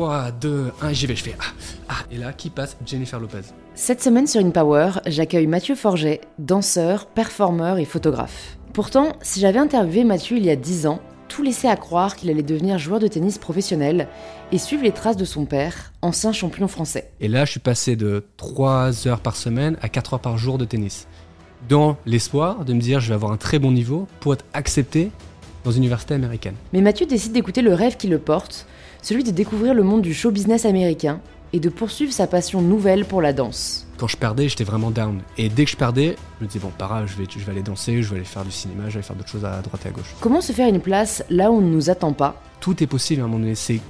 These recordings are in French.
3, 2, 1, j'y vais, je fais ah, ah. Et là, qui passe? Jennifer Lopez. Cette semaine sur InPower, j'accueille Mathieu Forget, danseur, performeur et photographe. Pourtant, si j'avais interviewé Mathieu il y a 10 ans, tout laissait à croire qu'il allait devenir joueur de tennis professionnel et suivre les traces de son père, ancien champion français. Et là, je suis passé de 3 heures par semaine à 4 heures par jour de tennis. Dans l'espoir de me dire je vais avoir un très bon niveau pour être accepté dans une université américaine. Mais Mathieu décide d'écouter le rêve qui le porte, celui de découvrir le monde du show business américain et de poursuivre sa passion nouvelle pour la danse. Quand je perdais, j'étais vraiment down. Et dès que je perdais, je me disais, bon, pas grave, je vais, je vais aller danser, je vais aller faire du cinéma, je vais aller faire d'autres choses à droite et à gauche. Comment se faire une place là où on ne nous attend pas? Tout est possible à un moment donné. C'est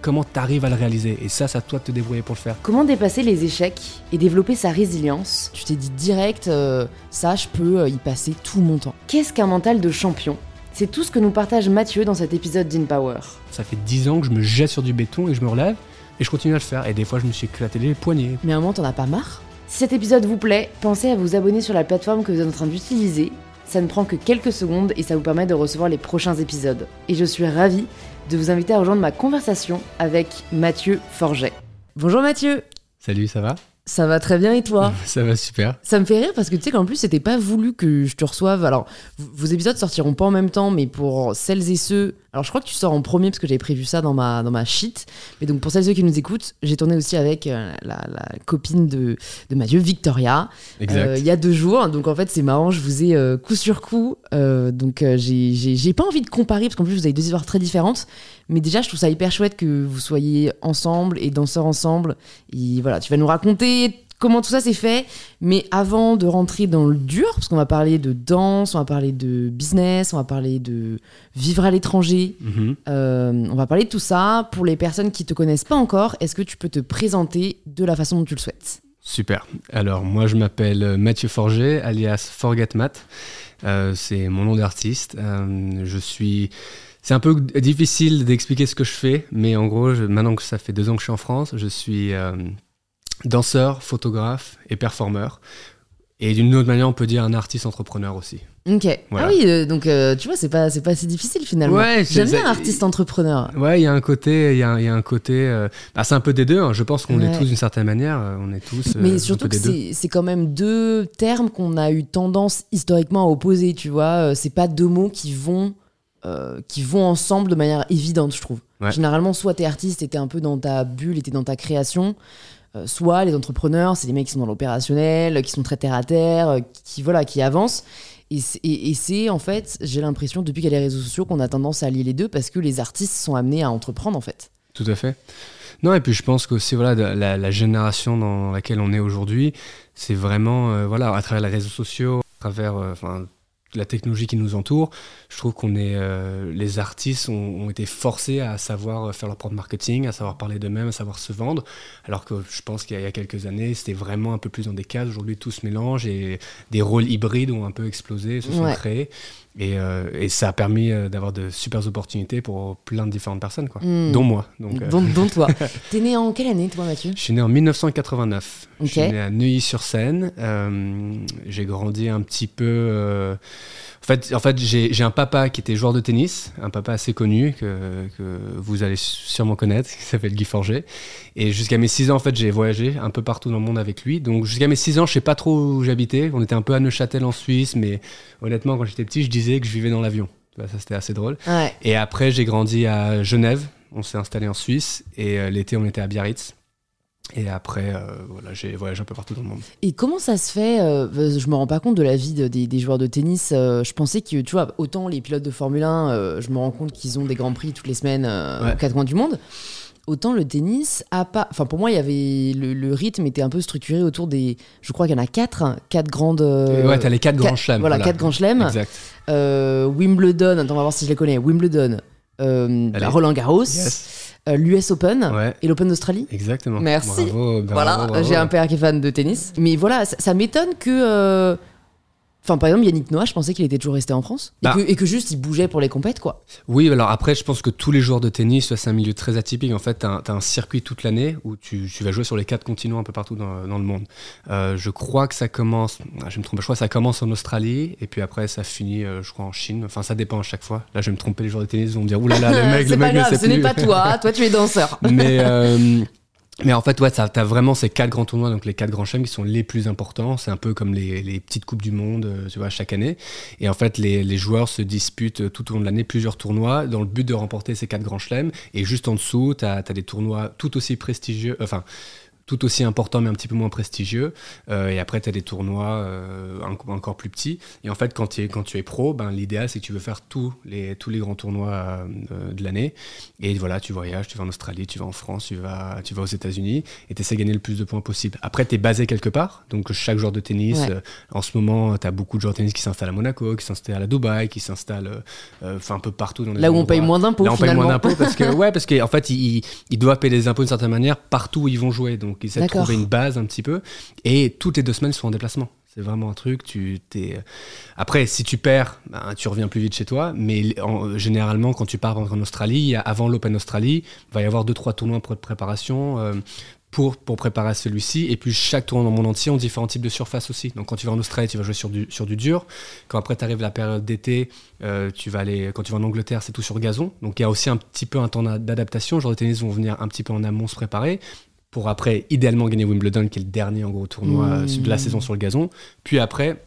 comment tu arrives à le réaliser. Et ça, c'est à toi de te débrouiller pour le faire. Comment dépasser les échecs et développer sa résilience? Tu t'es dit direct, euh, ça, je peux euh, y passer tout mon temps. Qu'est-ce qu'un mental de champion? C'est tout ce que nous partage Mathieu dans cet épisode d'InPower. Ça fait 10 ans que je me jette sur du béton et je me relève. Et je continue à le faire. Et des fois, je me suis éclaté les poignets. Mais à un moment, t'en as pas marre? Si cet épisode vous plaît, pensez à vous abonner sur la plateforme que vous êtes en train d'utiliser. Ça ne prend que quelques secondes et ça vous permet de recevoir les prochains épisodes. Et je suis ravie de vous inviter à rejoindre ma conversation avec Mathieu Forget. Bonjour Mathieu Salut, ça va? Ça va très bien et toi? Ça va super. Ça me fait rire parce que tu sais qu'en plus c'était pas voulu que je te reçoive. Alors vos épisodes sortiront pas en même temps, mais pour celles et ceux. Alors je crois que tu sors en premier parce que j'avais prévu ça dans ma, dans ma sheet. Mais donc pour celles et ceux qui nous écoutent, j'ai tourné aussi avec euh, la, la copine de, de Mathieu, Victoria, euh, il y a deux jours. Donc en fait c'est marrant, je vous ai euh, coup sur coup. donc j'ai pas envie de comparer parce qu'en plus vous avez deux histoires très différentes. Mais déjà je trouve ça hyper chouette que vous soyez ensemble et danseurs ensemble. Et voilà, tu vas nous raconter comment tout ça s'est fait. Mais avant de rentrer dans le dur, parce qu'on va parler de danse, on va parler de business, on va parler de vivre à l'étranger, Mhm. euh, on va parler de tout ça. Pour les personnes qui te connaissent pas encore, est-ce que tu peux te présenter de la façon dont tu le souhaites? Super. Alors, moi, je m'appelle euh, Mathieu Forget, alias Forget Matt. Euh, c'est mon nom d'artiste. Euh, je suis. C'est un peu difficile d'expliquer ce que je fais, mais en gros, je- maintenant que ça fait deux ans que je suis en France, je suis euh, danseur, photographe et performeur. Et d'une autre manière, on peut dire un artiste entrepreneur aussi. Ok. Voilà. Ah oui, euh, donc euh, tu vois, c'est pas, c'est pas si difficile finalement. Ouais, J'aime bien artiste entrepreneur. Ouais, il y a un côté, il y a, y a un côté. euh, bah, c'est un peu des deux. hein. Je pense qu'on Ouais. est tous d'une certaine manière. On est tous. Mais surtout que c'est quand même deux termes qu'on a eu tendance historiquement à opposer, tu vois. C'est pas deux mots qui vont, qui vont ensemble de manière évidente, je trouve. Ouais. Généralement, soit t'es artiste t'es un peu dans ta bulle t'es dans ta création, soit les entrepreneurs, c'est des mecs qui sont dans l'opérationnel, qui sont très terre à terre, euh, qui, voilà, qui avancent. Et c'est- en fait, j'ai l'impression depuis qu'il y a les réseaux sociaux qu'on a tendance à lier les deux parce que les artistes sont amenés à entreprendre en fait. Tout à fait. Non, et puis je pense qu'aussi, voilà, la, génération dans laquelle on est aujourd'hui, c'est vraiment, euh, voilà, à travers les réseaux sociaux, à travers euh, la technologie qui nous entoure, je trouve qu'on est, euh, les artistes ont, ont été forcés à savoir faire leur propre marketing, à savoir parler d'eux-mêmes, à savoir se vendre, alors que je pense qu'il y, a- il y a quelques années, c'était vraiment un peu plus dans des cases. Aujourd'hui, tout se mélange et des rôles hybrides ont un peu explosé, se sont Ouais. créés. Et, euh, et ça a permis euh, d'avoir de super opportunités pour plein de différentes personnes, quoi. Hmm. dont moi. Donc, euh, Dont, dont toi. T'es né en quelle année toi Mathieu? Je suis né en 1989. Je suis né à Neuilly-sur-Seine. Euh, j'ai grandi un petit peu. En fait, en fait j'ai un papa qui était joueur de tennis, un papa assez connu que, que vous allez sûrement connaître, qui s'appelle Guy Forget. Et jusqu'à mes 6 ans, en fait, j'ai voyagé un peu partout dans le monde avec lui. Donc jusqu'à mes 6 ans, je sais pas trop où j'habitais. On était un peu à Neuchâtel en Suisse, mais honnêtement, quand j'étais petit, je disais que je vivais dans l'avion. Ça, c'était assez drôle. Ouais. Et après, j'ai grandi à Genève. On s'est installé en Suisse. Et euh, l'été, on était à Biarritz. Et après, euh, voilà, j'ai voyagé un peu partout dans le monde. Et comment ça se fait euh, Je me rends pas compte de la vie de- des, des joueurs de tennis. euh, je pensais que, tu vois, autant les pilotes de Formule 1, euh, je me rends compte qu'ils ont des grands prix toutes les semaines euh, Ouais. aux quatre coins du monde. Autant le tennis a pas. Enfin, pour moi, il y avait le, le rythme était un peu structuré autour des. Je crois qu'il y en a quatre, quatre grandes. euh, ouais, t'as les quatre quatre- grands chelems. Voilà, quatre grands chelems. Exact. Euh, Wimbledon. Attends, on va voir si je les connais. Wimbledon. euh, Allez. Roland Garros. Yes. euh, L'US Open. Ouais, Et l'Open d'Australie. exactement. Merci. Bravo, bravo, Voilà, j'ai un père qui est fan de tennis. Mais voilà, ça, ça m'étonne que. Enfin, par exemple, Yannick Noah, je pensais qu'il était toujours resté en France. Bah. Et, que, et que juste, il bougeait pour les compètes, quoi. Oui, alors après, je pense que tous les joueurs de tennis, c'est un milieu très atypique. En fait, tu as, un circuit toute l'année où tu, tu vas jouer sur les quatre continents un peu partout dans, dans le monde. Euh, je crois que ça commence, ah, je me trompe, je crois que ça commence en Australie et puis après ça finit, euh, je crois, en Chine. Enfin, ça dépend à chaque fois. Là, je vais me tromper, les joueurs de tennis vont me dire, oulala, le mec, le pas mec ne grave, sait ce n'est pas toi. Toi, tu es danseur. mais, euh, mais en fait, ouais, tu as vraiment ces quatre grands tournois, donc les quatre grands chelems qui sont les plus importants. C'est un peu comme les, petites Coupes du Monde, euh, tu vois, chaque année. Et en fait, les, les joueurs se disputent euh, tout au long de l'année plusieurs tournois dans le but de remporter ces quatre grands chelems. Et juste en dessous, tu as, des tournois tout aussi prestigieux, enfin, tout aussi importants mais un petit peu moins prestigieux. Euh, et après, tu as des tournois euh, en- encore plus petits. Et en fait, quand, tu es, quand tu es pro, ben, l'idéal, c'est que tu veux faire tous les, tous les grands tournois euh, de l'année. Et voilà, tu voyages, tu vas en Australie, tu vas en France, tu vas, tu vas aux États-Unis et tu essaies de gagner le plus de points possible. Après, tu es basé quelque part. Donc, chaque joueur de tennis, Ouais. euh, en ce moment, tu as beaucoup de joueurs de tennis qui s'installent à Monaco, qui s'installent à Dubaï, qui s'installent enfin, un peu partout dans les Là où on paye moins d'impôts, Là, on paye moins d'impôts parce que, ouais, parce qu'en fait, ils, ils doivent payer des impôts d'une certaine manière partout où ils vont jouer. Donc, ils essaient de trouver une base un petit peu. Et toutes les deux semaines, ils sont en déplacement. C'est vraiment un truc. Tu t'es. Après, si tu perds, ben, tu reviens plus vite chez toi. Mais en- généralement, quand tu pars en Australie, avant l'Open Australie, il va y avoir deux trois tournois de préparation. euh, pour, pour préparer celui-ci. Et puis chaque tournoi dans le monde entier ont différents types de surface aussi. Donc quand tu vas en Australie, tu vas jouer sur du, sur du dur. Quand après tu arrives la période d'été, euh, tu vas aller, quand tu vas en Angleterre, c'est tout sur gazon. Donc il y a aussi un petit peu un temps d'a- d'adaptation. Les joueurs de tennis vont venir un petit peu en amont se préparer pour après idéalement gagner Wimbledon, qui est le dernier en gros tournoi Mmh. euh, de la saison sur le gazon. Puis après,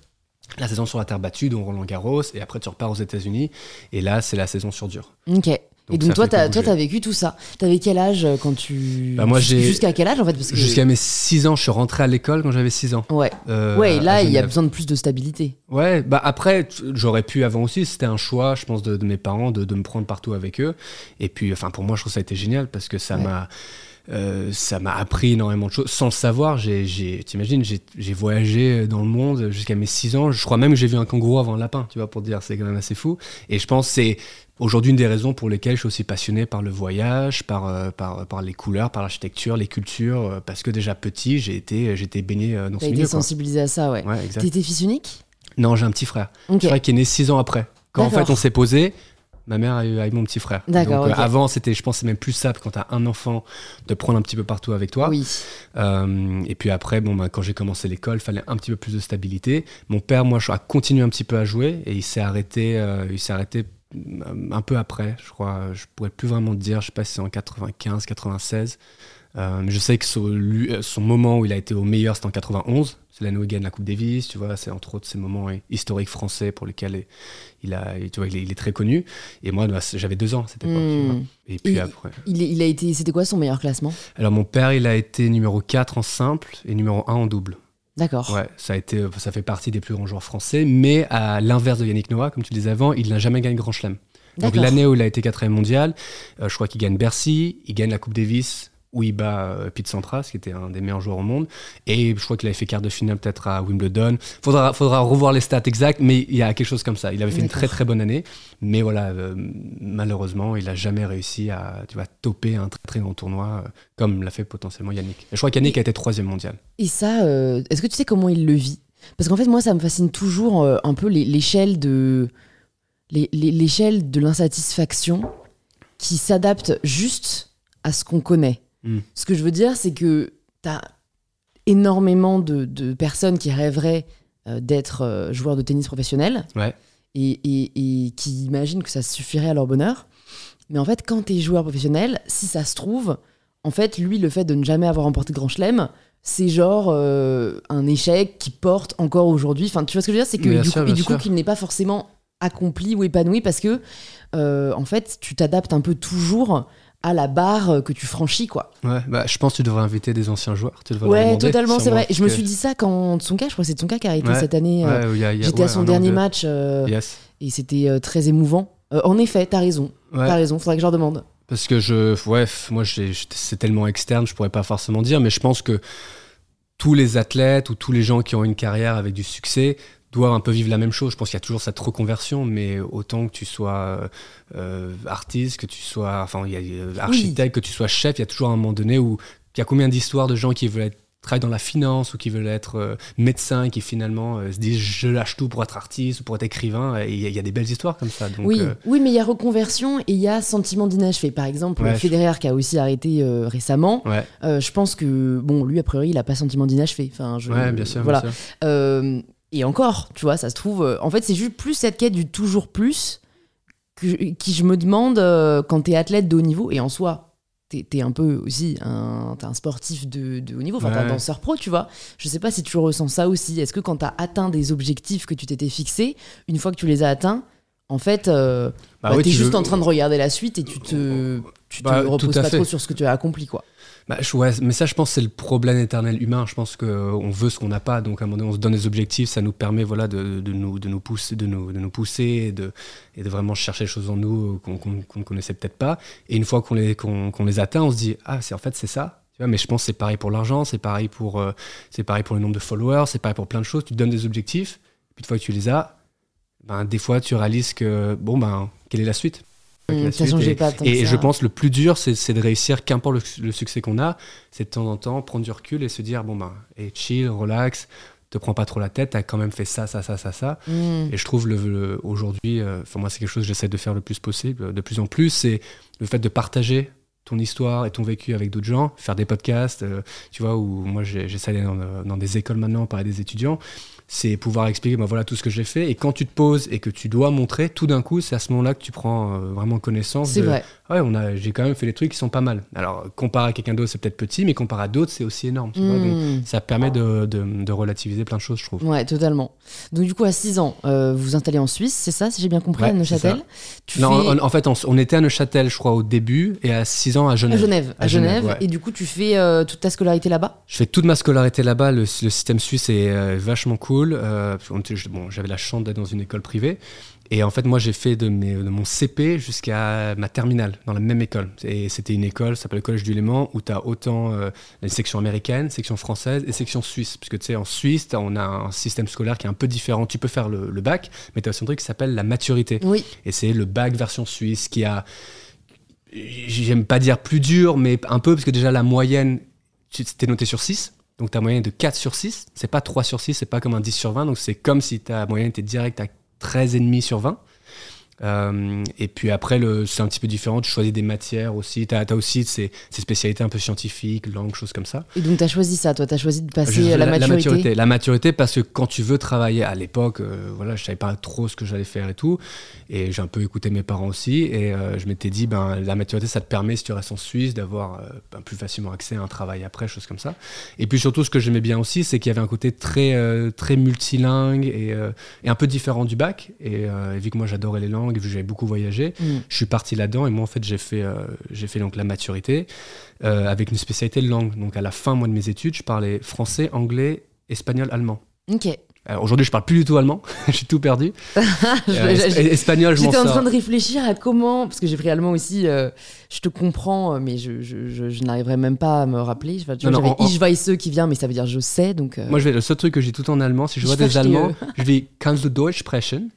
la saison sur la terre battue, dont Roland Garros. Et après, tu repars aux États-Unis. Et là, c'est la saison sur dur. Ok. et Donc, donc ça toi, t'as, toi, t'as vécu tout ça. T'avais quel âge euh, quand tu... Bah, moi, Jus- j'ai- Jusqu'à quel âge, en fait parce que... Jusqu'à mes 6 ans, je suis rentré à l'école quand j'avais 6 ans. Ouais. Euh, Ouais, et là, il y a besoin de plus de stabilité. Ouais, bah après, j'aurais pu avant aussi, c'était un choix, je pense, de, de mes parents de, de me prendre partout avec eux. Et puis, enfin, pour moi, je trouve que ça a été génial parce que ça Ouais. m'a. Euh, ça m'a appris énormément de choses. Sans le savoir, t'imagines, j'ai, voyagé dans le monde jusqu'à mes 6 ans. Je crois même que j'ai vu un kangourou avant un lapin, tu vois, pour te dire, c'est quand même assez fou. Et je pense que c'est aujourd'hui une des raisons pour lesquelles je suis aussi passionné par le voyage, par, euh, par, par les couleurs, par l'architecture, les cultures, euh, parce que déjà petit, j'ai été, j'étais baigné euh, dans ce été milieu. quoi. sensibilisé à ça, ouais. T'étais fils unique? Non, j'ai un petit frère. Ok. C'est vrai qu'il est né six ans après. Quand en fait on s'est posé, ma mère a eu, a eu mon petit frère. D'accord, Donc, euh, avant, c'était, je pense, c'est même plus simple quand t'as un enfant de prendre un petit peu partout avec toi. Oui. Euh, et puis après, bon, bah, quand j'ai commencé l'école, il fallait un petit peu plus de stabilité. Mon père, moi, a continué un petit peu à jouer et il s'est arrêté, euh, il s'est arrêté un peu après, je crois. Je pourrais plus vraiment te dire. Je sais pas si c'est en 95, 96. Euh, mais je sais que son, lui- son moment où il a été au meilleur, c'était en 91. C'est l'année où il gagne la Coupe Davis, tu vois. C'est entre autres ces moments hi- historiques français pour lesquels il, a, tu vois, il, est, il est très connu. Et moi, bah, j'avais deux ans à cette époque. tu vois. Hmm. Et puis après. Il, a été... C'était quoi son meilleur classement? Alors, mon père, il a été numéro 4 en simple et numéro 1 en double. D'accord. Ouais, ça, a été, ça fait partie des plus grands joueurs français, mais à l'inverse de Yannick Noah, comme tu le disais avant, il n'a jamais gagné Grand Chelem. Donc l'année où il a été quatrième mondial, euh, je crois qu'il gagne Bercy, il gagne la Coupe Davis, où il bat Pete Sampras, qui était un des meilleurs joueurs au monde, et je crois qu'il avait fait quart de finale peut-être à Wimbledon. Faudra, faudra revoir les stats exacts, mais il y a quelque chose comme ça. Il avait fait une très très bonne année, mais voilà, euh, malheureusement, il a jamais réussi à tu vois, toper un très très grand tournoi, euh, comme l'a fait potentiellement Yannick. Et je crois qu'Yannick a été troisième mondial. Et ça, euh, est-ce que tu sais comment il le vit? Parce qu'en fait, moi, ça me fascine toujours un peu l'échelle de l'échelle de l'insatisfaction qui s'adapte juste à ce qu'on connaît. Mm. Ce que je veux dire, c'est que tu as énormément de, de personnes qui rêveraient euh, d'être euh, joueurs de tennis professionnels Ouais. et, et- et qui imaginent que ça suffirait à leur bonheur. Mais en fait, quand tu es joueur professionnel, si ça se trouve, en fait, lui, le fait de ne jamais avoir remporté de Grand Chelem, c'est genre euh, un échec qui porte encore aujourd'hui. Enfin, tu vois ce que je veux dire? C'est que Bien du sûr, coup, et du coup qu'il n'est pas forcément accompli ou épanoui parce que, euh, en fait, tu t'adaptes un peu toujours à la barre que tu franchis, quoi. Ouais, bah, je pense que tu devrais inviter des anciens joueurs. Tu devrais Ouais, demander, totalement, c'est vrai. Je me suis dit ça quand Tsonga, je crois que c'est Tsonga qui a arrêté Ouais, cette année. euh, J'étais à son dernier match euh, Yes. et c'était euh, très émouvant. Euh, en effet, t'as raison. T'as raison, faudrait que je leur demande. parce que je, ouais, moi, c'est tellement externe, je pourrais pas forcément dire, mais je pense que tous les athlètes ou tous les gens qui ont une carrière avec du succès doivent un peu vivre la même chose. Je pense qu'il y a toujours cette reconversion, mais autant que tu sois euh, artiste, que tu sois, enfin, il y a, euh, architecte, que tu sois chef, il y a toujours un moment donné où il y a combien d'histoires de gens qui veulent être travaillent dans la finance ou qui veulent être euh, médecins et qui finalement euh, se disent je lâche tout pour être artiste ou pour être écrivain. Et Il y, a- il y a des belles histoires comme ça. Donc, oui, euh, oui, mais il y a reconversion et il y a sentiment d'inachevé. Par exemple, Ouais, je- Federer qui a aussi arrêté euh, récemment. ouais, euh, je pense que bon, lui a priori, il a pas sentiment d'inachevé. Enfin, je, ouais, bien sûr. Voilà. bien sûr. Et encore, tu vois, ça se trouve. euh, en fait, c'est juste plus cette quête du toujours plus que, qui je me demande euh, quand t'es athlète de haut niveau et en soi. T'es un peu aussi un, t'es un sportif de, de haut niveau, enfin t'es un danseur pro, tu vois. Je sais pas si tu ressens ça aussi. Est-ce que quand t'as atteint des objectifs que tu t'étais fixés, une fois que tu les as atteints, en fait, euh, Bah bah, t'es juste veux- en train de regarder la suite et tu te, tu te Bah, tout reposes pas fait. trop sur ce que tu as accompli, quoi. Bah, ouais, mais ça, je pense, c'est le problème éternel humain. Je pense qu'on veut ce qu'on n'a pas, donc à un moment donné, on se donne des objectifs, ça nous permet, voilà, de, de nous, de nous pousser, de nous, de nous pousser, et de, et de vraiment chercher des choses en nous qu'on qu'on- ne connaissait peut-être pas. Et une fois qu'on les, qu'on les atteint, on se dit, ah, c'est en fait, c'est ça. Mais je pense que c'est pareil pour l'argent, c'est pareil pour, euh, c'est pareil pour le nombre de followers, c'est pareil pour plein de choses. Tu te donnes des objectifs, puis une fois que tu les as, ben, des fois, tu réalises que, bon, ben, quelle est la suite? La suite changeait Et- pas je pense le plus dur, c'est de réussir, qu'importe le, le succès qu'on a, c'est de temps en temps prendre du recul et se dire bon ben, et chill, relax, te prends pas trop la tête, t'as quand même fait ça, ça, ça, ça, ça. Hum. Et je trouve le, le- aujourd'hui, euh, moi c'est quelque chose que j'essaie de faire le plus possible, de plus en plus, c'est le fait de partager ton histoire et ton vécu avec d'autres gens, faire des podcasts, euh, tu vois, où moi j'essaie d'aller dans, dans des écoles maintenant, parler des étudiants, c'est pouvoir expliquer, ben voilà tout ce que j'ai fait, et quand tu te poses et que tu dois montrer, tout d'un coup, c'est à ce moment-là que tu prends euh, vraiment connaissance C'est de, vrai. ouais, on a, j'ai quand même fait des trucs qui sont pas mal. Alors, comparé à quelqu'un d'autre, c'est peut-être petit, mais comparé à d'autres, c'est aussi énorme. Tu vois, donc, Hum. ça permet de, de- de relativiser plein de choses, je trouve. Ouais, totalement. Donc du coup, à 6 ans, euh, vous vous installez en Suisse, c'est ça, si j'ai bien compris, Ouais, à Neuchâtel c'est Tu Non, fais... en, en fait, on, était à Neuchâtel, je crois, au début, et à 6 ans à À Genève. Genève, à, À Genève, Genève, ouais. et du coup, tu fais euh, toute ta scolarité là-bas? Je fais toute ma scolarité là-bas. Le, le système suisse est euh, vachement cool. Euh, bon, j'avais la chance d'être dans une école privée. Et en fait, moi, j'ai fait de, mes- de mon CP jusqu'à ma terminale dans la même école. Et c'était une école, ça s'appelle le Collège du Léman, où tu as autant euh, les sections américaines, section française et section suisse. Parce que tu sais, en Suisse, on a un système scolaire qui est un peu différent. Tu peux faire le, le bac, mais tu as aussi un truc qui s'appelle la maturité. Oui. Et c'est le bac version suisse qui a, j'aime pas dire plus dur, mais un peu, parce que déjà la moyenne, tu t'es noté sur 6. Donc ta moyenne est de 4 sur 6. C'est pas 3 sur 6, c'est pas comme un 10 sur 20. Donc c'est comme si ta moyenne était direct à 13,5 sur 20. Euh, et puis après, c'est un petit peu différent. Tu choisis des matières aussi. Tu as, aussi ces, ces spécialités un peu scientifiques, langues, choses comme ça. Et donc, tu as choisi ça, toi, tu as choisi de passer à la, maturité. La maturité, parce que quand tu veux travailler à l'époque, euh, voilà, je savais pas trop ce que j'allais faire et tout. Et j'ai un peu écouté mes parents aussi. Et euh, je m'étais dit, ben, la maturité, ça te permet, si tu restes en Suisse, d'avoir euh, ben, plus facilement accès à un travail après, choses comme ça. Et puis surtout, ce que j'aimais bien aussi, c'est qu'il y avait un côté très, euh, très multilingue et, euh, et un peu différent du bac. Et, euh, et vu que moi, j'adorais les langues, vu que j'avais beaucoup voyagé, Mm. je suis parti là-dedans. Et moi, en fait, j'ai fait, euh, j'ai fait donc la maturité euh, avec une spécialité de langue. Donc à la fin, moi, de mes études, je parlais français, anglais, espagnol, allemand. Ok. Aujourd'hui, je parle plus du tout allemand, j'ai tout perdu. Je- Euh, es- espagnol, je m'en J'étais en sors. train de réfléchir à comment, parce que j'ai pris allemand aussi, euh, je te comprends, mais je, je, je, je n'arriverai même pas à me rappeler. Enfin, tu vois, Non, non, J'avais en- Ich weiß qui vient, mais ça veut dire je sais, donc... euh, Moi, je vais, le seul truc que j'ai tout en allemand, si je vois des. Allemands, je vais Kannst du Deutsch sprechen?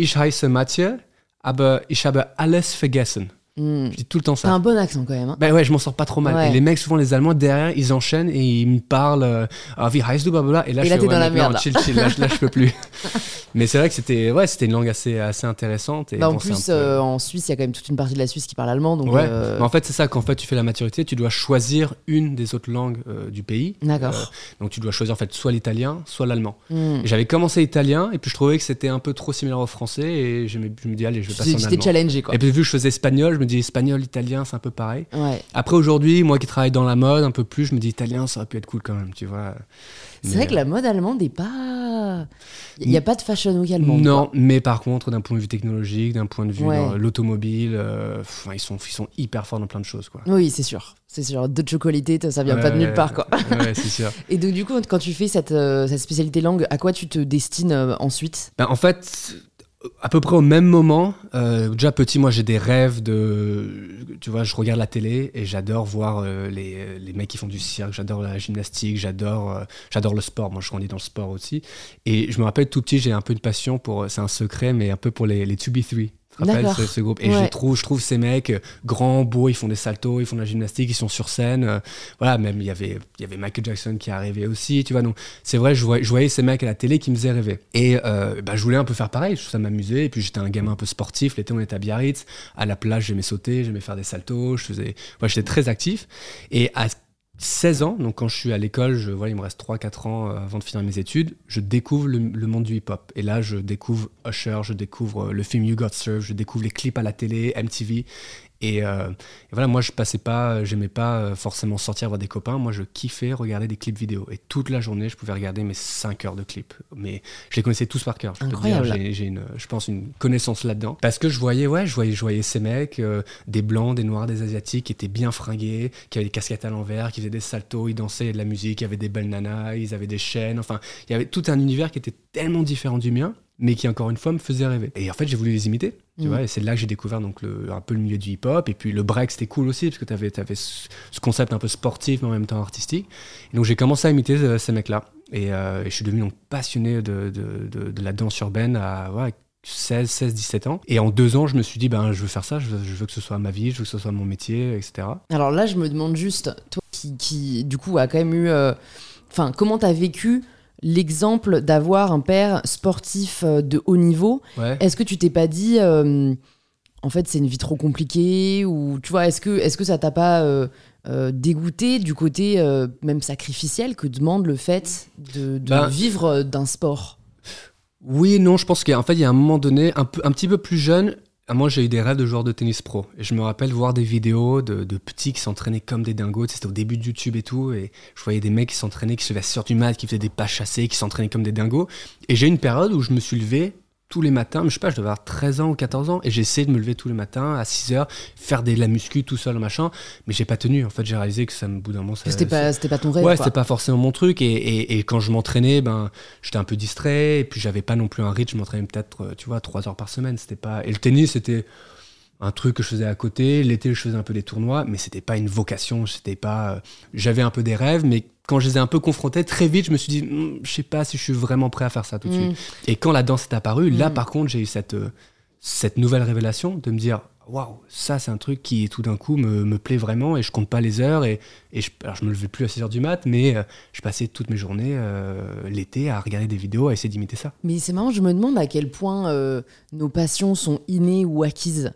Ich heiße Mathieu, aber ich habe alles vergessen. Hmm. Je dis tout le temps T'as ça. un bon accent quand même. hein. Ben ouais, je m'en sors pas trop mal. Ouais. Et les mecs, souvent les Allemands, derrière, ils enchaînent et ils me parlent euh, Ah, wie heißt du, blablabla. Et là, Et je là, ouais, dans la merde, là. Chill, chill, là, je- là, je peux plus. Mais c'est vrai que c'était ouais, c'était une langue assez, assez intéressante. Et Bah, en bon, plus, peu- euh, en Suisse, il y a quand même toute une partie de la Suisse qui parle allemand, donc... Ouais, euh, mais en fait, c'est ça, qu'en fait, tu fais la maturité, tu dois choisir une des autres langues du pays. D'accord. Donc, tu dois choisir, en fait, soit l'italien, soit l'allemand. Et J'avais commencé italien, et puis je trouvais que c'était un peu trop similaire au français, et je me, je me dis, allez, je vais passer en allemand. challengé, quoi. Et puis, vu que je faisais espagnol, je me dis, espagnol, italien, c'est un peu pareil. Ouais. Après, aujourd'hui, moi qui travaille dans la mode un peu plus, je me dis, italien, ça aurait pu être cool quand même, tu vois. C'est vrai que la mode allemande est pas... Il n'y a pas de fashion week allemande. Non, quoi. mais par contre, d'un point de vue technologique, d'un point de vue Ouais. l'automobile, euh, ils, sont, ils sont hyper forts dans plein de choses, quoi. Oui, c'est sûr. C'est sûr. De chocolité, ça vient pas de nulle part, quoi. Ouais, c'est sûr. Et donc, du coup, quand tu fais cette, euh, cette spécialité langue, à quoi tu te destines euh, ensuite? Ben, en fait, à peu près au même moment, euh, déjà petit, moi j'ai des rêves de. Tu vois, je regarde la télé et j'adore voir euh, les, les mecs qui font du cirque, j'adore la gymnastique, j'adore euh, j'adore le sport. Moi je grandis dans le sport aussi. Et je me rappelle tout petit, j'ai un peu une passion pour. C'est un secret, mais un peu pour les, les 2B3. Ce, ce groupe Et Ouais. je trouve, je trouve ces mecs euh, grands, beaux, ils font des saltos, ils font de la gymnastique, ils sont sur scène. euh, voilà, même il y avait, il y avait Michael Jackson qui arrivé aussi, tu vois. Donc c'est vrai, je voyais, je voyais ces mecs à la télé qui me faisaient rêver. Et euh, bah, je voulais un peu faire pareil, ça m'amusait. Et puis j'étais un gamin un peu sportif. L'été, on était à Biarritz, à la plage, j'aimais sauter, j'aimais faire des saltos, je faisais, ouais, j'étais très actif. Et à 16 ans, donc quand je suis à l'école, je, voilà, il me reste 3-4 ans euh, avant de finir mes études, je découvre le, monde du hip-hop. Et là, je découvre Usher, je découvre euh, le film You Got Served, je découvre les clips à la télé, MTV. Et, euh, et voilà, moi, je passais pas, j'aimais pas euh, forcément sortir voir des copains. Moi, je kiffais regarder des clips vidéo. Et toute la journée, je pouvais regarder mes 5 heures de clips. Mais je les connaissais tous par cœur. Je peux te dire, Incroyable. j'ai- une, je pense, une connaissance là-dedans. Parce que je voyais, ouais, je voyais, je voyais ces mecs, euh, des blancs, des noirs, des asiatiques, qui étaient bien fringués, qui avaient des casquettes à l'envers, qui faisaient des saltos, ils dansaient, il y avait de la musique, il y avait des belles nanas, ils avaient des chaînes. Enfin, il y avait tout un univers qui était tellement différent du mien, mais qui encore une fois me faisait rêver. Et en fait, j'ai voulu les imiter. Tu Mm. vois, et c'est là que j'ai découvert donc le, un peu le milieu du hip-hop. Et puis le break, c'était cool aussi, parce que tu avais, ce, ce concept un peu sportif, mais en même temps artistique. Et donc j'ai commencé à imiter euh, ces mecs-là. Et, euh, et je suis devenu donc passionné de, de, de- de la danse urbaine à ouais, 16, 16, 17 ans. Et en deux ans, je me suis dit, ben, je veux faire ça, je veux, je veux que ce soit ma vie, je veux que ce soit mon métier, etc. Alors là, je me demande juste, toi qui, qui, du coup, a quand même eu. euh, Enfin, comment t'as vécu l'exemple d'avoir un père sportif euh, de haut niveau Ouais. Est-ce que tu t'es pas dit, euh, en fait, c'est une vie trop compliquée Ou tu vois, est-ce que, est-ce que ça t'a pas euh, euh, dégoûté du côté même sacrificiel que demande le fait de, de Ben- vivre d'un sport? Oui et non, je pense qu'en fait, il y a un moment donné, un, peu, un petit peu plus jeune, moi j'ai eu des rêves de joueur de tennis pro. Et je me rappelle voir des vidéos de, petits qui s'entraînaient comme des dingos. C'était au début de YouTube et tout. Et je voyais des mecs qui s'entraînaient, qui se levaient sur du mat, qui faisaient des pas chassés, qui s'entraînaient comme des dingos. Et j'ai eu une période où je me suis levé tous les matins, mais je sais pas, je devais avoir 13 ans ou 14 ans, et j'ai essayé de me lever tous les matins à 6 heures, faire des, de la muscu tout seul, machin, mais j'ai pas tenu. En fait, j'ai réalisé que ça me, bout d'un moment, C'était pas, c'était pas ton rêve Ouais, c'était pas forcément mon truc. Et, et- et quand je m'entraînais, ben, j'étais un peu distrait. Et puis, j'avais pas non plus un rythme. Je m'entraînais peut-être, euh, tu vois, trois heures par semaine. C'était pas. Et le tennis, c'était un truc que je faisais à côté. L'été, je faisais un peu des tournois, mais c'était pas une vocation. C'était pas. euh, J'avais un peu des rêves, mais quand je les ai un peu confrontés, très vite, je me suis dit, Hmm, je sais pas si je suis vraiment prêt à faire ça tout de Mm. suite. Et quand la danse est apparue, là, Mm. par contre, j'ai eu cette, euh, cette nouvelle révélation de me dire, waouh, ça, c'est un truc qui, tout d'un coup, me, me plaît vraiment et je compte pas les heures. Et, et je, alors, je me levais plus à 6 heures du mat, mais euh, je passais toutes mes journées euh, l'été à regarder des vidéos, à essayer d'imiter ça. Mais c'est marrant, je me demande à quel point euh, nos passions sont innées ou acquises.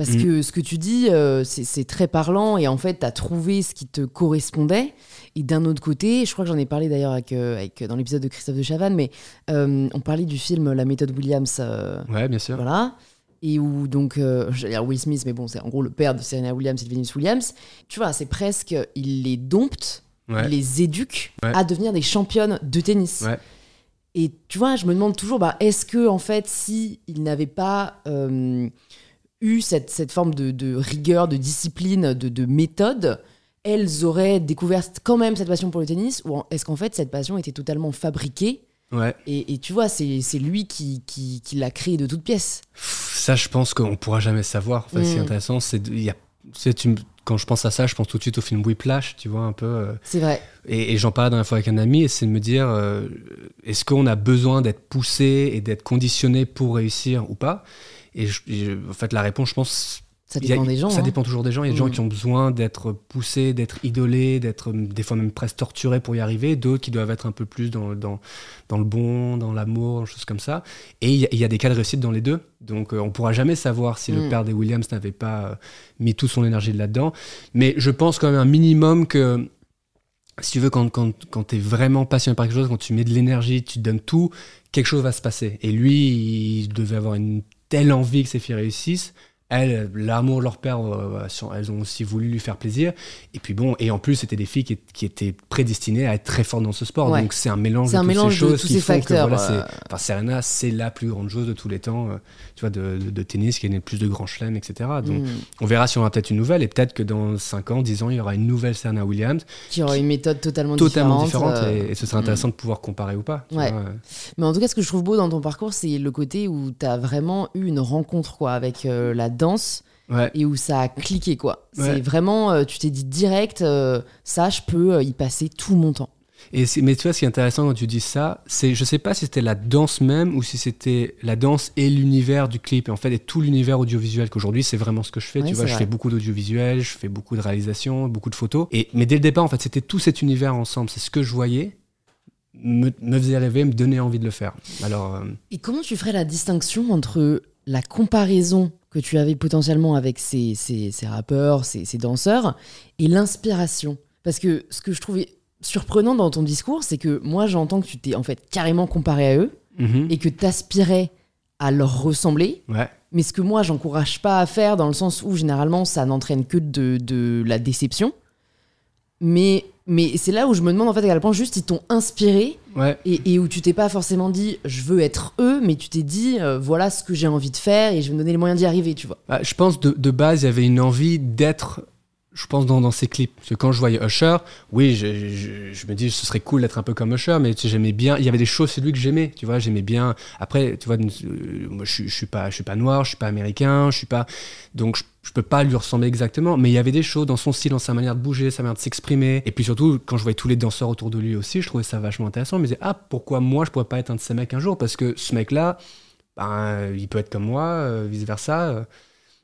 Parce Mm. que ce que tu dis, euh, c'est très parlant et en fait, tu as trouvé ce qui te correspondait. Et d'un autre côté, je crois que j'en ai parlé d'ailleurs avec, euh, avec, dans l'épisode de Christophe de Chavannes, mais euh, on parlait du film La méthode Williams. euh, Ouais, bien sûr. voilà. Et où donc, j'allais dire Will Smith, mais bon, c'est en gros le père de Serena Williams et de Venus Williams. Tu vois, c'est presque, il les dompte, Ouais. il les éduque Ouais. à devenir des championnes de tennis. Ouais. Et tu vois, je me demande toujours, bah, est-ce que en fait, si il n'avait pas eu cette, cette forme de, de rigueur, de discipline, de, de méthode, elles auraient découvert quand même cette passion pour le tennis Ou est-ce qu'en fait, cette passion était totalement fabriquée Ouais. et, et tu vois, c'est c'est lui qui, qui, qui l'a créée de toutes pièces. Ça, je pense qu'on pourra jamais savoir. Enfin, Ce qui est Mm. intéressant, c'est. quand je pense à ça, je pense tout de suite au film Whiplash, tu vois, un peu. euh, C'est vrai. Et, et j'en parlais la dernière fois avec un ami, et c'est de me dire euh, est-ce qu'on a besoin d'être poussé et d'être conditionné pour réussir ou pas? Et je- en fait, la réponse, je pense. Ça a- dépend des gens. Ça hein. dépend toujours des gens. Il y a des gens Mm. qui ont besoin d'être poussés, d'être idolés, d'être euh, des fois même presque torturés pour y arriver. D'autres qui doivent être un peu plus dans, dans, dans le bon, dans l'amour, choses comme ça. Et il y, a- il y a des cas de réussite dans les deux. Donc euh, on pourra jamais savoir si le Mm. père des Williams n'avait pas euh, mis toute son énergie là-dedans. Mais je pense quand même un minimum que si tu veux, quand, quand, quand tu es vraiment passionné par quelque chose, quand tu mets de l'énergie, tu te donnes tout, quelque chose va se passer. Et lui, il devait avoir une telle envie que ses filles réussissent. Elles, l'amour de leur père, euh, elles ont aussi voulu lui faire plaisir. Et puis bon, et en plus, c'était des filles qui, qui étaient prédestinées à être très fortes dans ce sport. Ouais. Donc c'est un mélange C'est de toutes mélange ces de choses tous qui ces font facteurs. que voilà, c'est- euh, Enfin, Serena, c'est la plus grande joueuse de tous les temps, euh, tu vois, de, de- de tennis, qui le plus de grands chelems, etc. Donc, mm. on verra si on aura peut-être une nouvelle, et peut-être que dans 5 ans, 10 ans, il y aura une nouvelle Serena Williams, Qui aura une méthode totalement, totalement différente. différente, euh, et, et ce sera intéressant de pouvoir comparer ou pas. Ouais. vois. Mais en tout cas, ce que je trouve beau dans ton parcours, c'est le côté où tu as vraiment eu une rencontre quoi, avec euh, la danse Ouais. et où ça a cliqué. quoi. Ouais. C'est vraiment, euh, tu t'es dit direct, euh, ça, je peux euh, y passer tout mon temps. Et mais tu vois, ce qui est intéressant quand tu dis ça, c'est je sais pas si c'était la danse même ou si c'était la danse et l'univers du clip. Et en fait, et tout l'univers audiovisuel qu'aujourd'hui, c'est vraiment ce que je fais. tu vois, je fais beaucoup d'audiovisuel, je fais beaucoup de réalisations, beaucoup de photos. Et mais dès le départ, en fait, c'était tout cet univers ensemble. C'est ce que je voyais. Me, me, faisait rêver, me donnait envie de le faire. Alors, euh, Et comment tu ferais la distinction entre la comparaison que tu avais potentiellement avec ces, ces, ces rappeurs, ces, ces danseurs, et l'inspiration? Parce que ce que je trouvais surprenant dans ton discours, c'est que moi j'entends que tu t'es en fait carrément comparé à eux mhm. et que tu aspirais à leur ressembler. ouais. Mais ce que moi j'encourage pas à faire dans le sens où généralement ça n'entraîne que de, de la déception. Mais, mais c'est là où je me demande en fait à quel point juste ils t'ont inspiré Ouais. et, et où tu t'es pas forcément dit je veux être eux, mais tu t'es dit euh, voilà ce que j'ai envie de faire et je vais me donner les moyens d'y arriver, tu vois. Bah, je pense de, de base, il y avait une envie d'être, je pense, dans, dans ces clips. Parce que quand je voyais Usher, oui, je, me dis ce serait cool d'être un peu comme Usher, mais j'aimais bien. Il y avait des choses chez lui que j'aimais, tu vois, j'aimais bien. Après, tu vois, euh, moi je, je suis pas, je suis noir, je suis pas américain, je suis pas. Donc je, je peux pas lui ressembler exactement, mais il y avait des choses dans son style, dans sa manière de bouger, sa manière de s'exprimer. Et puis surtout, quand je voyais tous les danseurs autour de lui aussi, je trouvais ça vachement intéressant. Je me disais, ah, pourquoi moi je pourrais pas être un de ces mecs un jour? Parce que ce mec-là, ben, il peut être comme moi, euh, vice versa.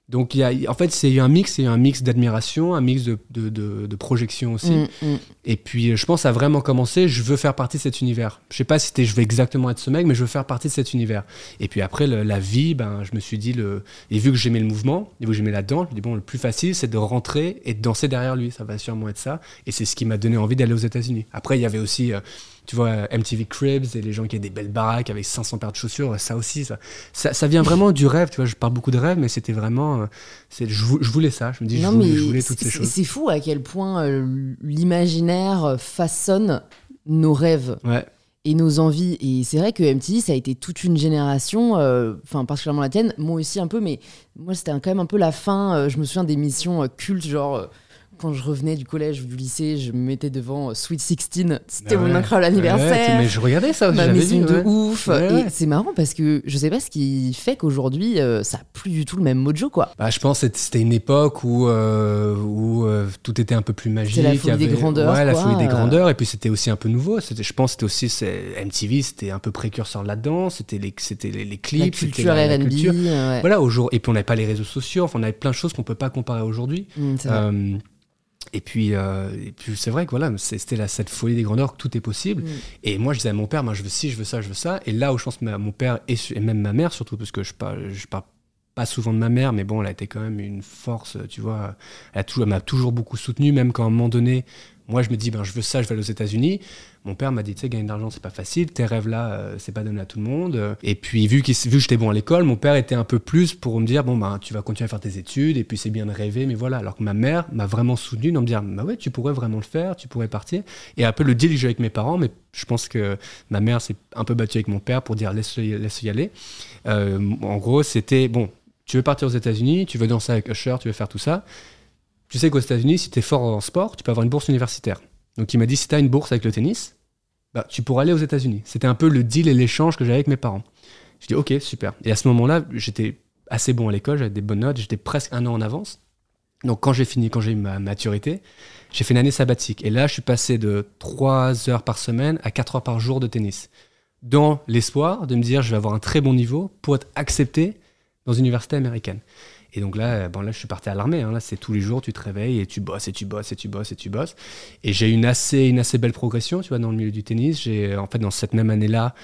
Donc, il y a, en fait, c'est un mix, c'est un mix d'admiration, un mix de, de, de- de projection aussi. Mm, mm. Et puis, je pense à vraiment commencer, je veux faire partie de cet univers. Je sais pas si c'était je veux exactement être ce mec, mais je veux faire partie de cet univers. Et puis après, le- la vie, ben, je me suis dit, le... et vu que j'aimais le mouvement, et vu que j'aimais la danse, je me dis, bon, le plus facile, c'est de rentrer et de danser derrière lui. Ça va sûrement être ça. Et c'est ce qui m'a donné envie d'aller aux États-Unis. Après, il y avait aussi, euh, tu vois, MTV Cribs et les gens qui avaient des belles baraques avec 500 paires de chaussures. Ça aussi, ça, ça, ça vient vraiment du rêve. Tu vois, je parle beaucoup de rêve, mais c'était vraiment, euh, c'est, je, vou- je voulais ça. Je me dis, je Non, voulais, je voulais toutes ces choses. C'est fou à quel point euh, l'imaginaire euh, façonne nos rêves Ouais. et nos envies. Et c'est vrai que MTV, ça a été toute une génération, euh, enfin particulièrement la tienne, moi aussi un peu, mais moi c'était quand même un peu la fin. euh, je me souviens des missions euh, cultes, genre euh, quand je revenais du collège ou du lycée, je me mettais devant euh, Sweet 16, c'était Ah mon incroyable anniversaire. mais je regardais ça Ma maison de ouf. Et c'est marrant parce que je sais pas ce qui fait qu'aujourd'hui, euh, ça a plus du tout le même mojo, quoi. Bah, je pense que c'était une époque où, euh, où tout était un peu plus magique. la folie des grandeurs, Ouais, la folie des grandeurs. Et puis c'était aussi un peu nouveau. Je pense que c'était aussi MTV, c'était un peu précurseur là-dedans. C'était les, c'était les, clips, La culture R&B. Voilà, au jour. Et puis on n'avait pas les réseaux sociaux. Enfin, on avait plein de choses qu'on peut pas comparer aujourd'hui. Et puis, euh, et puis c'est vrai que voilà, c'était cette folie des grandeurs que tout est possible. Mm. Et moi, je disais à mon père, moi, je veux ci, je veux ça, je veux ça. Et là où je pense que ma- mon père et, et même ma mère, surtout, parce que je parle, je parle pas souvent de ma mère, mais bon, elle a été quand même une force, tu vois. Elle a toujours- m'a toujours beaucoup soutenu, même quand à un moment donné, moi, je me dis, ben, je veux ça, je vais aux États-Unis. Mon père m'a dit, tu sais, gagner de l'argent, c'est pas facile. Tes rêves là, euh, c'est pas donné à tout le monde. Et puis, vu, qu'il- vu que j'étais bon à l'école, mon père était un peu plus pour me dire, bon, ben, tu vas continuer à faire tes études, et puis c'est bien de rêver, mais voilà. Alors que ma mère m'a vraiment soutenu dans me dire, bah ouais, tu pourrais vraiment le faire, tu pourrais partir. Et un peu le deal que j'ai avec mes parents, mais je pense que ma mère s'est un peu battue avec mon père pour dire, laisse-le y, laisse y aller. Euh, en gros, c'était, bon, tu veux partir aux États-Unis, tu veux danser avec Usher, tu veux faire tout ça. Tu sais qu'aux États-Unis, si tu es fort en sport, tu peux avoir une bourse universitaire. Donc il m'a dit si tu as une bourse avec le tennis, bah, tu pourras aller aux États-Unis. C'était un peu le deal et l'échange que j'avais avec mes parents. Je dis ok, super. Et à ce moment-là, j'étais assez bon à l'école, j'avais des bonnes notes, j'étais presque un an en avance. Donc quand j'ai fini, quand j'ai eu ma maturité, j'ai fait une année sabbatique. Et là, je suis passé de 3 heures par semaine à 4 heures par jour de tennis. Dans l'espoir de me dire je vais avoir un très bon niveau pour être accepté dans une université américaine. Et donc là, euh, bon, là, je suis parti à l'armée. hein. Là, c'est tous les jours, tu te réveilles et tu bosses et tu bosses et tu bosses et tu bosses. Et j'ai eu une assez, une assez belle progression, tu vois, dans le milieu du tennis. J'ai, en fait, dans cette même année-là,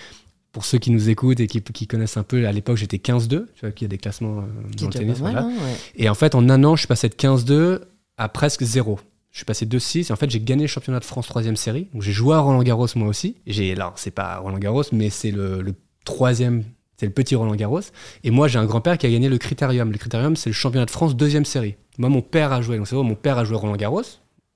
pour ceux qui nous écoutent et qui, qui connaissent un peu, à l'époque, j'étais 15-2, tu vois, qu'il y a des classements euh, dans le tennis. mal, hein, ouais. Et en fait, en un an, je suis passé de 15-2 à presque 0. Je suis passé 2-6 et en fait, j'ai gagné le championnat de France troisième série. Donc, j'ai joué à Roland Garros moi aussi. J'ai, là, c'est pas Roland Garros, mais c'est le, le troisième, c'est le petit Roland Garros. Et moi, j'ai un grand-père qui a gagné le Critérium. Le Critérium, c'est le championnat de France deuxième série. Moi, mon père a joué. Donc, c'est vrai, mon père a joué Roland Garros.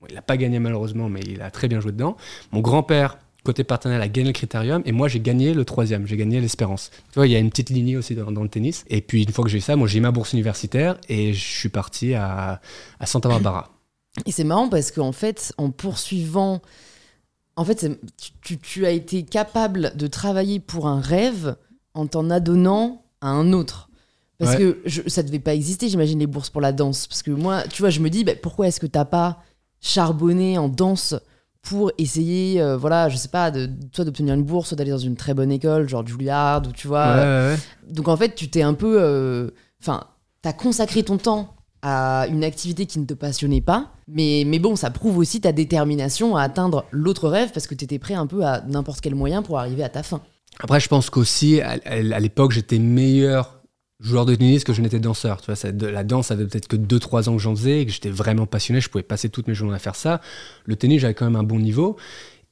Il n'a pas gagné malheureusement, mais il a très bien joué dedans. Mon grand-père, côté partenaire, a gagné le Critérium. Et moi, j'ai gagné le troisième. J'ai gagné l'Espérance. Tu vois, il y a une petite lignée aussi dans, le tennis. Et puis, une fois que j'ai eu ça, moi, j'ai ma bourse universitaire et je suis parti à, Santa Barbara. Et c'est marrant parce qu'en fait, en poursuivant. En fait, tu as été capable de travailler pour un rêve en t'en adonnant à un autre. Parce Ouais. que je, ça devait pas exister, j'imagine, les bourses pour la danse. Parce que moi, tu vois, je me dis, bah, pourquoi est-ce que t'as pas charbonné en danse pour essayer, euh, voilà, je sais pas, de, soit d'obtenir une bourse, soit d'aller dans une très bonne école, genre Juilliard, ou tu vois. Ouais, ouais. Donc en fait, tu t'es un peu. euh, Enfin, t'as consacré ton temps à une activité qui ne te passionnait pas. Mais, mais bon, ça prouve aussi ta détermination à atteindre l'autre rêve parce que t'étais prêt un peu à n'importe quel moyen pour arriver à ta fin. Après, je pense qu'aussi, à, à- l'époque, j'étais meilleur joueur de tennis que je n'étais danseur. Tu vois, la danse, ça faisait peut-être que 2-3 ans que j'en faisais et que j'étais vraiment passionné. Je pouvais passer toutes mes journées à faire ça. Le tennis, j'avais quand même un bon niveau.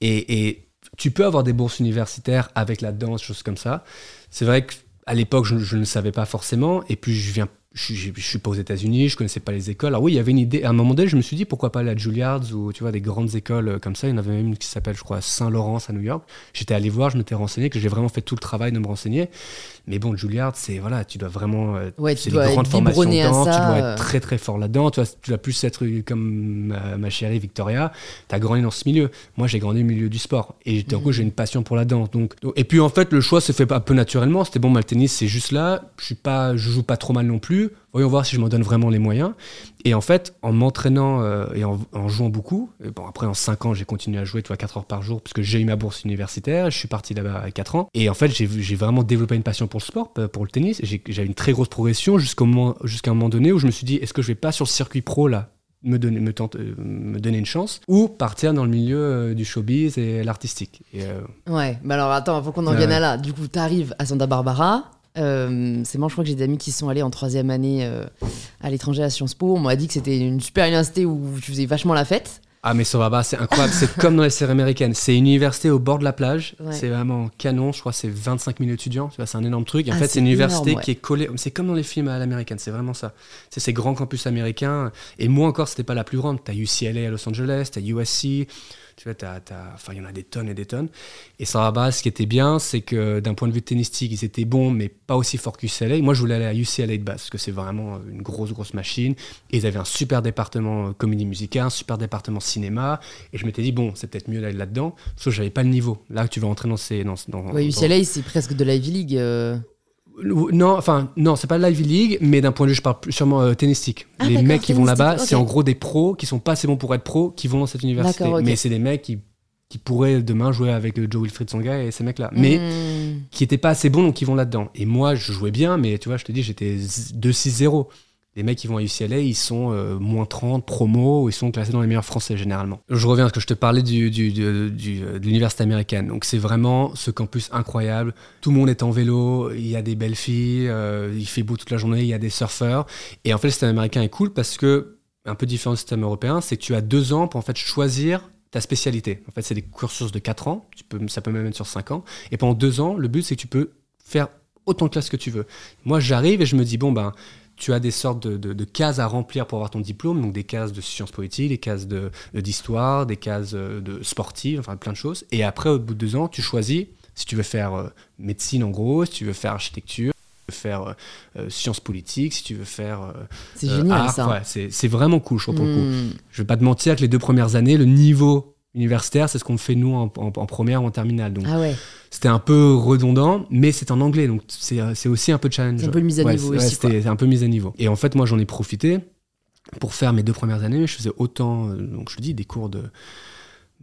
Et, et tu peux avoir des bourses universitaires avec la danse, choses comme ça. C'est vrai qu'à l'époque, je, je ne le savais pas forcément. Et puis, je viens. Je, suis pas aux États-Unis, je connaissais pas les écoles. Alors oui, il y avait une idée. À un moment donné, je me suis dit pourquoi pas aller à Juilliard's ou tu vois des grandes écoles euh, comme ça. Il y en avait même une qui s'appelle, je crois, Saint-Laurent à New York. J'étais allé voir, je m'étais renseigné, que j'ai vraiment fait tout le travail de me renseigner. Mais bon, Juilliard, c'est voilà, tu dois vraiment. euh, Ouais, c'est dois des grandes être formations de biberonné à danse, tu ça, dois euh. être très très fort là-dedans. Tu, tu dois plus être comme ma, ma chérie Victoria. Tu as grandi dans ce milieu. Moi, j'ai grandi au milieu du sport. Et d'un coup, j'ai une passion pour la danse. Donc, et puis en fait, le choix se fait un peu naturellement. C'était bon, bah, le tennis, c'est juste là. Je suis pas, je joue pas trop mal non plus. Voyons voir si je m'en donne vraiment les moyens. Et en fait, en m'entraînant euh, et en, en jouant beaucoup, et bon, après en 5 ans, j'ai continué à jouer, tu vois, 4 heures par jour, parce que j'ai eu ma bourse universitaire, je suis parti là-bas à 4 ans. Et en fait, j'ai vraiment développé une passion pour le sport, pour le tennis. J'ai j'ai une très grosse progression jusqu'au moment- jusqu'à un moment donné où je me suis dit, est-ce que je vais pas sur le circuit pro là me donner, me, euh, me donner une chance ou partir dans le milieu euh, du showbiz et l'artistique. Euh, Ouais, mais alors attends, faut qu'on en vienne à là. Du coup, t'arrives à Santa Barbara. Euh, c'est moi, je crois que j'ai des amis qui sont allés en troisième année euh, à l'étranger à Sciences Po. On m'a dit que c'était une super université où tu faisais vachement la fête. Ah mais ça va pas, c'est incroyable, c'est comme dans les séries américaines, c'est une université au bord de la plage, Ouais. c'est vraiment canon, je crois que c'est 25 000 étudiants, c'est un énorme truc, et en Ah, fait c'est une université ouais. qui est collée, c'est comme dans les films à l'américaine, c'est vraiment ça, c'est ces grands campus américains, et moi encore c'était pas la plus grande, t'as UCLA à Los Angeles, t'as USC, tu vois, enfin il y en a des tonnes et des tonnes, et ça va, ce qui était bien, c'est que d'un point de vue tennistique, ils étaient bons, mais pas aussi forts que UCLA, moi je voulais aller à UCLA de base, parce que c'est vraiment une grosse grosse machine, et ils avaient un super département euh, comédie musicale, un super département cinéma, et je m'étais dit, bon, c'est peut-être mieux d'aller là-dedans, sauf que j'avais pas le niveau. Là, tu vas entrer dans ces. Dans, dans, Ouais, dans- UCLA, c'est presque de la Ivy League. euh. Non, enfin, non, c'est pas l'Ivy League, mais d'un point de vue, je parle sûrement euh, tennistique. Ah, les mecs qui vont là-bas, c'est en gros des pros qui sont pas assez bons pour être pros qui vont dans cette université. Mais c'est des mecs qui, qui pourraient demain jouer avec euh, Joe Wilfried Songa et ces mecs-là. Mais Hmm. qui étaient pas assez bons, donc ils vont là-dedans. Et moi, je jouais bien, mais tu vois, je te dis, j'étais z- 2-6-0. Les mecs qui vont à UCLA, ils sont euh, moins 30, promo, ils sont classés dans les meilleurs français généralement. Je reviens à ce que je te parlais du- de l'université américaine. Donc c'est vraiment ce campus incroyable. Tout le monde est en vélo, il y a des belles filles, euh, il fait beau toute la journée, il y a des surfeurs. Et en fait, le système américain est cool parce que, un peu différent du système européen, c'est que tu as deux ans pour en fait choisir ta spécialité. En fait, c'est des cursus de 4 ans, ça peut même être sur 5 ans. Et pendant deux ans, le but, c'est que tu peux faire autant de classes que tu veux. Moi, j'arrive et je me dis, bon, ben, tu as des sortes de, de- de cases à remplir pour avoir ton diplôme, donc des cases de sciences politiques, des cases de- d'histoire, des cases euh, de sportives, enfin plein de choses. Et après, au bout de deux ans, tu choisis si tu veux faire euh, médecine en gros, si tu veux faire architecture, si tu veux faire euh, euh, sciences politiques, si tu veux faire euh, C'est génial art. ça. Ouais, c'est vraiment cool, je trouve, pour le coup. Hmm. Je vais pas te mentir que les deux premières années, le niveau universitaire, c'est ce qu'on fait nous en, en- en première ou en terminale. Donc Ah ouais. c'était un peu redondant, mais c'est en anglais, donc c'est c'est aussi un peu challenge. C'est un peu mise à Ouais, niveau c'est- ouais, aussi, C'était c'est un peu mise à niveau. Et en fait, moi, j'en ai profité pour faire mes deux premières années. Je faisais autant, euh, donc je te dis, des cours de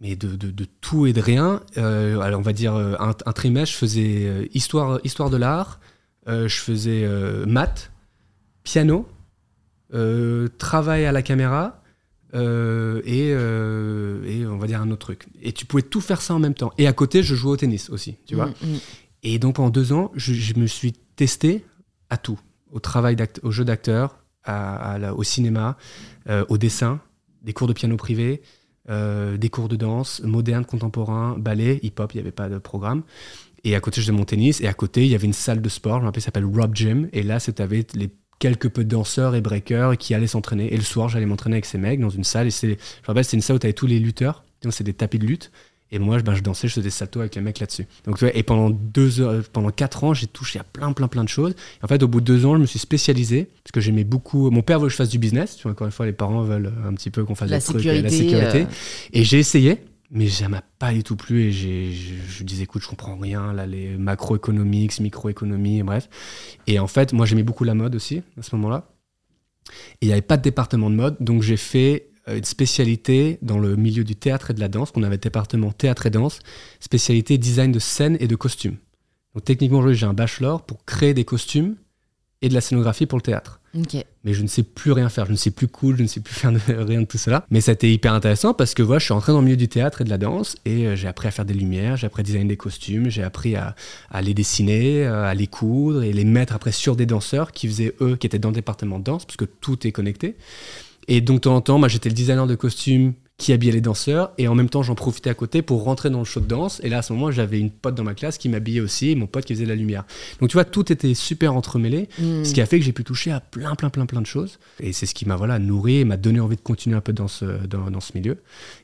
mais de, de- de tout et de rien. Euh, alors on va dire euh, un, un trimestre, je faisais euh, histoire, histoire de l'art, euh, je faisais euh, maths, piano, euh, travail à la caméra euh, et, euh, et on va dire un autre truc. Et tu pouvais tout faire ça en même temps. Et à côté, je jouais au tennis aussi, tu vois. Hmm, hmm. Et donc pendant deux ans, je, je me suis testé à tout, au travail, au jeu d'acteur, à- à la- au cinéma, euh, au dessin, des cours de piano privé, des cours de danse, moderne, contemporain, ballet, hip-hop, il n'y avait pas de programme. Et à côté, je faisais mon tennis. Et à côté, il y avait une salle de sport, je me rappelle, ça s'appelle Rob Gym. Et là, c'était avec les quelques peu de danseurs et breakers qui allaient s'entraîner. Et le soir, j'allais m'entraîner avec ces mecs dans une salle. Et c'est, je me rappelle, c'était une salle où tu avais tous les lutteurs. Donc, c'est des tapis de lutte. Et moi, ben, je dansais, je faisais des saltos avec les mecs là-dessus. Donc, tu vois, et pendant deux heures, pendant quatre ans, j'ai touché à plein, plein, plein de choses. Et en fait, au bout de deux ans, je me suis spécialisé parce que j'aimais beaucoup. Mon père veut que je fasse du business. Tu vois, encore une fois, les parents veulent un petit peu qu'on fasse La des trucs, sécurité. la sécurité. euh, Et j'ai essayé, mais ça m'a pas du tout plu. Et je, disais, écoute, je comprends rien, là, les macroéconomiques, microéconomie, bref. Et en fait, moi, j'aimais beaucoup la mode aussi, à ce moment-là. Il n'y avait pas de département de mode, donc j'ai fait euh, une spécialité dans le milieu du théâtre et de la danse, qu'on avait département théâtre et danse, spécialité design de scène et de costumes. Donc techniquement, j'ai un bachelor pour créer des costumes et de la scénographie pour le théâtre. Mais je ne sais plus rien faire, je ne sais plus cool, je ne sais plus faire rien de tout cela. Mais ça a été hyper intéressant parce que voilà, je suis entré dans le milieu du théâtre et de la danse et euh, j'ai appris à faire des lumières, j'ai appris à designer des costumes, j'ai appris à, à les dessiner, euh, à les coudre et les mettre après sur des danseurs qui faisaient eux, qui étaient dans le département de danse parce que tout est connecté. Et donc de temps en temps, moi j'étais le designer de costumes qui habillait les danseurs et en même temps j'en profitais à côté pour rentrer dans le show de danse et là à ce moment j'avais une pote dans ma classe qui m'habillait aussi et mon pote qui faisait de la lumière. Donc tu vois tout était super entremêlé Hmm. ce qui a fait que j'ai pu toucher à plein, plein, plein, plein de choses. Et c'est ce qui m'a voilà, nourri et m'a donné envie de continuer un peu dans ce, dans, dans ce milieu.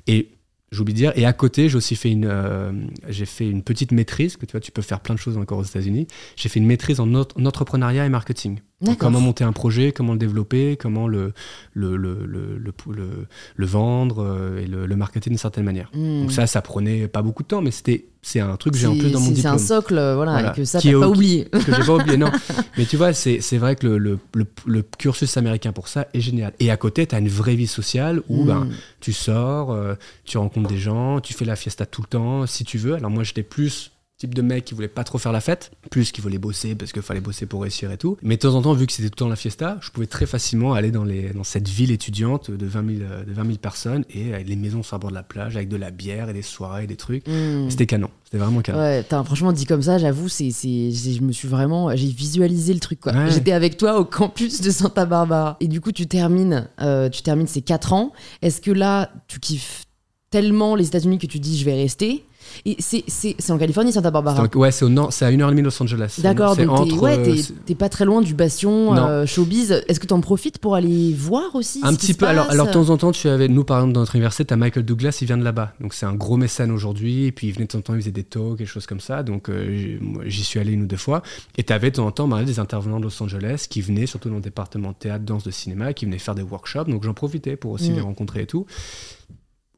Et j'oublie de dire, et à côté, j'ai aussi fait une, euh, j'ai fait une petite maîtrise, que tu vois, tu peux faire plein de choses encore aux États-Unis. J'ai fait une maîtrise en, entrepreneuriat et marketing. Comment monter un projet, comment le développer, comment le, le, le, le, le, le- le vendre euh, et le, marketer d'une certaine manière. Hmm. Donc ça, ça prenait pas beaucoup de temps, mais c'était, c'est un truc que j'ai en C'est- plus dans mon c'est- C'est un diplôme socle, euh, voilà, Voilà. et que ça, t'as pas oublié. que j'ai pas oublié, non. Mais tu vois, c'est vrai que le, le, le, le cursus américain pour ça est génial. Et à côté, tu as une vraie vie sociale où Hmm. ben, tu sors, euh, tu rencontres des gens, tu fais la fiesta tout le temps, si tu veux. Alors moi, j'étais plus type de mec qui voulait pas trop faire la fête, plus qui voulait bosser parce qu'il fallait bosser pour réussir et tout. Mais de temps en temps, vu que c'était tout le temps la fiesta, je pouvais très facilement aller dans, les, dans cette ville étudiante de 20 000, euh, de 20 000 personnes et avec les maisons sur le bord de la plage avec de la bière et des soirées et des trucs. Hmm. C'était canon. C'était vraiment canon. Ouais, t'as franchement dit comme ça, j'avoue, c'est, je me suis vraiment, j'ai visualisé le truc quoi. Ouais. J'étais avec toi au campus de Santa Barbara et du coup tu termines, euh, tu termines ces 4 ans. Est-ce que là tu kiffes tellement les États-Unis que tu dis je vais rester? C'est, en Californie Santa Barbara. Donc, ouais, c'est au nord, c'est à 1h30 de Los Angeles. D'accord, C'est donc t'es, ouais, euh, pas très loin du bastion euh, showbiz. Est-ce que t'en profites pour aller voir aussi Un ce petit peu. Alors, passe alors, de temps en temps, tu avais, nous, par exemple, dans notre université, tu as Michael Douglas, il vient de là-bas. Donc, c'est un gros mécène aujourd'hui. Et puis, il venait de temps en temps, il faisait des talks, quelque chose comme ça. Donc, euh, j'y suis allé une ou deux fois. Et tu avais de temps en temps bah, des intervenants de Los Angeles qui venaient, surtout dans le département de théâtre, danse, de cinéma, qui venaient faire des workshops. Donc, j'en profitais pour aussi Mm. les rencontrer et tout.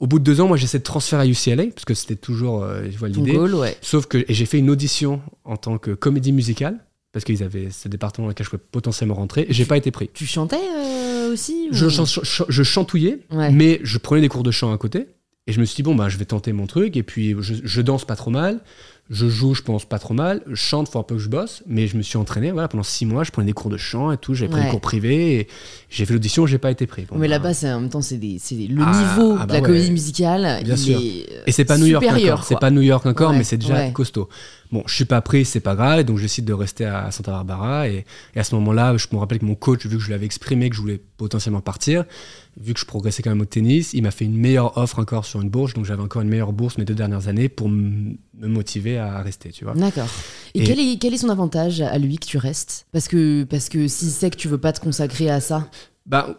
Au bout de deux ans, moi, j'essaie de transférer à UCLA, parce que c'était toujours, euh, je vois l'idée. ouais. Sauf que j'ai fait une audition en tant que comédie musicale, parce qu'ils avaient ce département dans lequel je pouvais potentiellement rentrer. Et j'ai pas été pris. Tu chantais euh, aussi ou- Je, chan- ch- je chantouillais, Ouais. mais je prenais des cours de chant à côté. Et je me suis dit, bon, bah, je vais tenter mon truc. Et puis, je, je danse pas trop mal. Je joue, je pense pas trop mal. Je chante, faut un peu que je bosse. Mais je me suis entraîné. Voilà, pendant six mois, je prenais des cours de chant et tout. J'avais pris Ouais. des cours privés. Et j'ai fait l'audition, j'ai pas été pris. Bon, mais bah, là-bas, c'est en même temps, c'est des- le Ah, niveau ah de bah la ouais. comédie musicale. Bien il sûr. est, euh, Et c'est pas New York encore. C'est pas New York encore, Ouais, mais c'est déjà costaud. Bon, je suis pas pris, c'est pas grave. Donc, je décide de rester à Santa Barbara. Et, et à ce moment-là, je me rappelle que mon coach, vu que je l'avais exprimé que je voulais potentiellement partir, vu que je progressais quand même au tennis, il m'a fait une meilleure offre encore sur une bourse. Donc, j'avais encore une meilleure bourse mes deux dernières années pour me motiver à rester, tu vois. D'accord. Et, Et- Quel, est, quel est son avantage à lui que tu restes? Parce que, parce que s'il sait que tu veux pas te consacrer à ça? Bah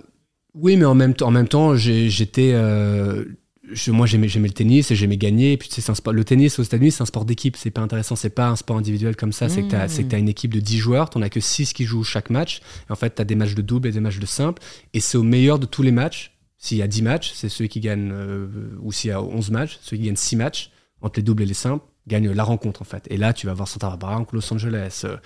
oui, mais en même temps, en même temps, j'étais, euh, je- moi j'aimais, j'aimais le tennis et j'aimais gagner. Et puis tu sais, c'est un sport, le tennis aux États-Unis, c'est un sport d'équipe. C'est pas intéressant, c'est pas un sport individuel comme ça. C'est que t'as, Mm. c'est que t'as une équipe de 10 joueurs, t'en as que 6 qui jouent chaque match. Et en fait, t'as des matchs de double et des matchs de simple. Et c'est au meilleur de tous les matchs. S'il y a 10 matchs, c'est ceux qui gagnent, euh, ou s'il y a 11 matchs, ceux qui gagnent 6 matchs entre les doubles et les simples gagnent la rencontre en fait. Et là, tu vas voir Santa Barbara, donc Los Angeles, euh,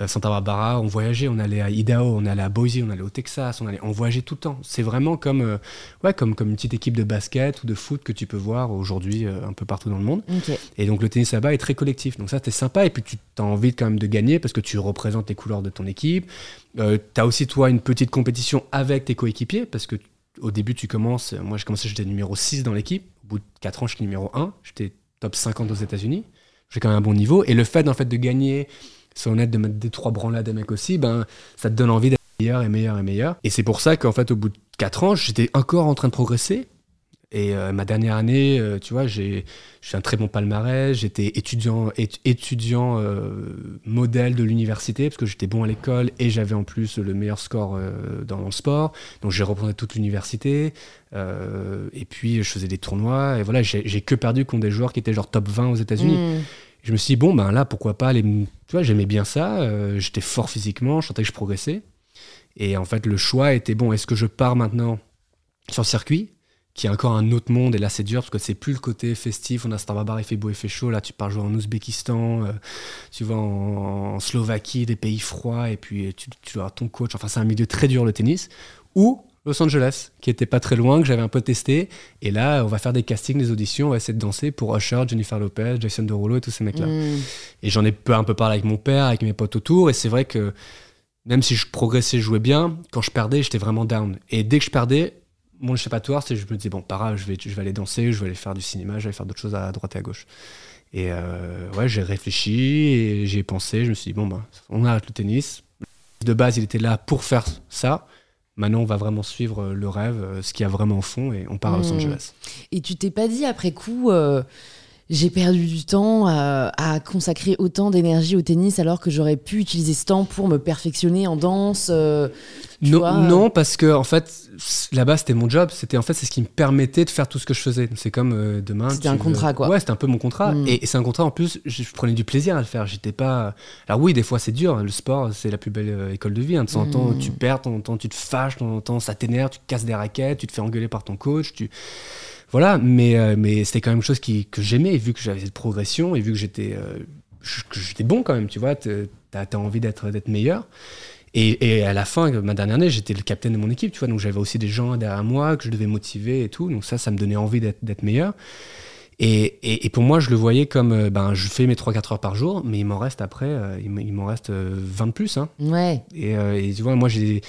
euh, Santa Barbara, on voyageait, on allait à Idaho, on allait à Boise, on allait au Texas, on allait, on voyageait tout le temps. C'est vraiment comme, euh, ouais, comme, comme une petite équipe de basket ou de foot que tu peux voir aujourd'hui euh, un peu partout dans le monde. Et donc le tennis là-bas est très collectif. Donc ça, c'était sympa. Et puis tu as envie quand même de gagner parce que tu représentes les couleurs de ton équipe. Tu as aussi, toi, une petite compétition avec tes coéquipiers parce que au début, tu commences. Moi, j'ai commencé, j'étais numéro 6 dans l'équipe. Au bout de 4 ans, j'étais numéro 1. J'étais top 50 aux États-Unis. J'ai quand même un bon niveau. Et le fait, en fait, de gagner, c'est honnête, de mettre des trois branlades des mecs aussi, ben, ça te donne envie d'être meilleur et meilleur et meilleur. Et c'est pour ça qu'en fait, au bout de 4 ans, j'étais encore en train de progresser. Et euh, ma dernière année, euh, tu vois, j'ai un très bon palmarès. J'étais étudiant, ét- étudiant euh, modèle de l'université parce que j'étais bon à l'école et j'avais en plus le meilleur score dans le sport. Donc j'ai représenté toute l'université. Et puis je faisais des tournois. Et voilà, j'ai que perdu contre des joueurs qui étaient genre top 20 aux États-Unis. Mm. Je me suis dit, bon, ben là, pourquoi pas aller. Tu vois, j'aimais bien ça. J'étais fort physiquement, je sentais que je progressais. Et en fait, le choix était, bon, est-ce que je pars maintenant sur le circuit qui est encore un autre monde, et là c'est dur parce que c'est plus le côté festif, on a Star Barbara, il fait beau, il fait chaud, là tu pars jouer en Ouzbékistan, euh, tu vas en, en Slovaquie, des pays froids, et puis tu, tu as ton coach, enfin c'est un milieu très dur le tennis, ou Los Angeles, qui était pas très loin, que j'avais un peu testé. Et là, on va faire des castings, des auditions, on va essayer de danser pour Usher, Jennifer Lopez, Jason Derulo et tous ces mecs-là. Mm. Et j'en ai un peu parlé avec mon père, avec mes potes autour. Et c'est vrai que même si je progressais, je jouais bien, quand je perdais, j'étais vraiment down. Et dès que je perdais, mon échappatoire, c'est je me disais, bon, pas grave, je vais, je vais aller danser, je vais aller faire du cinéma, je vais aller faire d'autres choses à droite et à gauche. Et euh, ouais, j'ai réfléchi et j'ai pensé, je me suis dit, bon, ben, on arrête le tennis. De base, il était là pour faire ça. Maintenant, on va vraiment suivre le rêve, euh, ce qu'il y a vraiment au fond, et on part à Los Mm. Angeles. Et tu t'es pas dit après coup, euh, j'ai perdu du temps à consacrer autant d'énergie au tennis alors que j'aurais pu utiliser ce temps pour me perfectionner en danse euh, tu Non, vois, non, parce que en fait, là-bas, c'était mon job. C'était en fait, c'est ce qui me permettait de faire tout ce que je faisais. C'est comme euh, demain. C'était un veux- contrat, quoi. Ouais, c'était un peu mon contrat. Mm. Et, et c'est un contrat en plus. Je, je prenais du plaisir à le faire. J'étais pas. Alors oui, des fois, c'est dur. Le sport, c'est la plus belle euh, école de vie. hein. De temps en temps, Mm. tu perds, de temps en temps, tu te fâches, de temps en temps, ça t'énerve, tu te casses des raquettes, tu te fais engueuler par ton coach. Tu voilà. Mais euh, mais c'était quand même quelque chose qui, que j'aimais. Et vu que j'avais cette progression et vu que j'étais j'étais bon quand même, tu vois, t'as as envie d'être d'être meilleur. Et, et à la fin, ma dernière année, j'étais le capitaine de mon équipe, tu vois, donc j'avais aussi des gens derrière moi que je devais motiver et tout, donc ça, ça me donnait envie d'être meilleur. Et, et, et pour moi, je le voyais comme, euh, ben, je fais mes 3-4 heures par jour, mais il m'en reste après, euh, il m'en reste euh, 20 de plus. Hein. Ouais. Et, euh, et tu vois, moi, j'ai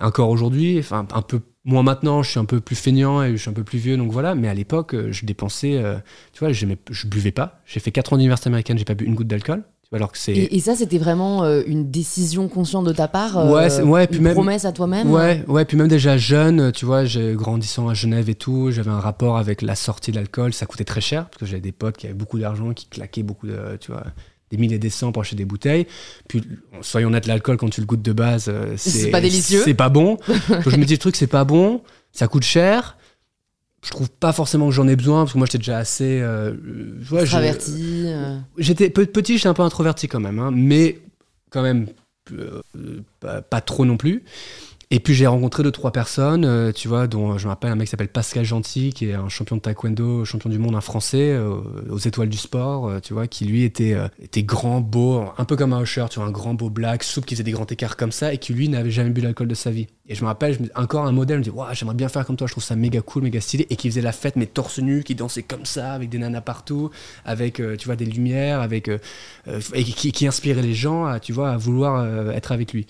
encore aujourd'hui, enfin, un peu moins maintenant, je suis un peu plus feignant et je suis un peu plus vieux, donc voilà, mais à l'époque, euh, je dépensais, euh, tu vois, je buvais pas. J'ai fait 4 ans d'université américaine, j'ai pas bu une goutte d'alcool, alors que c'est. Et, et ça, c'était vraiment euh, une décision consciente de ta part euh, Ouais, c'est- ouais, puis Une même- promesse à toi-même Ouais, ouais, puis même déjà jeune, tu vois, grandissant à Genève et tout, j'avais un rapport avec la sortie de l'alcool, ça coûtait très cher parce que j'avais des potes qui avaient beaucoup d'argent, qui claquaient beaucoup de, tu vois, des milliers et des cents pour acheter des bouteilles. Puis soyons honnêtes, l'alcool quand tu le goûtes de base, euh, C'est pas délicieux. C'est pas bon. Donc, je me dis le truc, c'est pas bon, ça coûte cher. Je trouve pas forcément que j'en ai besoin parce que moi j'étais déjà assez, euh, euh, ouais, Extraverti. euh. J'étais pe- petit, j'étais un peu introverti quand même, hein, mais quand même euh, pas, pas trop non plus. Et puis j'ai rencontré deux trois personnes, euh, tu vois, dont je me rappelle un mec qui s'appelle Pascal Gentil, qui est un champion de taekwondo, champion du monde, un Français euh, aux étoiles du sport, euh, tu vois, qui lui était était grand, beau, un peu comme un Usher, tu vois, un grand beau black, souple, qui faisait des grands écarts comme ça, et qui lui n'avait jamais bu l'alcool de sa vie. Et je me rappelle, je me- encore un modèle, je me dis, Ouah, j'aimerais bien faire comme toi, je trouve ça méga cool, méga stylé, et qui faisait la fête mais torse nu, qui dansait comme ça, avec des nanas partout, avec tu vois des lumières, avec et qui, qui inspirait les gens à tu vois à vouloir être avec lui.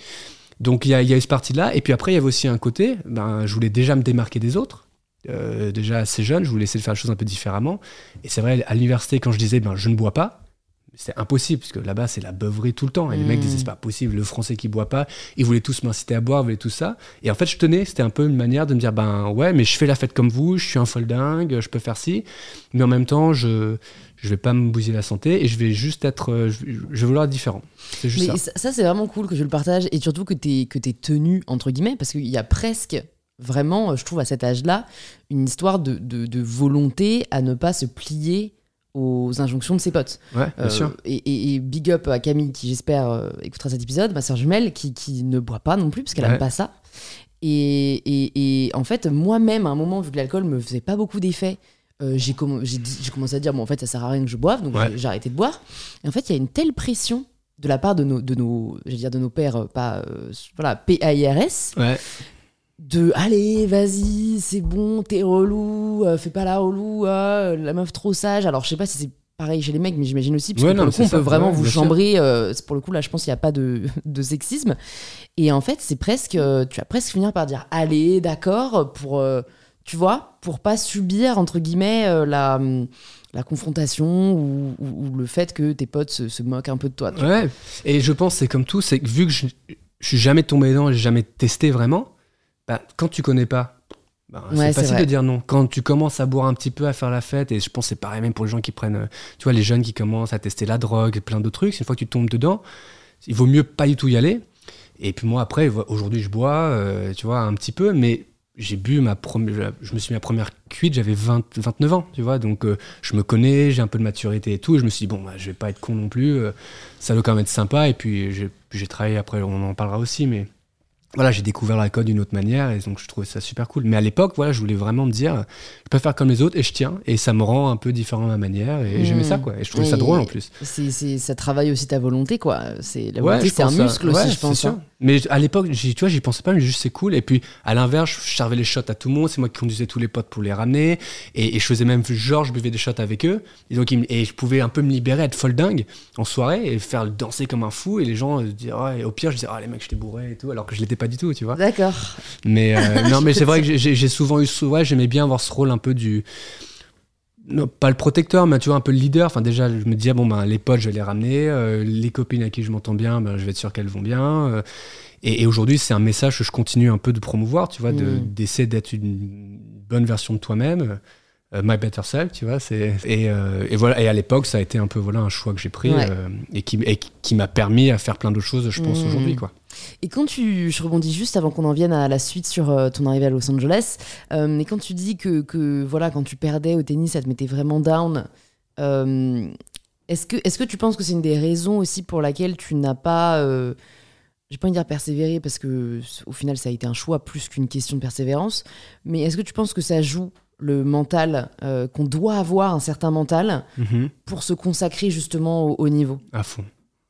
Donc il y a, eu ce parti-là. Et puis après, il y avait aussi un côté, ben, je voulais déjà me démarquer des autres. Euh, déjà assez jeune, je voulais essayer de faire les choses un peu différemment. Et c'est vrai, à l'université, quand je disais, ben, je ne bois pas, c'est impossible, parce que là-bas, c'est la beuverie tout le temps. Et les mecs disaient, c'est pas possible, le français qui boit pas. Ils voulaient tous m'inciter à boire, ils voulaient tout ça. Et en fait, je tenais, c'était un peu une manière de me dire, ben ouais, mais je fais la fête comme vous, je suis un folle dingue, je peux faire ci. Mais en même temps, je je vais pas me bousiller la santé et je vais juste être, euh, je, je vais vouloir être différent. C'est juste Mais ça. ça, c'est vraiment cool que je le partage et surtout que tu que t'es tenu, entre guillemets, parce qu'il y a presque, vraiment, je trouve, à cet âge-là, une histoire de, de- de volonté à ne pas se plier aux injonctions de ses potes. Ouais, bien Euh, sûr. Et, et- et big up à Camille, qui j'espère euh, écoutera cet épisode, ma soeur jumelle, qui, qui ne boit pas non plus, parce qu'elle Ouais. n'aime pas ça. Et, et- en fait, moi-même, à un moment, vu que l'alcool me faisait pas beaucoup d'effet, euh, j'ai commencé à dire, bon, en fait, ça sert à rien que je boive, donc Ouais. j'ai- arrêté de boire. Et en fait, il y a une telle pression de la part de nos, de nos, je vais dire de nos pères, euh, pas, euh, voilà, P-A-I-R-S, Ouais. De allez, vas-y, c'est bon, t'es relou, euh, fais pas la relou, ah, la meuf trop sage. Alors, je sais pas si c'est pareil chez les mecs, mais j'imagine aussi, parce Ouais, que non, pour le coup, on ça, peut vraiment ouais, vous chambrer. euh, pour le coup, là, je pense qu'il n'y a pas de, de sexisme. Et en fait, c'est presque, euh, tu vas presque finir par dire allez, d'accord, pour, euh, tu vois, pour pas subir, entre guillemets, euh, la. hum, la confrontation ou, ou- ou le fait que tes potes se, se moquent un peu de toi. vois. Ouais. Et je pense c'est comme tout, c'est vu que je, je suis jamais tombé dedans, j'ai jamais testé vraiment, bah, quand tu connais pas, bah, Ouais, c'est facile de dire non. Quand tu commences à boire un petit peu, à faire la fête, et je pense que c'est pareil même pour les gens qui prennent, euh, tu vois, les jeunes qui commencent à tester la drogue et plein d'autres trucs, une fois que tu tombes dedans, il vaut mieux pas du tout y aller. Et puis moi après, aujourd'hui je bois, euh, tu vois, un petit peu, mais j'ai bu ma première, je me suis mis ma première cuite, j'avais 20, 29 ans, tu vois, donc euh, je me connais, j'ai un peu de maturité et tout, et je me suis dit, bon, bah, je vais pas être con non plus, euh, ça doit quand même être sympa, et puis j'ai travaillé, après on en parlera aussi, mais voilà, j'ai découvert l'alcool d'une autre manière, et donc je trouvais ça super cool. Mais à l'époque, voilà, je voulais vraiment me dire, je peux faire comme les autres, et je tiens, et ça me rend un peu différent à ma manière, et Mmh. j'aimais ça, quoi, et je trouvais ça drôle en plus. C'est, ça travaille aussi ta volonté, quoi. C'est, la volonté, c'est un ça. muscle Ouais, aussi, je pense. sûr. hein. Mais à l'époque, tu vois, j'y pensais pas, mais juste c'est cool. Et puis, à l'inverse, je servais les shots à tout le monde. C'est moi qui conduisais tous les potes pour les ramener. Et, je faisais même, genre, je buvais des shots avec eux. Et donc, et je pouvais un peu me libérer, être folle dingue en soirée et faire danser comme un fou. Et les gens euh, disaient, et au pire, je disais, ah, les mecs, j'étais bourré et tout, alors que je l'étais pas du tout, tu vois. D'accord. Mais euh, non, mais c'est vrai que j'ai souvent eu, ouais, j'aimais bien avoir ce rôle un peu du non, pas le protecteur, mais tu vois, un peu le leader. Enfin, déjà, je me disais, bon, ben, les potes, je vais les ramener. Euh, les copines à qui je m'entends bien, ben, je vais être sûr qu'elles vont bien. Euh, et, aujourd'hui, c'est un message que je continue un peu de promouvoir, tu vois, mm. d'essayer d'être une bonne version de toi-même. Euh, my Better Self, tu vois. C'est, et, voilà, et à l'époque, ça a été un peu voilà, un choix que j'ai pris et qui, qui m'a permis à faire plein d'autres choses, je pense, mm. aujourd'hui, quoi. Et quand tu, je rebondis juste avant qu'on en vienne à la suite sur euh, ton arrivée à Los Angeles, euh, et quand tu dis que, que, voilà, quand tu perdais au tennis, ça te mettait vraiment down, euh, est-ce que, est que tu penses que c'est une des raisons aussi pour laquelle tu n'as pas, euh, j'ai pas envie de dire persévérer parce que au final ça a été un choix plus qu'une question de persévérance, mais est-ce que tu penses que ça joue le mental, qu'on doit avoir un certain mental mm-hmm. pour se consacrer justement au haut niveau? À fond.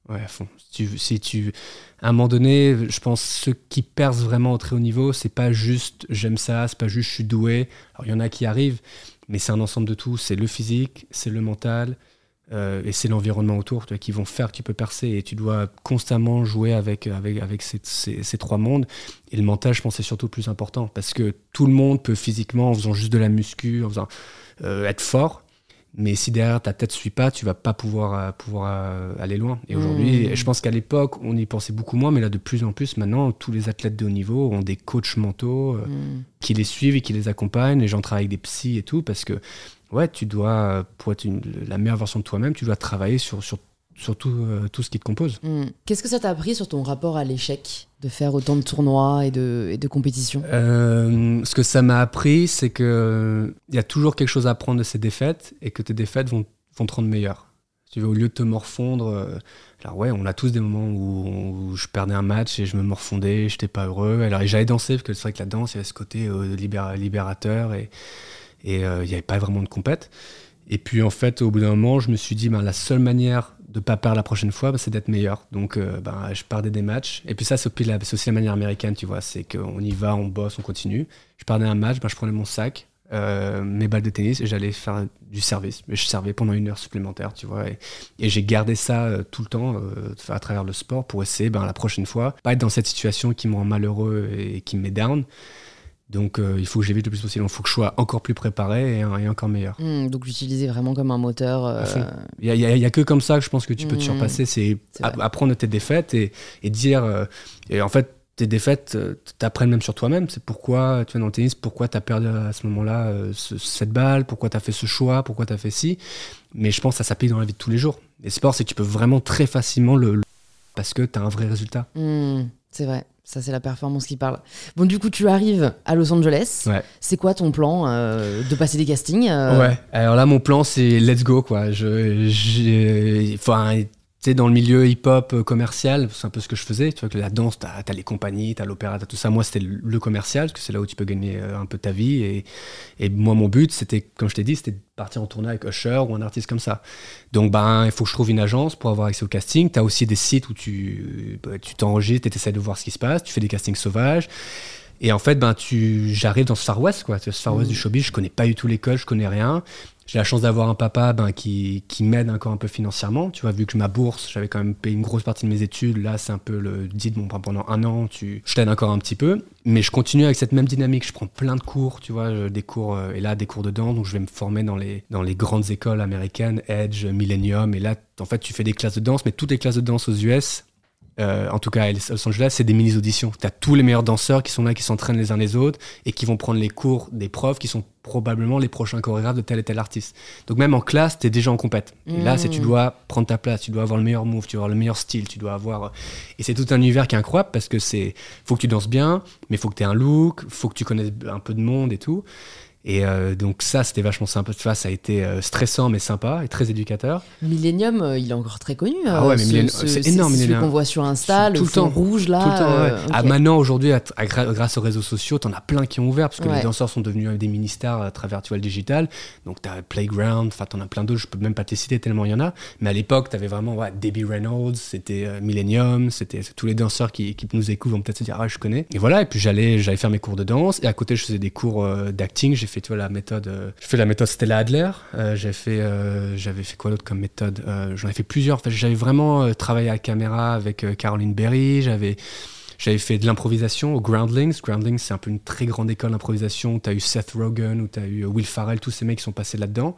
Ouais, à fond. Si tu, à un moment donné, je pense ceux qui percent vraiment au très haut niveau, c'est pas juste j'aime ça, c'est pas juste je suis doué. Alors il y en a qui arrivent, mais c'est un ensemble de tout. C'est le physique, c'est le mental euh, et c'est l'environnement autour qui vont faire que tu peux percer. Et tu dois constamment jouer avec, avec, avec ces, ces, ces, trois mondes. Et le mental, je pense, c'est surtout le plus important parce que tout le monde peut physiquement, en faisant juste de la muscu, en faisant, euh, être fort mais si derrière ta tête ne suit pas, tu vas pas pouvoir, euh, pouvoir euh, aller loin. Et aujourd'hui, mmh. je pense qu'à l'époque, on y pensait beaucoup moins, mais là, de plus en plus, maintenant, tous les athlètes de haut niveau ont des coachs mentaux euh, mmh. qui les suivent et qui les accompagnent. Les gens travaillent avec des psys et tout, parce que, ouais, tu dois, pour être la meilleure version de toi-même, tu dois travailler sur, sur sur tout, tout, ce qui te compose. Mmh. Qu'est-ce que ça t'a appris sur ton rapport à l'échec de faire autant de tournois et de, et de compétitions? Euh, Ce que ça m'a appris, c'est qu'il y a toujours quelque chose à apprendre de ces défaites et que tes défaites vont, vont te rendre meilleur. Tu veux, au lieu de te morfondre, euh, alors ouais, on a tous des moments où, je perdais un match et je me morfondais, j'étais pas heureux. Alors j'allais danser parce que c'est vrai que la danse, il y avait ce côté euh, libérateur et il n'y avait pas vraiment de compète. Et puis en fait, au bout d'un moment, je me suis dit, ben, la seule manière de pas perdre la prochaine fois, bah, c'est d'être meilleur. Donc, euh, ben, je perdais des matchs. Et puis ça, c'est aussi la manière américaine, tu vois. C'est qu'on y va, on bosse, on continue. Je perdais un match, ben, je prenais mon sac, euh, mes balles de tennis et j'allais faire du service. Mais je servais pendant une heure supplémentaire, tu vois. Et, j'ai gardé ça euh, tout le temps à travers le sport pour essayer, ben, la prochaine fois, pas être dans cette situation qui me rend malheureux et qui me met down donc euh, il faut que j'évite le plus possible. Il faut que je sois encore plus préparé et, encore meilleur. Hmm, donc l'utiliser vraiment comme un moteur. Euh, il n'y a, que comme ça que je pense que tu peux te hmm. surpasser. C'est apprendre tes défaites et, dire. Euh, et en fait, tes défaites t'apprennent même sur toi-même. C'est pourquoi, tu vois, dans le tennis, pourquoi tu as perdu à ce moment-là cette balle, pourquoi tu as fait ce choix, pourquoi tu as fait ci. Mais je pense que ça s'applique dans la vie de tous les jours. Et sport, c'est que tu peux vraiment très facilement le. parce que tu as un vrai résultat. Hmm, c'est vrai. Ça, c'est la performance qui parle. Bon, du coup, tu arrives à Los Angeles. Ouais. C'est quoi ton plan euh, de passer des castings euh Ouais. Alors là, mon plan, c'est let's go, quoi. Je, enfin, tu sais, dans le milieu hip-hop euh, commercial, c'est un peu ce que je faisais. Tu vois, que la danse, t'as as les compagnies, t'as l'opéra, t'as tout ça. Moi, c'était le commercial, parce que c'est là où tu peux gagner un peu ta vie. Et, et moi, mon but, c'était, comme je t'ai dit, c'était de partir en tournée avec Usher ou un artiste comme ça. Donc, ben, il faut que je trouve une agence pour avoir accès au casting. T'as aussi des sites où tu bah, tu t'enregistres et t'essaies de voir ce qui se passe. Tu fais des castings sauvages. Et en fait, ben, tu, j'arrive dans ce Far West, quoi. Ce Far West du mmh. showbiz, je connais pas du tout l'école, je connais rien. J'ai la chance d'avoir un papa ben, qui, m'aide encore un peu financièrement. Tu vois, vu que ma bourse, j'avais quand même payé une grosse partie de mes études. Là, c'est un peu le dit bon, pendant un an, tu, je t'aide encore un petit peu. Mais je continue avec cette même dynamique. Je prends plein de cours, tu vois, des cours, euh, et là, des cours de danse. Donc, je vais me former dans les, dans les grandes écoles américaines, Edge, Millennium. Et là, en fait, tu fais des classes de danse, mais toutes les classes de danse aux US, euh, en tout cas à Los Angeles, c'est des mini-auditions. Tu as tous les meilleurs danseurs qui sont là, qui s'entraînent les uns les autres et qui vont prendre les cours des profs qui sont probablement les prochains chorégraphes de tel et tel artiste. Donc même en classe, tu es déjà en compète. Et là, c'est tu mmh. dois prendre ta place, tu dois avoir le meilleur move, tu dois avoir le meilleur style, tu dois avoir... Et c'est tout un univers qui est incroyable parce que c'est... faut que tu danses bien, mais faut que tu aies un look, faut que tu connaisses un peu de monde et tout. Et euh, donc ça, c'était vachement sympa. Vois, ça a été euh, stressant mais sympa et très éducateur. Millennium, euh, il est encore très connu. Ah ouais, mais ce- ce- c'est c'est énorme, celui Millennium. qu'on voit sur Insta, Tout le le fond temps. rouge là. Tout le temps, ouais. ok. Ah, maintenant, aujourd'hui, grâce aux réseaux sociaux, t'en as plein qui ont ouvert parce que Ouais. les danseurs sont devenus des mini-stars à travers tu vois, le digital. Donc, t'as Playground, enfin, t'en as plein d'autres, je peux même pas te les citer tellement il y en a. Mais à l'époque, t'avais vraiment ouais, Debbie Reynolds, c'était Millennium, c'était c'est tous les danseurs qui, qui nous écoutent vont peut-être se dire, ah, je connais. Et voilà, et puis j'allais j'allais faire mes cours de danse et à côté, je faisais des cours d'acting. J'ai fait, tu vois, la méthode, euh, je fais la méthode Stella Adler. Euh, j'ai fait, euh, j'avais fait quoi d'autre comme méthode J'en ai fait plusieurs. Enfin, j'avais vraiment travaillé à la caméra avec Caroline Berry, j'avais j'avais fait de l'improvisation au Groundlings. Groundlings, c'est un peu une très grande école d'improvisation. Tu as eu Seth Rogen ou tu as eu Will Farrell, tous ces mecs qui sont passés là-dedans.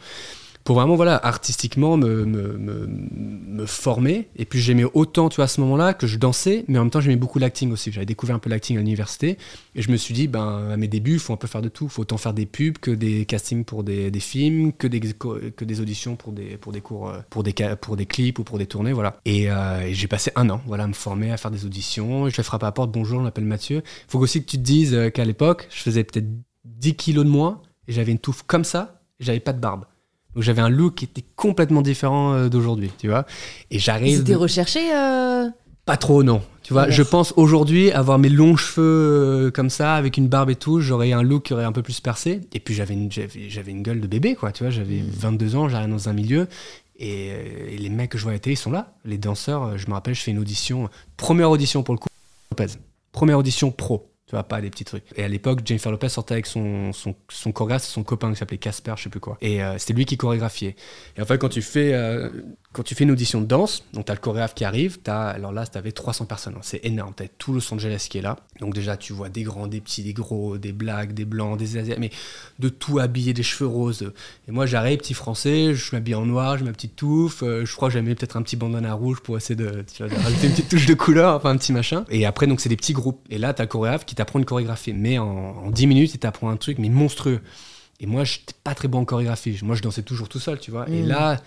Pour vraiment, voilà, artistiquement me, me, me, me former. Et puis j'aimais autant, tu vois, à ce moment-là, que je dansais, mais en même temps, j'aimais beaucoup l'acting aussi. J'avais découvert un peu l'acting à l'université. Et je me suis dit, ben, à mes débuts, il faut un peu faire de tout. Faut autant faire des pubs que des castings pour des, des films, que des, que des auditions pour des, pour des cours, euh, pour des, pour des clips ou pour des tournées, voilà. Et, euh, et j'ai passé un an, voilà, à me former, à faire des auditions. Je fais frapper à la porte, bonjour, je m'appelle Mathieu. Faut aussi que tu te dises euh, qu'à l'époque, je faisais peut-être 10 kilos de moins et j'avais une touffe comme ça j'avais pas de barbe. Donc j'avais un look qui était complètement différent euh, d'aujourd'hui, tu vois. Et j'arrive. étaient recherchés. euh, Pas trop, non. Tu vois, je pense aujourd'hui avoir mes longs cheveux euh, comme ça, avec une barbe et tout, j'aurais un look qui aurait un peu plus percé. Et puis j'avais une, j'avais, j'avais une gueule de bébé, quoi. Tu vois, j'avais 22 ans, j'arrive dans un milieu. Et, et les mecs que je vois à la télé, ils sont là. Les danseurs, je me rappelle, je fais une audition, première audition pour le coup, Lopez. Première audition pro. Tu vois, pas des petits trucs. Et à l'époque, Jennifer Lopez sortait avec son, son, son chorégraphe, son copain qui s'appelait Casper, je sais plus quoi. Et euh, c'était lui qui chorégraphiait. Et en fait, quand tu fais, euh, quand tu fais une audition de danse, donc tu as le chorégraphe qui arrive, as, alors là, tu avais 300 personnes. hein, c'est énorme. Tu as tout Los Angeles qui est là. Donc déjà, tu vois des grands, des petits, des gros, des blagues, des blancs, des asiatiques, mais de tout habillé, des cheveux roses. Et moi, j'arrive, petit français, je m'habille en noir, j'ai ma petite touffe. euh, je crois que j'ai mis peut-être un petit bandana rouge pour essayer de, tu vois, de rajouter une petite touche de couleur, enfin un petit machin. Et après, donc, c'est des petits groupes. Et là, tu as le chorégraphe qui t'apprend une chorégraphie. Mais en, en 10 minutes, il t'apprend un truc, mais monstrueux. Et moi, je n'étais pas très bon en chorégraphie. Moi, je dansais toujours tout seul, tu vois. Et Mm. là,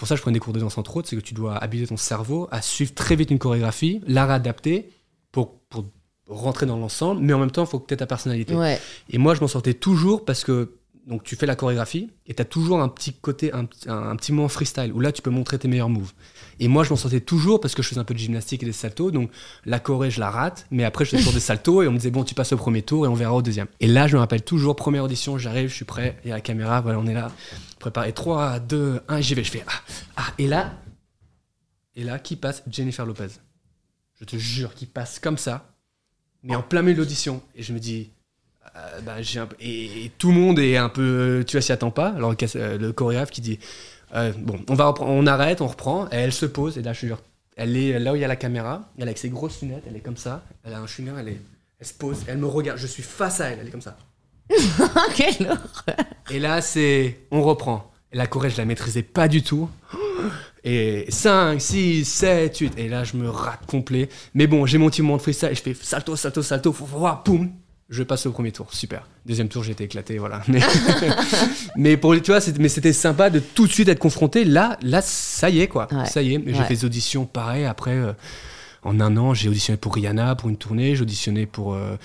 pour ça, je prenais des cours de danse entre autres, c'est que tu dois habituer ton cerveau à suivre très vite une chorégraphie, la réadapter pour, pour rentrer dans l'ensemble, mais en même temps, il faut que tu aies ta personnalité. Ouais. Et moi, je m'en sortais toujours parce que donc tu fais la chorégraphie et tu as toujours un petit côté, un, un, petit moment freestyle où là, tu peux montrer tes meilleurs moves. Et moi, je m'en sortais toujours parce que je faisais un peu de gymnastique et des saltos. Donc la choré, je la rate, mais après, je fais toujours des saltos et on me disait, bon, tu passes au premier tour et on verra au deuxième. Et là, je me rappelle toujours, première audition, j'arrive, je suis prêt, il y a la caméra, voilà, on est là, préparé 3, 2, 1, j'y vais, je fais, ah, ah, et là, et là, qui passe? Jennifer Lopez. Je te jure, qui passe comme ça, mais en plein milieu de l'audition. Et je me dis, euh, bah, j'ai un peu- et, et tout le monde est un peu, tu vois, s'y attend pas. Alors le, euh, le chorégraphe qui dit, euh, bon, on va on arrête, on reprend. Et elle se pose et là, je te jure, elle est là où il y a la caméra. Elle est avec ses grosses lunettes, elle est comme ça. Elle a un chewing-gum, elle est, elle se pose, elle me regarde. Je suis face à elle, elle est comme ça. Quelle horreur. Et là, c'est. On reprend. Et la choré, je la maîtrisais pas du tout. Et 5, 6, 7, 8. Et là, je me rate complet. Mais bon, j'ai mon petit moment de freestyle. Et je fais salto, salto, salto. Faut voir, poum. Je passe au premier tour. Super. Deuxième tour, j'ai été éclaté. Voilà. Mais, mais pour les- tu vois, c'était- mais c'était sympa de tout de suite être confronté. Là, là, ça y est, quoi. Ouais. Ça y est. Mais J'ai Ouais. fait des auditions pareil. Après, euh, en un an, j'ai auditionné pour Rihanna pour une tournée. J'ai auditionné pour, euh,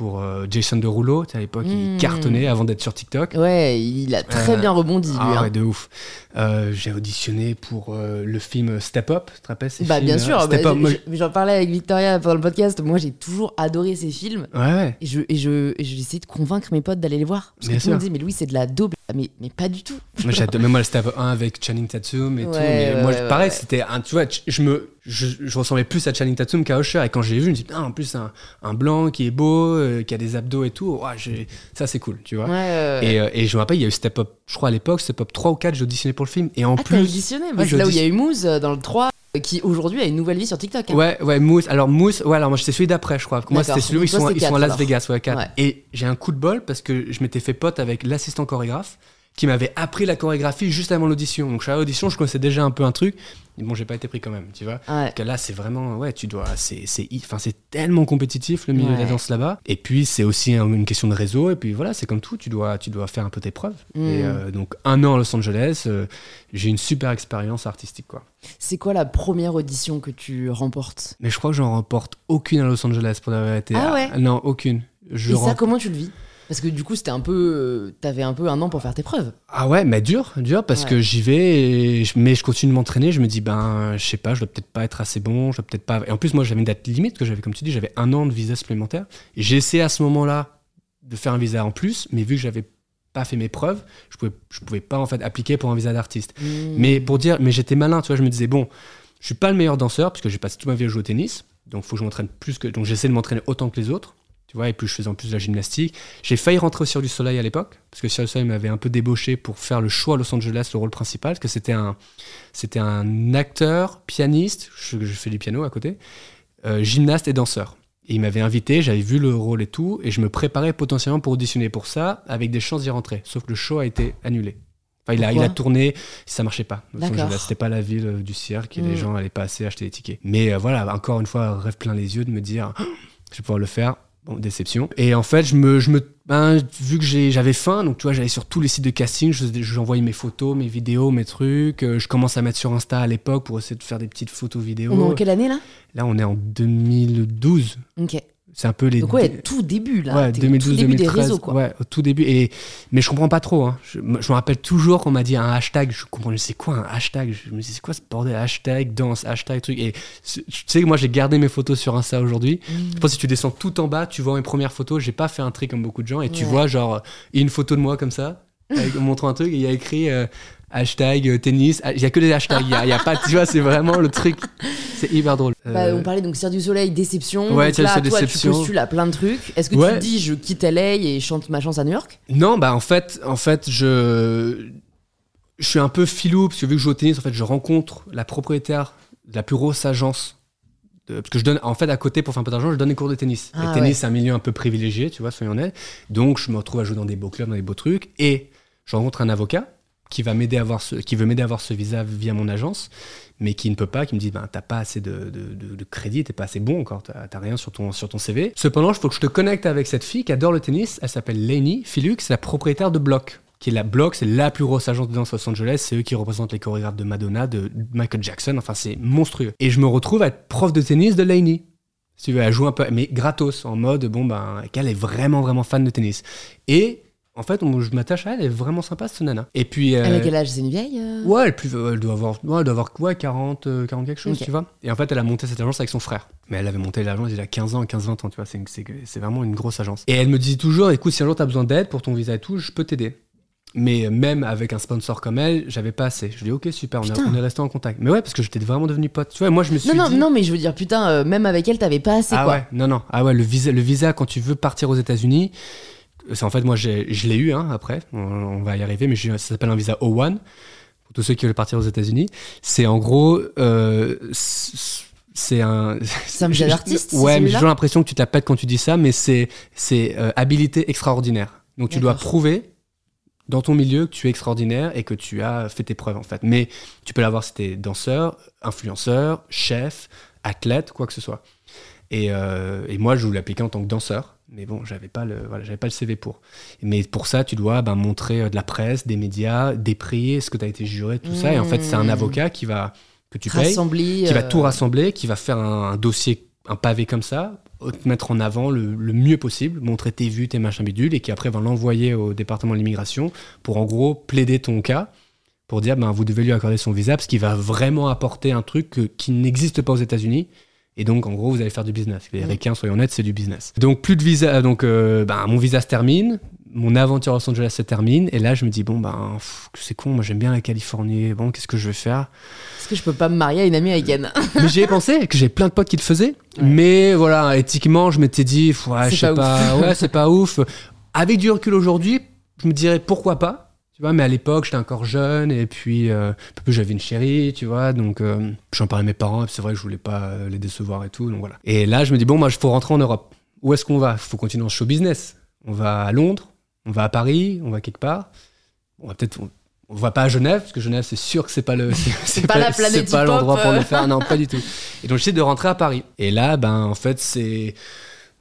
pour euh, Jason Derulo. À l'époque, il cartonnait avant d'être sur TikTok. Ouais, il a très Euh, bien rebondi, lui. Ah hein. ouais, de ouf. Euh, j'ai auditionné pour euh, le film Step Up, tu te rappelles ces Bah films, bien sûr, Step bah, je- je- j'en parlais avec Victoria pendant le podcast, moi j'ai toujours adoré ces films je- Ouais, ouais. et je et je et j'ai essayé de convaincre mes potes d'aller les voir parce Bien que tout le monde disait mais Louis c'est de la daube mais mais pas du tout. Moi, j'adore, même moi, le Step Up 1 avec Channing Tatum et tout. Ouais, Mais ouais, moi, pareil, c'était un, tu vois, je me, je, je ressemblais plus à Channing Tatum qu'à Usher. Et quand j'ai vu, je me dis, putain, en plus, un, un blanc qui est beau, euh, qui a des abdos et tout, j'ai- ça, c'est cool, tu vois. Ouais, ouais, ouais. Et, euh, et je me rappelle, il y a eu Step Up, je crois à l'époque, Step Up 3 ou 4, j'ai auditionné pour le film. Et en Ah, t'as plus. auditionné Ouais, C'est j'ai là où il y a eu Mousse euh, dans le 3 euh, qui aujourd'hui a une nouvelle vie sur TikTok. hein. Ouais, ouais, Mousse. Alors, Mousse, ouais, alors moi, c'était celui d'après, je crois. Moi, D'accord. c'était celui où ils toi, sont, ils sont à quatre, Las alors. Vegas, ouais, quatre. Ouais. Et j'ai un coup de bol parce que je m'étais fait pote avec l'assistant chorégraphe qui m'avait appris la chorégraphie juste avant l'audition. Donc, je suis à l'audition, je connaissais déjà un peu un truc. Mais bon, j'ai pas été pris quand même, tu vois. Ouais. Parce que là, c'est vraiment, ouais, tu dois, c'est, c'est, enfin, c'est tellement compétitif le milieu de la Ouais. danse là-bas. Et puis, c'est aussi un- une question de réseau. Et puis voilà, c'est comme tout, tu dois, tu dois faire un peu tes preuves. Mm. Et euh, donc, un an à Los Angeles, euh, j'ai une super expérience artistique, quoi. C'est quoi la première audition que tu remportes? Mais je crois que j'en remporte aucune à Los Angeles pour la vérité. Ah ouais? Non, aucune. Je Et ça comment tu le vis? Parce que du coup, c'était un peu. euh, T'avais un peu un an pour faire tes preuves. Ah ouais, mais dur, dur, parce Ouais. que j'y vais, et je- mais je continue de m'entraîner. Je me dis, ben, je sais pas, je dois peut-être pas être assez bon, je dois peut-être pas. Et en plus, moi, j'avais une date limite, que j'avais, comme tu dis, j'avais un an de visa supplémentaire. Et j'ai essayé à ce moment-là de faire un visa en plus, mais vu que j'avais pas fait mes preuves, je pouvais, je pouvais pas en fait appliquer pour un visa d'artiste. Hmm. Mais pour dire, mais j'étais malin, tu vois, je me disais, bon, je suis pas le meilleur danseur, parce que j'ai passé toute ma vie à jouer au tennis, donc faut que je m'entraîne plus que. Donc j'essaie de m'entraîner autant que les autres, tu vois, et puis je faisais en plus de la gymnastique. J'ai failli rentrer au Cirque du Soleil à l'époque, parce que Cirque du Soleil m'avait un peu débauché pour faire le show à Los Angeles, le rôle principal, parce que c'était un, c'était un acteur, pianiste, je, je fais du piano à côté, euh, gymnaste et danseur. Et il m'avait invité, j'avais vu le rôle et tout, et je me préparais potentiellement pour auditionner pour ça, avec des chances d'y rentrer. Sauf que le show a été annulé. Enfin, il a, il a tourné, ça marchait pas. C'était pas la ville euh, du cirque et les Mm. gens allaient pas assez acheter des tickets. Mais euh, voilà, encore une fois, rêve plein les yeux de me dire, je vais pouvoir le faire. Bon, déception. Et en fait, je me, je me, ben, vu que j'avais faim, donc tu vois, j'allais sur tous les sites de casting, je j'envoyais mes photos, mes vidéos, mes trucs. euh, je commence à mettre sur Insta à l'époque pour essayer de faire des petites photos vidéos. On est en quelle année là? Là, on est en 2012. Ok. C'est un peu les. Donc, ouais, tout début là. Ouais, T'es au tout 2012, début 2013. des réseaux quoi. Ouais, au tout début. Et, mais je comprends pas trop. Hein. Je, je me rappelle toujours qu'on m'a dit un hashtag. Je comprends, c'est quoi un hashtag? Je me dis, c'est quoi ce bordel? Hashtag, danse, hashtag, truc. Et tu sais que moi, j'ai gardé mes photos sur Insta aujourd'hui. Mm. Je pense que si tu descends tout en bas, tu vois mes premières photos. J'ai pas fait un trick comme beaucoup de gens. Et tu vois, genre, une photo de moi comme ça, avec, montrant un truc. Et il y a écrit euh, hashtag euh, tennis. Il y a que des hashtags. Il y a, a pas, tu vois, c'est vraiment le truc. C'est hyper drôle. Bah, Euh, on parlait donc Cirque du Soleil, déception. Ouais, donc là, toi, déception. tu postules à plein de trucs. Est-ce que Ouais. tu te dis, je quitte LA et chante ma chance à New York? Non, bah en fait, en fait, je, je suis un peu filou parce que vu que je joue au tennis, en fait, je rencontre la propriétaire de la plus grosse agence. de- parce que je donne, en fait, à côté pour faire un peu d'argent, je donne des cours de tennis. Ah, le tennis, ouais. c'est un milieu un peu privilégié, tu vois, soyons honnêtes. Donc, je me retrouve à jouer dans des beaux clubs, dans des beaux trucs, et je rencontre un avocat qui va m'aider à avoir ce, qui veut m'aider à avoir ce visa via mon agence, mais qui ne peut pas, qui me dit, ben, t'as pas assez de, de, crédit, t'es pas assez bon encore, t'as rien sur ton, sur ton CV. Cependant, il faut que je te connecte avec cette fille qui adore le tennis. Elle s'appelle Lainey Philux, c'est la propriétaire de Block. Qui est la Block, c'est la plus grosse agence de danse à Los Angeles. C'est eux qui représentent les chorégraphes de Madonna, de Michael Jackson. Enfin, c'est monstrueux. Et je me retrouve à être prof de tennis de Lainey. Si tu veux, elle joue un peu, mais gratos, en mode, bon, ben, qu'elle est vraiment, vraiment fan de tennis. Et en fait, on- je m'attache à elle, elle est vraiment sympa, cette nana. Et puis. Elle a euh, quel âge? C'est une vieille euh? Ouais, elle, plus, elle doit avoir, ouais, elle doit avoir ouais, 40, euh, 40 quelque chose, tu vois. Et en fait, elle a monté cette agence avec son frère. Mais elle avait monté l'agence il y a 15 ans, 15-20 ans, tu vois. C'est, vraiment une grosse agence. Et elle me dit toujours, écoute, si un jour tu as besoin d'aide pour ton visa et tout, je peux t'aider. Mais euh, même avec un sponsor comme elle, j'avais pas assez. Je lui dis, ok, super, on, est- Putain. on est resté en contact. Mais ouais, parce que j'étais vraiment devenu pote. Tu vois, moi, je me suis Non, non, dit... non, mais je veux dire, putain, euh, même avec elle, t'avais pas assez ah quoi. ouais, non, non. Ah ouais, le visa, le visa quand tu veux partir aux États-Unis, en fait, moi, je l'ai eu hein, après, on, on va y arriver, mais ça s'appelle un visa O1, pour tous ceux qui veulent partir aux États-Unis. C'est en gros, euh, c'est un. C'est un d'artiste, Ouais, mais j'ai toujours l'impression que tu pètes quand tu dis ça, mais c'est, c'est euh, habilité extraordinaire. Donc tu dois prouver dans ton milieu que tu es extraordinaire et que tu as fait tes preuves en fait. Mais tu peux l'avoir si tu es danseur, influenceur, chef, athlète, quoi que ce soit. Et, euh, et moi, je voulais l'appliquer en tant que danseur, mais bon, j'avais pas le, voilà, j'avais pas le CV pour. Mais pour ça, tu dois ben, montrer euh, de la presse, des médias, des prix, ce que tu as été juré, tout ça. Et en fait, c'est un Mmh. avocat qui va que tu payes, Rassembler. qui va euh, tout rassembler, qui va faire un, un dossier, un pavé comme ça, te mettre en avant le, le mieux possible, montrer tes vues, tes machins bidules, et qui après va l'envoyer au département de l'immigration pour en gros plaider ton cas, pour dire ben vous devez lui accorder son visa, parce qu'il va vraiment apporter un truc que- qui n'existe pas aux États-Unis. Et donc, en gros, vous allez faire du business. Les Mm. Ricains, soyons honnêtes, c'est du business. Donc, plus de visa. Donc, euh, ben, mon visa se termine. Mon aventure à Los Angeles se termine. Et là, je me dis, bon, ben, c'est con. Moi, j'aime bien la Californie. Bon, qu'est-ce que je vais faire? Est-ce que je peux pas me marier à une américaine mais j'y ai pensé, que j'ai plein de potes qui le faisaient. Ouais. Mais voilà, éthiquement, je m'étais dit, ouais, je sais pas pas, ouais, c'est pas ouf. Avec du recul aujourd'hui, je me dirais pourquoi pas. Tu vois, mais à l'époque, j'étais encore jeune et puis euh, j'avais une chérie, tu vois, donc euh, j'en parlais à mes parents. et puis C'est vrai que je voulais pas euh, les décevoir et tout, donc voilà. Et là, je me dis bon, moi, il faut rentrer en Europe. Où est-ce qu'on va? Il faut continuer en show business. On va à Londres, on va à Paris, on va quelque part. On va peut-être. On, on va pas à Genève, parce que Genève, c'est sûr que c'est pas le, c'est, c'est pas la pas l'endroit pour le faire. Non, pas du tout. Et donc, j'essaie de rentrer à Paris. Et là, ben, en fait, c'est.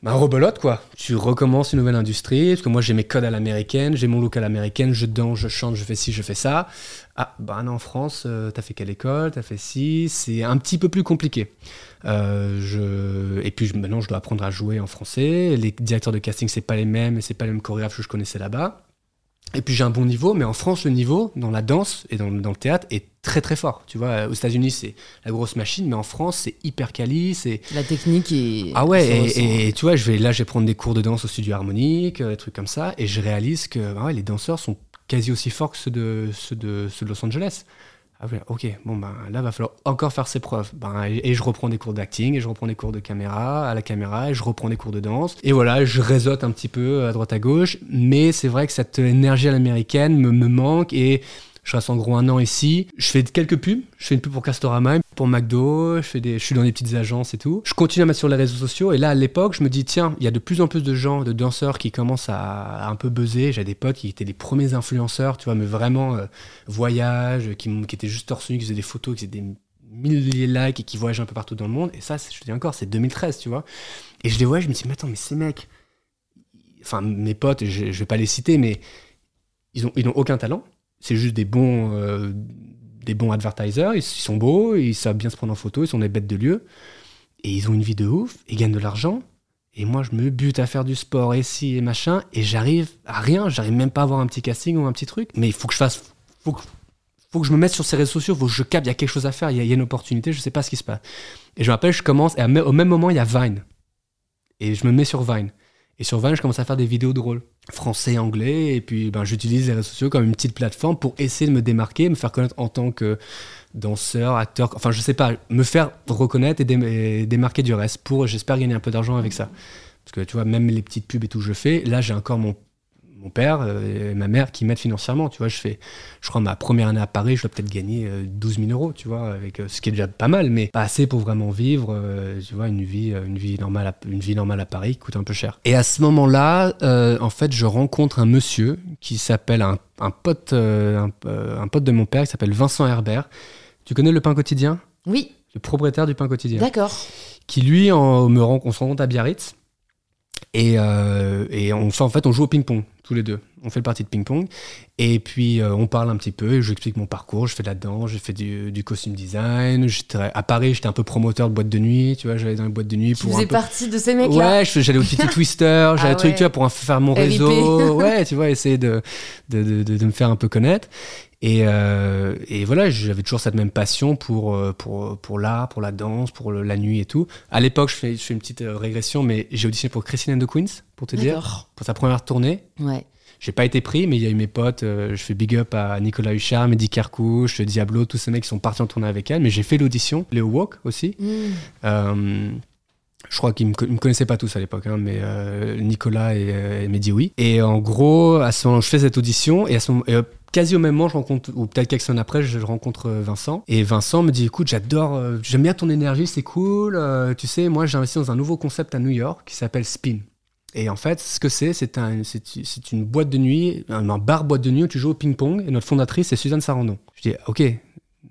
Bah, rebolote quoi. Tu recommences une nouvelle industrie, parce que moi j'ai mes codes à l'américaine, j'ai mon look à l'américaine, je danse, je chante, je fais ci, je fais ça. Ah, bah non, en France, euh, t'as fait quelle école, t'as fait ci, c'est un petit peu plus compliqué. Euh, je... Et puis maintenant je dois apprendre à jouer en français, les directeurs de casting c'est pas les mêmes, c'est pas les mêmes chorégraphes que je connaissais là-bas. Et puis j'ai un bon niveau, mais en France, le niveau dans la danse et dans, dans le théâtre est très très fort. Tu vois, aux États-Unis, c'est la grosse machine, mais en France, c'est hyper quali. C'est La technique est. ah ouais. Et, tu vois, je vais là, je vais prendre des cours de danse au studio harmonique, euh, des trucs comme ça, et je réalise que bah ouais, les danseurs sont quasi aussi forts que ceux de ceux de, ceux de Los Angeles. Ah ouais, ok, bon ben là va falloir encore faire ses preuves. Ben, et, et je reprends des cours d'acting, et je reprends des cours de caméra à la caméra, et je reprends des cours de danse. Et voilà, je réseaute un petit peu à droite à gauche, mais c'est vrai que cette énergie à l'américaine me, me manque et je reste en gros un an ici. Je fais quelques pubs. Je fais une pub pour Castorama, pour McDo. Je, fais des, je suis dans des petites agences et tout. Je continue à mettre sur les réseaux sociaux. Et là, à l'époque, je me dis, tiens, il y a de plus en plus de gens, de danseurs qui commencent à, un peu buzzer. J'ai des potes qui étaient les premiers influenceurs, tu vois, mais vraiment euh, voyage, qui, étaient juste torse qui faisaient des photos, qui faisaient des milliers de likes et qui voyagent un peu partout dans le monde. Et ça, je te dis encore, c'est 2013, tu vois. Et je les vois, je me dis, mais attends, mais ces mecs, enfin, mes potes, je, je vais pas les citer, mais ils ont, ils aucun talent. C'est juste des bons, euh, des bons advertisers. Ils, sont beaux, ils savent bien se prendre en photo, ils sont des bêtes de lieu. Et ils ont une vie de ouf, ils gagnent de l'argent. Et moi, je me bute à faire du sport et ci et machin, et j'arrive à rien. J'arrive même pas à avoir un petit casting ou un petit truc. Mais il faut que je fasse. Faut que, faut que je me mette sur ces réseaux sociaux, faut que je capte, il y a quelque chose à faire, il y, a- une opportunité, je sais pas ce qui se passe. Et je me rappelle, je commence, et au même moment, il y a Vine. Et je me mets sur Vine. Et sur Vine, je commence à faire des vidéos drôles, français, anglais, et puis ben, j'utilise les réseaux sociaux comme une petite plateforme pour essayer de me démarquer, me faire connaître en tant que danseur, acteur, enfin je sais pas, me faire reconnaître et, dé- et démarquer du reste pour, j'espère, gagner un peu d'argent avec ça. Parce que tu vois, même les petites pubs et tout je fais, là j'ai encore mon, mon père euh, et ma mère qui m'aident financièrement. Tu vois, je fais, je crois, ma première année à Paris, je dois peut-être gagner euh, 12 000 euros, tu vois, avec, euh, ce qui est déjà pas mal, mais pas assez pour vraiment vivre, euh, tu vois, une vie, euh, une, vie normale à, une vie normale à Paris qui coûte un peu cher. Et à ce moment-là, euh, en fait, je rencontre un monsieur qui s'appelle un, un pote, euh, un, euh, un pote de mon père qui s'appelle Vincent Herbert. Tu connais le pain quotidien? Oui, Le propriétaire du pain quotidien d'accord. qui lui en, me rend, on se rencontre à Biarritz et, euh, et on fait en fait on joue au ping-pong tous les deux on fait le parti de ping-pong et puis euh, on parle un petit peu et je lui explique mon parcours je fais de la danse j'ai fait du, du costume design à Paris j'étais un peu promoteur de boîte de nuit tu vois j'allais dans les boîtes de nuit Tu pour faisais un peu partie de ces mecs-là. Ouais, j'allais au Titi Twister, j'allais Ah truc, ouais. tu vois, pour faire mon réseau. ouais, tu vois, essayer de, de, de, de- de me faire un peu connaître. Et, euh, et voilà, j'avais toujours cette même passion pour, euh, pour, pour l'art, pour la danse, pour le- la nuit et tout. À l'époque, je fais, je fais une petite euh, régression, mais j'ai auditionné pour Christine and the Queens, pour te dire, pour sa première tournée. Ouais. J'ai pas été pris, mais il y a eu mes potes. euh, je fais big up à Nicolas Huchard, Mehdi Kerkouche, Diablo, tous ces mecs qui sont partis en tournée avec elle. Mais j'ai fait l'audition, Léo Walk aussi. Euh, je crois qu'ils me, co- ils me connaissaient pas tous à l'époque, hein, mais euh, Nicolas et, et Mehdi, oui. Et en gros, à ce moment, je fais cette audition et à ce moment, et, quasi au même moment, je rencontre, ou peut-être quelques semaines après, je rencontre euh, Vincent. Et Vincent me dit, écoute, j'adore, euh, j'aime bien ton énergie, c'est cool. euh, tu sais, moi, j'ai investi dans un nouveau concept à New York qui s'appelle Spin. Et en fait, ce que c'est, c'est un, c'est, c'est une boîte de nuit, un, un bar boîte de nuit où tu joues au ping-pong. Et notre fondatrice, c'est Suzanne Sarandon. Je dis, ok,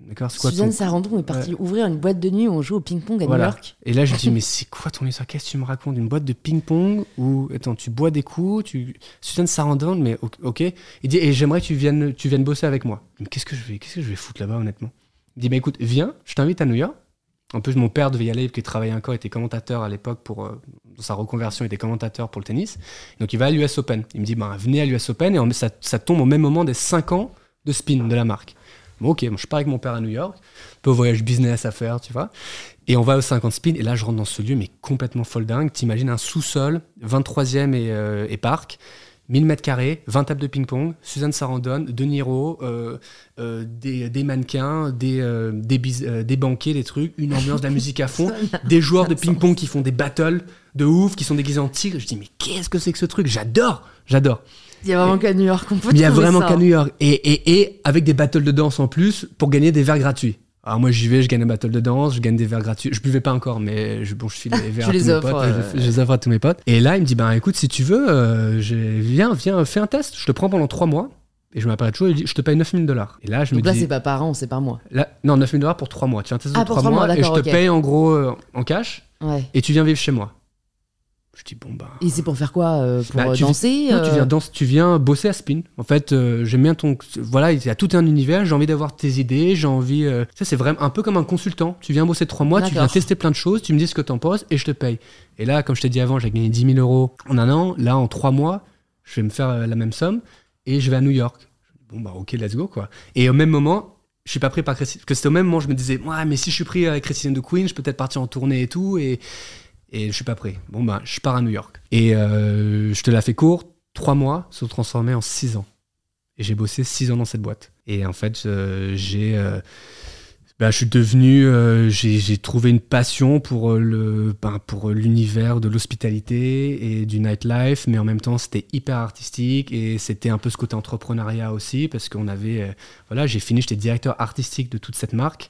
d'accord, c'est quoi Suzanne ton- Sarandon est partie ouvrir une boîte de nuit où on joue au ping-pong à Voilà. New York. Et là, je dis, mais c'est quoi ton histoire? Qu'est-ce que tu me racontes? Une boîte de ping-pong où, attends, tu bois des coups, tu. Suzanne Sarandon, mais ok. Il dit, et j'aimerais que tu viennes, tu viennes bosser avec moi. Mais qu'est-ce que je vais, qu'est-ce que je vais foutre là-bas, honnêtement? Il dit, bah écoute, viens, je t'invite à New York. En plus, mon père devait y aller, qu'il travaillait encore, il était commentateur à l'époque pour. euh, sa reconversion, il était commentateur pour le tennis. Donc, il va à l'US Open. Il me dit, bah, venez à l'US Open, et en- ça, ça tombe au même moment des 5 ans de spin de la marque. Bon, ok, bon, je pars avec mon père à New York, un peu voyage business à faire, tu vois. Et on va au 50 spin, et là je rentre dans ce lieu, mais complètement folle dingue. T'imagines un sous-sol, 23e et, euh, et parc, 1000 mètres carrés, 20 tables de ping-pong, Suzanne Sarandon, De Niro, euh, euh, des, des mannequins, des, euh, des, des banquiers, des trucs, une ambiance de la musique à fond, des joueurs de ping-pong qui font des battles de ouf, qui sont déguisés en tigre. Je dis, mais qu'est-ce que c'est que ce truc? J'adore, j'adore. Il y a vraiment qu'à New York. On peut il y a vraiment qu'à New York. Et, et, et avec des battles de danse en plus pour gagner des verres gratuits. Alors moi j'y vais, je gagne un battle de danse, je gagne des verres gratuits. Je buvais pas encore, mais je, bon, je file les verres Tu à les tous mes potes. euh, je, je les offre à tous mes potes. Et là il me dit, bah écoute, si tu veux, euh, viens, viens, fais un test. Je te prends pendant trois mois. Et je m'appelle toujours, il dit, je te paye 9000 dollars. Et là je Donc me là, dis, c'est pas par an, c'est par mois. là, non, 9000 dollars pour trois mois. Tu fais un test Ah, de pour trois trois mois, mois et je te paye en gros euh, en cash Ouais. et tu viens vivre chez moi. Je dis bon bah. Et c'est pour faire quoi euh, Pour Bah, tu- danser Non, tu euh, viens, tu viens bosser à Spin. En fait, euh, j'aime bien ton. Voilà, il y a tout un univers. J'ai envie d'avoir tes idées. J'ai envie. Ça, c'est vraiment un peu comme un consultant. Tu viens bosser trois mois. Tu viens tester plein de choses. Tu me dis ce que t'en penses et je te paye. Et là, comme je t'ai dit avant, j'ai gagné 10 000 euros en un an. Là, en trois mois, je vais me faire la même somme et je vais à New York. Bon bah ok, let's go quoi. Et au même moment. Je suis pas pris par Christine. Parce que c'était au même moment, je me disais, ouais, mais si je suis pris avec Christine de Queen, je peux peut-être partir en tournée et tout. Et, et je suis pas prêt. Bon, bah, je pars à New York. Et euh, je te la fais court, trois mois se sont transformés en six ans. Et j'ai bossé six ans dans cette boîte. Et en fait, euh, j'ai. euh, bah, je suis devenu. j'ai trouvé une passion pour le, ben, pour l'univers de l'hospitalité et du nightlife, mais en même temps, c'était hyper artistique et c'était un peu ce côté entrepreneuriat aussi, parce qu'on avait. voilà, j'ai fini, j'étais directeur artistique de toute cette marque.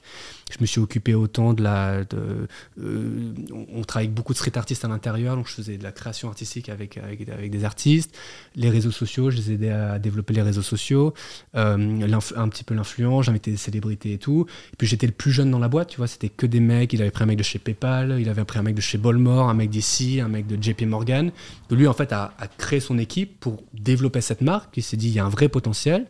Je me suis occupé autant de la. Euh, on, travaille avec beaucoup de street artistes à l'intérieur, donc je faisais de la création artistique avec, avec, des artistes. Les réseaux sociaux, je les aidais à développer les réseaux sociaux, euh, un petit peu l'influence, j'invitais des célébrités et tout. Et puis j'étais le plus jeune dans la boîte, tu vois, c'était que des mecs. Il avait pris un mec de chez PayPal, il avait pris un mec de chez Bolmore, un mec d'ici, un mec de JP Morgan. Lui, en fait, a, a créé son équipe pour développer cette marque. Il s'est dit, il y a un vrai potentiel.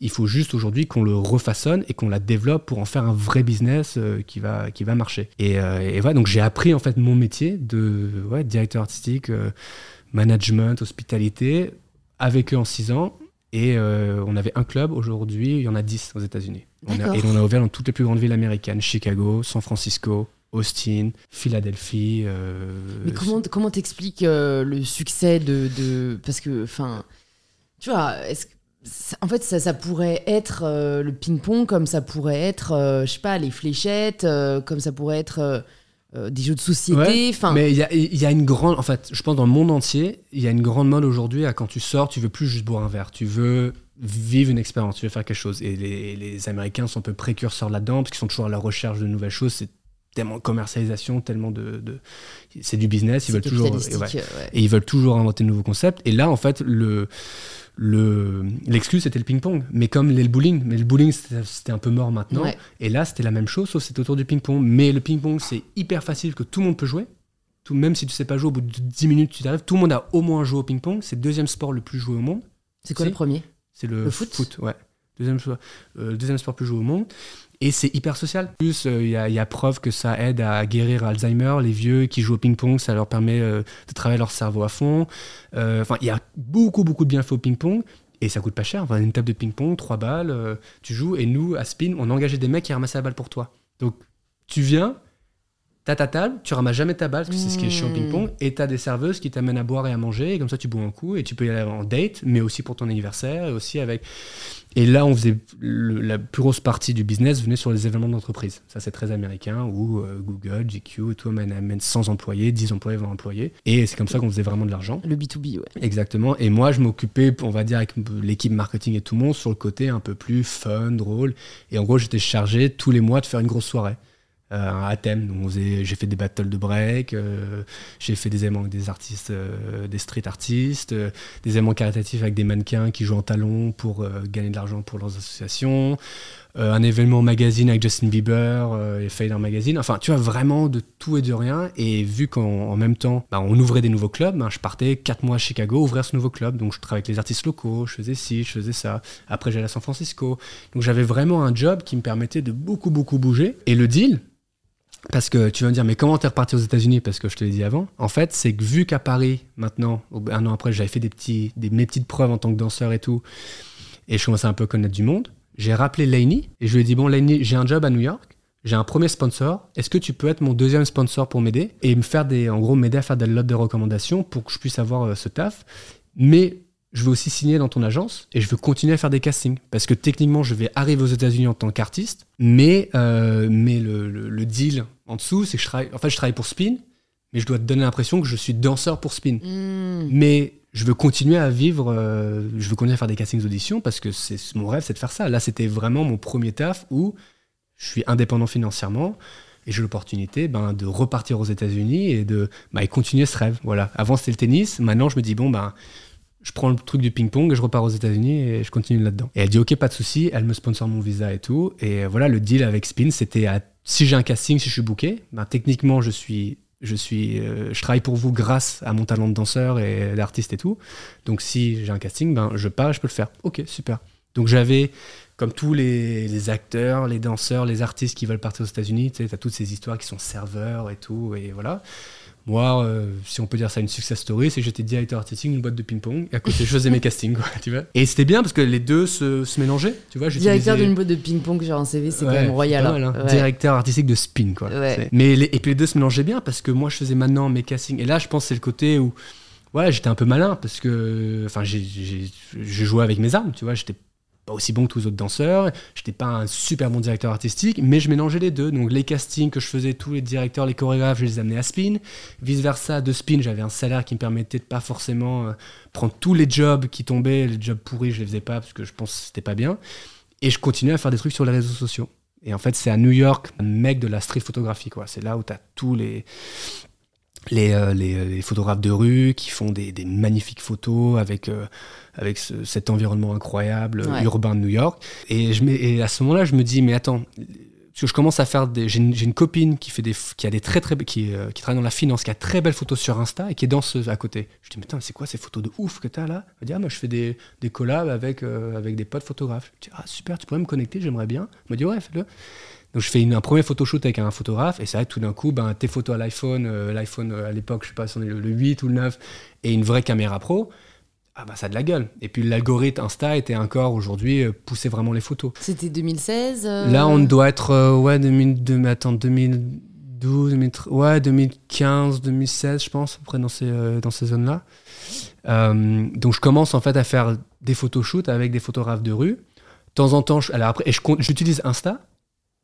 Il faut juste aujourd'hui qu'on le refaçonne et qu'on la développe pour en faire un vrai business euh, qui, va, qui va marcher. Et, euh, et voilà, donc j'ai appris en fait mon métier de ouais, directeur artistique, euh, management, hospitalité, avec eux en six ans. Et on avait un club, aujourd'hui il y en a 10 aux États-Unis. Et on a ouvert dans toutes les plus grandes villes américaines, Chicago, San Francisco, Austin, Philadelphie. euh, Mais comment comment t'expliques euh, le succès de, de parce que enfin tu vois est-ce que en fait ça, ça pourrait être euh, le ping-pong comme ça pourrait être euh, je sais pas les fléchettes euh, comme ça pourrait être euh, des jeux de société Ouais, Mais il y a, il y a une grande. En fait, je pense dans le monde entier, il y a une grande mode aujourd'hui à quand tu sors, tu veux plus juste boire un verre. Tu veux vivre une expérience, tu veux faire quelque chose. Et les, les Américains sont un peu précurseurs là-dedans parce qu'ils sont toujours à la recherche de nouvelles choses. C'est tellement de commercialisation, tellement de. de- c'est du business, ils veulent toujours. capitalistique, ouais. ouais. Et ils veulent toujours inventer de nouveaux concepts. Et là, en fait, le le l'excuse c'était le ping-pong. Mais comme les- le bowling, mais le bowling c'était un peu mort maintenant. Ouais. Et là, c'était la même chose, sauf c'était autour du ping-pong. Mais le ping-pong, c'est hyper facile que tout le monde peut jouer. Tout, même si tu sais pas jouer, au bout de 10 minutes, tu t'arrives. Tout le monde a au moins joué au ping-pong. C'est le deuxième sport le plus joué au monde. c'est quoi le premier? C'est le, Le foot? ouais. Deuxième, euh, le deuxième sport le plus joué au monde. Et c'est hyper social. Plus, euh, il y, a- il y a preuve que ça aide à guérir Alzheimer. Les vieux qui jouent au ping-pong, ça leur permet euh, de travailler leur cerveau à fond. Euh, Enfin, il y a beaucoup, beaucoup de bienfaits au ping-pong. Et ça coûte pas cher. Une table de ping-pong, 3 balles, euh, tu joues. Et nous, à Spin, on a engagé des mecs qui ramassaient la balle pour toi. Donc, tu viens, t'as ta table, tu ramasses jamais ta balle, parce que c'est ce qui est chiant au Mmh. ping-pong. Et t'as des serveuses qui t'amènent à boire et à manger. Et comme ça, tu bois un coup. Et tu peux y aller en date, mais aussi pour ton anniversaire. Et aussi avec. Et là, on faisait le- la plus grosse partie du business venait sur les événements d'entreprise. Ça, c'est très américain, où euh, Google, GQ et tout amène, amène 100 employés, 10 employés, 20 employés. Et c'est comme ça qu'on faisait vraiment de l'argent. le B2B ouais Exactement. Et moi, je m'occupais, on va dire, avec l'équipe marketing et tout le monde, sur le côté un peu plus fun, drôle. Et en gros, j'étais chargé tous les mois de faire une grosse soirée. Euh, à thème. Donc, j'ai fait des battles de break, euh, j'ai fait des éléments avec des artistes, euh, des street artistes, des éléments caritatifs avec des mannequins qui jouent en talons pour gagner de l'argent pour leurs associations. Un événement magazine avec Justin Bieber euh, et Fader Magazine. Enfin, tu vois, vraiment de tout et de rien. Et vu qu'en en même temps, bah, on ouvrait des nouveaux clubs, ben, je partais quatre mois à Chicago ouvrir ce nouveau club. Donc, je travaillais avec les artistes locaux, je faisais ci, je faisais ça. Après, j'allais à San Francisco. Donc, j'avais vraiment un job qui me permettait de beaucoup, beaucoup bouger. Et le deal, parce que tu vas me dire, mais comment t'es reparti aux États-Unis? Parce que je te l'ai dit avant. En fait, c'est que vu qu'à Paris, maintenant, un an après, j'avais fait des petits, des, mes petites preuves en tant que danseur et tout, et je commençais un peu à connaître du monde, j'ai rappelé Lainey et je lui ai dit, bon, Lainey, j'ai un job à New York, j'ai un premier sponsor, est-ce que tu peux être mon deuxième sponsor pour m'aider Et me faire des, en gros, m'aider à faire des lots de recommandations pour que je puisse avoir euh, ce taf? Mais je veux aussi signer dans ton agence et je veux continuer à faire des castings. Parce que techniquement, je vais arriver aux États-Unis en tant qu'artiste, mais, euh, mais le, le- le deal en dessous, c'est que je travaille, en fait, je travaille pour Spin, mais je dois te donner l'impression que je suis danseur pour Spin. Mmh. Mais je veux continuer à vivre, euh, je veux continuer à faire des castings d'audition parce que c'est mon rêve, c'est de faire ça. Là, c'était vraiment mon premier taf où je suis indépendant financièrement et j'ai l'opportunité ben, de repartir aux États-Unis et de bah, et continuer ce rêve. Voilà. Avant, c'était le tennis. Maintenant, je me dis, bon, ben, je prends le truc du ping-pong et je repars aux États-Unis et je continue là-dedans. Et elle dit, ok, pas de souci. Elle me sponsor mon visa et tout. Et voilà, le deal avec Spin, c'était si j'ai un casting, si je suis booké, ben, techniquement, je suis je suis, euh, je travaille pour vous grâce à mon talent de danseur et d'artiste et tout. Donc si j'ai un casting, ben je pars, je peux le faire. Ok, super. Donc j'avais, comme tous les, acteurs, les danseurs, les artistes qui veulent partir aux États-Unis, tu sais, as toutes ces histoires qui sont serveurs et tout, et voilà. Moi, euh, si on peut dire ça une success story, c'est que j'étais directeur artistique d'une boîte de ping-pong et à côté je faisais mes castings, quoi, tu vois. Et c'était bien parce que les deux se, se mélangeaient, tu vois. Directeur d'une boîte de ping-pong sur un CV, c'est quand même royal. Hein. Hein. Directeur artistique de spin, quoi. Mais et puis les deux se mélangeaient bien parce que moi je faisais maintenant mes castings. Et là, je pense c'est le côté où, ouais, j'étais un peu malin parce que, enfin, j'ai joué avec mes armes, tu vois. J'étais pas aussi bon que tous les autres danseurs. J'étais pas un super bon directeur artistique, mais je mélangeais les deux. Donc les castings que je faisais, tous les directeurs, les chorégraphes, je les amenais à Spin. Vice versa, de Spin, j'avais un salaire qui me permettait de pas forcément euh, prendre tous les jobs qui tombaient. Les jobs pourris, je les faisais pas parce que je pense que c'était pas bien. Et je continuais à faire des trucs sur les réseaux sociaux. Et en fait, c'est à New York, mec de la street photographie, quoi. C'est là où tu as tous les les, euh, euh, les, photographes de rue qui font des, des magnifiques photos avec, euh, avec cet environnement incroyable urbain de New York. Et, je et à ce moment-là, je me dis, mais attends, parce que je commence à faire des. J'ai une, une, copine qui, fait des, qui a des très, très. Qui, qui travaille dans la finance, qui a très belles photos sur Insta et qui est danseuse à côté. Je dis, mais c'est quoi ces photos de ouf que tu as là? Elle me dit, ah, moi, je fais des, des collabs avec, avec des potes photographes. Je dis, ah, super, tu pourrais me connecter, j'aimerais bien. Elle me dit, ouais, fais-le. Donc je fais une, un premier photoshoot avec un photographe et c'est vrai que tout d'un coup, ben, tes photos à l'iPhone, euh, l'iPhone euh, à l'époque, je sais pas si on est le, 8 ou le 9, et une vraie caméra pro, ah bah ça a de la gueule. Et puis l'algorithme Insta était encore aujourd'hui euh, pousser vraiment les photos. C'était 2016 Là on doit être, ouais, 2002, attends, 2012, 2013, ouais, 2015, 2016 je pense, à peu près dans ces, dans ces zones-là. donc je commence en fait à faire des photoshoots avec des photographes de rue. De temps en temps, alors après, et j'utilise Insta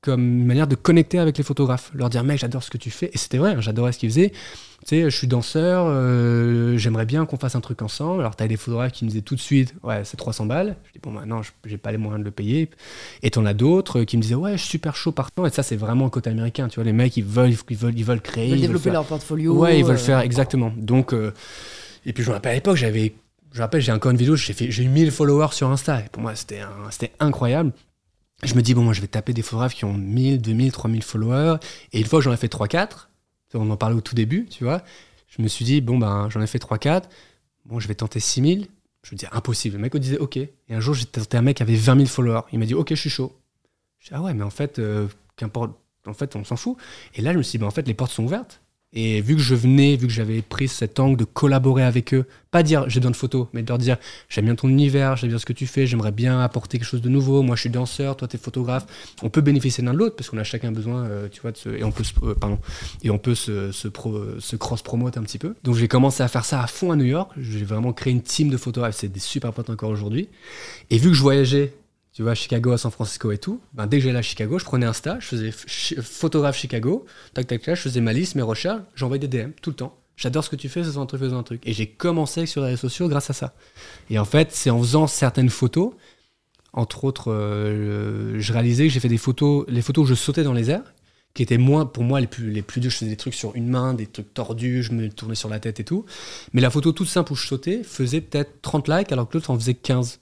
comme une manière de connecter avec les photographes, leur dire mec j'adore ce que tu fais et c'était vrai, hein, j'adorais ce qu'ils faisaient. Tu sais, je suis danseur, euh, j'aimerais bien qu'on fasse un truc ensemble. Alors t'as des photographes qui me disaient tout de suite ouais c'est 300 balles. Je dis bon maintenant bah, j'ai pas les moyens de le payer. Et t'en as d'autres qui me disaient ouais je suis super chaud partant et ça c'est vraiment le côté américain. Tu vois les mecs ils veulent ils veulent ils veulent créer, ils veulent développer leur portfolio. Ouais ils veulent euh, faire exactement. Donc euh, et puis je me rappelle à l'époque j'avais je rappelle, j'ai encore une vidéo, j'ai fait, j'ai eu 1000 followers sur Insta. Et pour moi, c'était, c'était incroyable je me dis, bon, moi, je vais taper des photographes qui ont 1000, 2000, 3000 followers. Et une fois, j'en ai fait 3-4. On en parlait au tout début, tu vois. Je me suis dit, bon, ben, j'en ai fait 3-4. Bon, je vais tenter 6000. Je me dis, impossible. Le mec me disait, OK. Et un jour, j'ai tenté un mec qui avait 20 000 followers. Il m'a dit, OK, je suis chaud. Je dis, ah ouais, mais en fait, euh, qu'importe. En fait, on s'en fout. Et là, je me suis dit, ben, en fait, les portes sont ouvertes. Et vu que je venais, vu que j'avais pris cet angle de collaborer avec eux, pas dire j'ai besoin de photos, mais de leur dire j'aime bien ton univers, j'aime bien ce que tu fais, j'aimerais bien apporter quelque chose de nouveau. Moi, je suis danseur, toi, tu es photographe. On peut bénéficier l'un de l'autre parce qu'on a chacun besoin, euh, tu vois, de et on peut, se, euh, pardon, et on peut se, se, se cross promote un petit peu. Donc, j'ai commencé à faire ça à fond à New York. J'ai vraiment créé une team de photographes. C'est des super potes encore aujourd'hui. Et vu que je voyageais tu vois, à Chicago, à San Francisco et tout, ben, dès que j'allais à Chicago, je prenais un stage, je faisais photographe Chicago, tac, tac, tac, je faisais ma liste, mes recherches, j'envoyais des DM tout le temps. J'adore ce que tu fais, faisons un truc, faisons un truc. Et j'ai commencé sur les réseaux sociaux grâce à ça. Et en fait, c'est en faisant certaines photos, entre autres, euh, je réalisais que j'ai fait des photos, les photos où je sautais dans les airs, qui étaient moins, pour moi, les plus, les plus durs. Je faisais des trucs sur une main, des trucs tordus, je me tournais sur la tête et tout. Mais la photo toute simple où je sautais faisait peut-être 30 likes, alors que l'autre en faisait 15.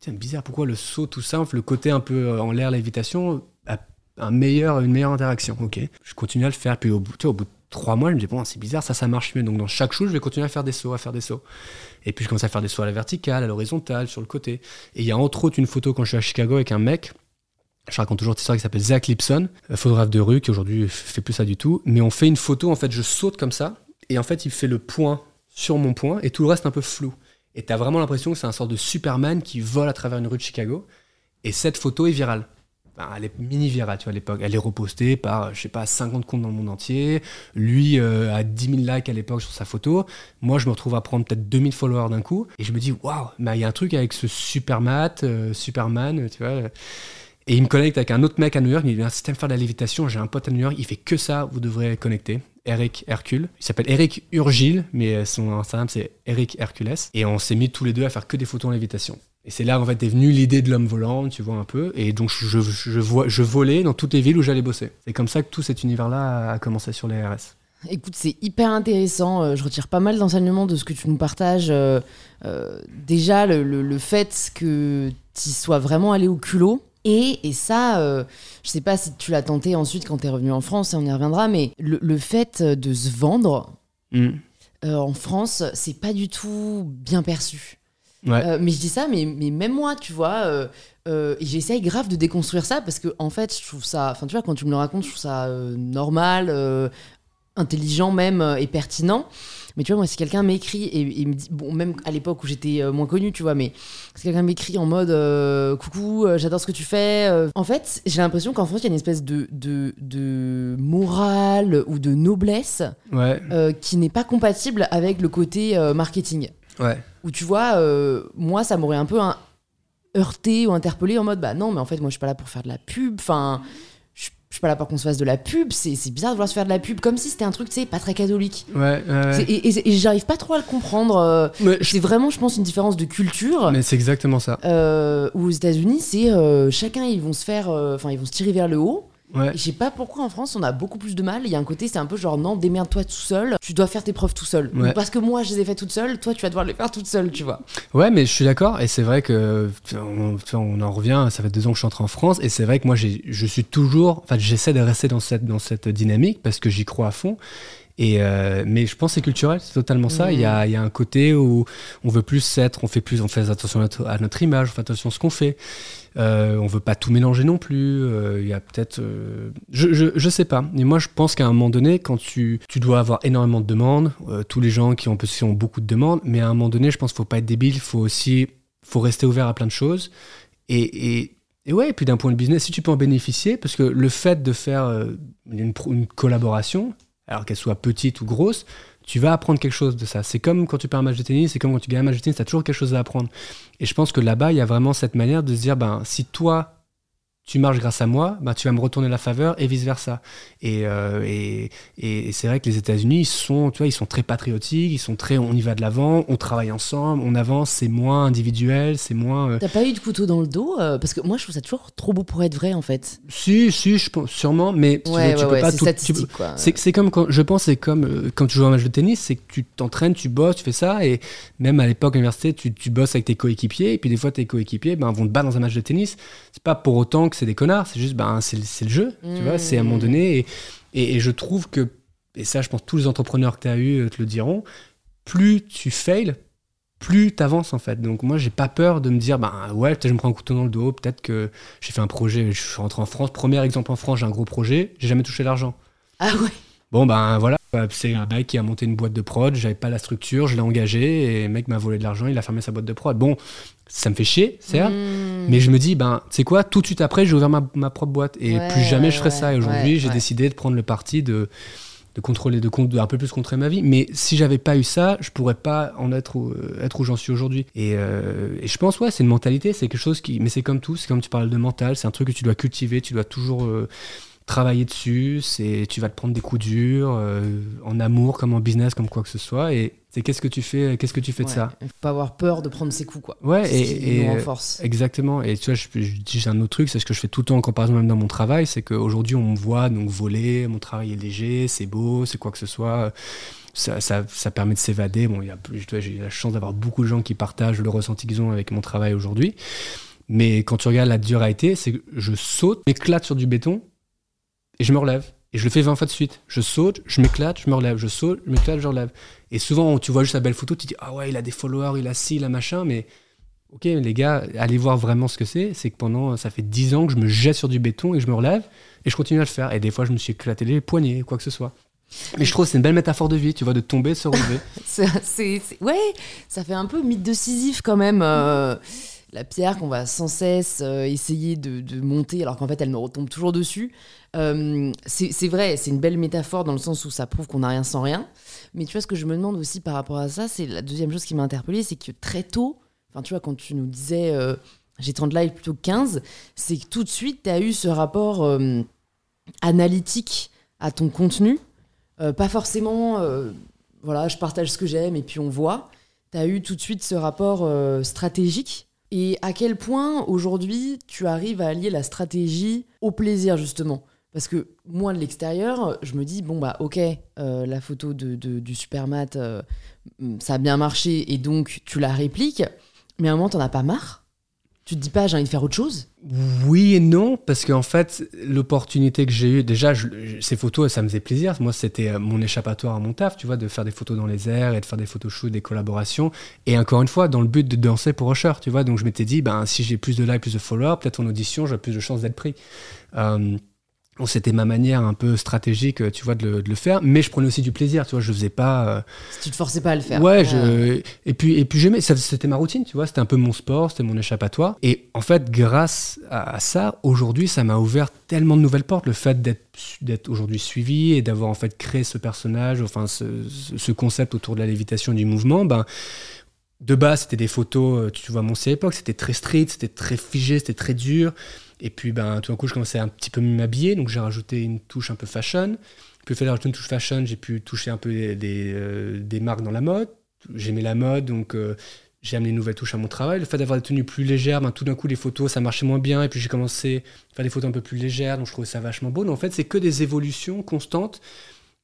Tiens, bizarre, pourquoi le saut tout simple, le côté un peu euh, en l'air, l'évitation, a un meilleur, une meilleure interaction? Ok. Je continue à le faire, puis au bout, au bout de trois mois, je me dis, bon, c'est bizarre, ça, ça marche mieux. Donc dans chaque shoot, je vais continuer à faire des sauts, à faire des sauts. Et puis je commence à faire des sauts à la verticale, à l'horizontale, sur le côté. Et il y a entre autres une photo quand je suis à Chicago avec un mec. Je raconte toujours cette histoire qui s'appelle Zach Lipson, photographe de rue qui aujourd'hui fait plus ça du tout. Mais on fait une photo, en fait, je saute comme ça, et en fait, il fait le point sur mon point, et tout le reste un peu flou. Et t'as vraiment l'impression que c'est un sort de Superman qui vole à travers une rue de Chicago. Et cette photo est virale. elle est mini virale, tu vois, à l'époque. Elle est repostée par, je sais pas, 50 comptes dans le monde entier. Lui euh, a 10 000 likes à l'époque sur sa photo. Moi, je me retrouve à prendre peut-être 2000 followers d'un coup. Et je me dis, waouh, il y a un truc avec ce Superman, euh, Superman, tu vois. Et il me connecte avec un autre mec à New York. Il me dit, si t'aimes faire de la lévitation, j'ai un pote à New York, il fait que ça, vous devrez connecter. Eric Hercule. Il s'appelle Eric Urgile, mais son Instagram c'est Eric Hercules. Et on s'est mis tous les deux à faire que des photos en lévitation. Et c'est là en fait est venue l'idée de l'homme volant, tu vois un peu. Et donc je, je, vois, je volais dans toutes les villes où j'allais bosser. C'est comme ça que tout cet univers-là a commencé sur les RS. Écoute, c'est hyper intéressant. Euh, je retire pas mal d'enseignements de ce que tu nous partages. Euh, euh, déjà, le, le, fait que tu sois vraiment allé au culot, Et, et ça, euh, je sais pas si tu l'as tenté ensuite quand tu es revenu en France, et on y reviendra, mais le, le fait de se vendre Mm. euh, en France, c'est pas du tout bien perçu. Ouais. Euh, mais je dis ça, mais, mais même moi, tu vois, euh, euh, j'essaye grave de déconstruire ça parce que, en fait, je trouve ça, enfin, tu vois, quand tu me le racontes, je trouve ça normal, intelligent même et pertinent. Mais tu vois, moi, si quelqu'un m'écrit et, et me dit, bon, même à l'époque où j'étais euh, moins connue, tu vois, mais si quelqu'un m'écrit en mode euh, coucou, euh, j'adore ce que tu fais. en fait, j'ai l'impression qu'en France, il y a une espèce de, de, de morale ou de noblesse Ouais. euh, qui n'est pas compatible avec le côté euh, marketing. Ouais. Où tu vois, moi, ça m'aurait un peu un- heurté ou interpellé en mode bah non, mais en fait, moi, je suis pas là pour faire de la pub. Enfin, je suis pas là pour qu'on se fasse de la pub. C'est bizarre de vouloir se faire de la pub comme si c'était un truc, tu sais, pas très catholique. Ouais. ouais, Et, et- et j'arrive pas trop à le comprendre. euh, C'est vraiment, je pense, une différence de culture. mais c'est exactement ça. Euh, où aux États-Unis, c'est euh, chacun, ils vont se faire, euh, enfin, ils vont se tirer vers le haut. Ouais. Je sais pas pourquoi en France on a beaucoup plus de mal. Il y a un côté, c'est un peu genre non, démerde-toi tout seul. Tu dois faire tes preuves tout seul. Ouais. Parce que moi je les ai fait toutes seules, toi tu vas devoir les faire toute seule, tu vois. Ouais, mais je suis d'accord. Et c'est vrai que on, on en revient. Ça fait deux ans que je suis entré en France, et c'est vrai que moi, je suis toujours. Enfin, j'essaie de rester dans cette dans cette dynamique parce que j'y crois à fond. Et euh, mais je pense que c'est culturel, c'est totalement ça. Il y, a, il y a un côté où on veut plus être, on fait plus, on fait attention à notre, à notre image, on fait attention à ce qu'on fait. Euh, on veut pas tout mélanger non plus. Euh, Il y a peut-être, euh, je, je je sais pas. Mais moi, je pense qu'à un moment donné, quand tu tu dois avoir énormément de demandes, tous les gens qui ont, ont beaucoup de demandes, mais à un moment donné, je pense qu'il faut pas être débile. Il faut aussi, faut rester ouvert à plein de choses. Et, et et ouais, et puis d'un point de business, si tu peux en bénéficier, parce que le fait de faire une collaboration, alors qu'elle soit petite ou grosse, tu vas apprendre quelque chose de ça. C'est comme quand tu perds un match de tennis, c'est comme quand tu gagnes un match de tennis, tu as toujours quelque chose à apprendre. Et je pense que là-bas, il y a vraiment cette manière de se dire, ben, si toi, tu marches grâce à moi, ben, tu vas me retourner la faveur et vice-versa. Et, euh, et, et c'est vrai que les États-Unis, ils sont, tu vois, ils sont très patriotiques, ils sont très, on y va de l'avant, on travaille ensemble, on avance, c'est moins individuel, c'est moins... euh, T'as pas eu de couteau dans le dos euh, Parce que moi je trouve ça toujours trop beau pour être vrai en fait. Si, si, je pense, sûrement, mais tu- Ouais, tu, ouais, peux ouais, pas tout. tu peux- quoi. c'est c'est comme quand je pense c'est comme euh, quand tu joues à un match de tennis c'est que tu t'entraînes tu bosses tu fais ça et même à l'époque à l'université tu, tu bosses avec tes coéquipiers et puis des fois tes coéquipiers ben, vont te battre dans un match de tennis c'est pas pour autant que c'est des connards c'est juste ben c'est le- jeu tu vois c'est à un moment Mm. donné et, et, et je trouve que et ça je pense tous les entrepreneurs que tu as eu te le diront plus tu fails plus t'avances en fait donc moi j'ai pas peur de me dire ben ouais peut-être je me prends un couteau dans le dos peut-être que j'ai fait un projet je suis rentré en France premier exemple en France j'ai un gros projet j'ai jamais touché l'argent Ah ouais. Bon, ben voilà, c'est un mec qui a monté une boîte de prod, j'avais pas la structure, je l'ai engagé, et le mec m'a volé de l'argent, il a fermé sa boîte de prod. Bon, ça me fait chier, certes, Mmh. mais je me dis, ben, tu sais quoi, tout de suite après, j'ai ouvert ma, ma propre boîte, et Ouais, plus jamais je ferai ouais, ça. Et aujourd'hui, j'ai décidé de prendre le parti de, de contrôler, de, de un peu plus contrôler ma vie. Mais si j'avais pas eu ça, je pourrais pas en être où, être où j'en suis aujourd'hui. Et, euh, et je pense, ouais, c'est une mentalité, c'est quelque chose qui. Mais c'est comme tout, c'est comme tu parles de mental, c'est un truc que tu dois cultiver, tu dois toujours. euh, travailler dessus, c'est tu vas te prendre des coups durs euh, en amour comme en business comme quoi que ce soit et c'est qu'est-ce que tu fais qu'est-ce que tu fais de ça Faut pas avoir peur de prendre ses coups quoi. Ouais, et- et, nous euh, renforce. Exactement. Et tu vois, je, je dis un autre truc, c'est ce que je fais tout le temps en comparaison même dans mon travail, c'est qu'aujourd'hui on me voit donc voler, mon travail est léger, c'est beau, c'est quoi que ce soit. Ça, ça, ça permet de s'évader. Bon, il y a plus, tu vois, j'ai la chance d'avoir beaucoup de gens qui partagent le ressenti qu'ils ont avec mon travail aujourd'hui. Mais quand tu regardes la dureté, c'est que je saute, m'éclate sur du béton et je me relève. Et je le fais 20 fois de suite. Je saute, je m'éclate, je me relève. Je saute, je m'éclate, je relève. Et souvent, tu vois juste la belle photo, tu dis Ah ouais, il a des followers, il a ci, il a machin. Mais ok, les gars, allez voir vraiment ce que c'est. C'est que pendant, ça fait 10 ans que je me jette sur du béton et je me relève et je continue à le faire. Et des fois, je me suis éclaté les poignets, quoi que ce soit. Mais je trouve que c'est une belle métaphore de vie, tu vois, de tomber, se relever. C'est, ouais, ça fait un peu mythe de Sisyphe quand même. euh, la pierre qu'on va sans cesse euh, essayer de, de monter alors qu'en fait elle nous retombe toujours dessus. Euh, c'est, vrai, c'est une belle métaphore dans le sens où ça prouve qu'on n'a rien sans rien. Mais tu vois, ce que je me demande aussi par rapport à ça, c'est la deuxième chose qui m'a interpellée, c'est que très tôt, enfin tu vois, quand tu nous disais euh, j'ai 30 likes plutôt que 15, c'est que tout de suite tu as eu ce rapport euh, analytique à ton contenu. Euh, pas forcément, voilà, je partage ce que j'aime et puis on voit. Tu as eu tout de suite ce rapport stratégique. Et à quel point aujourd'hui tu arrives à allier la stratégie au plaisir justement? Parce que moi de l'extérieur, je me dis, bon bah ok, euh, la photo de, du supermat, euh, ça a bien marché et donc tu la répliques, mais à un moment t'en as pas marre? Tu te dis pas, j'ai envie de faire autre chose? Oui et non, parce qu'en fait, l'opportunité que j'ai eue, déjà, ces photos, ça me faisait plaisir. Moi, c'était euh, mon échappatoire à mon taf, tu vois, de faire des photos dans les airs et de faire des photos shoots, des collaborations. Et encore une fois, dans le but de danser pour Usher, tu vois. Donc, je m'étais dit, ben, si j'ai plus de likes, plus de followers, peut-être en audition, j'aurai plus de chances d'être pris. C'était ma manière un peu stratégique, tu vois, de le, faire. Mais je prenais aussi du plaisir, tu vois. Je faisais pas. Euh, si tu te forçais pas à le faire. Ouais. Je... Et puis, et puis j'aimais. C'était ma routine, tu vois. C'était un peu mon sport, c'était mon échappatoire. Et en fait, grâce à, ça, aujourd'hui, ça m'a ouvert tellement de nouvelles portes. Le fait d'être aujourd'hui suivi et d'avoir en fait créé ce personnage, enfin ce, ce, concept autour de la lévitation du mouvement, ben de base, c'était des photos, euh, tu vois, mon à l'époque, c'était très street, c'était très figé, c'était très dur. Et puis, ben, tout d'un coup, je commençais un petit peu m'habiller, donc j'ai rajouté une touche un peu fashion. Puis, fait rajouter une touche fashion, j'ai pu toucher un peu des, euh, des, marques dans la mode. J'aimais la mode, donc euh, j'ai amené une nouvelle touche à mon travail. Le fait d'avoir des tenues plus légères, ben, tout d'un coup, les photos, ça marchait moins bien. Et puis, j'ai commencé à faire des photos un peu plus légères, donc je trouvais ça vachement beau. Donc, en fait, c'est que des évolutions constantes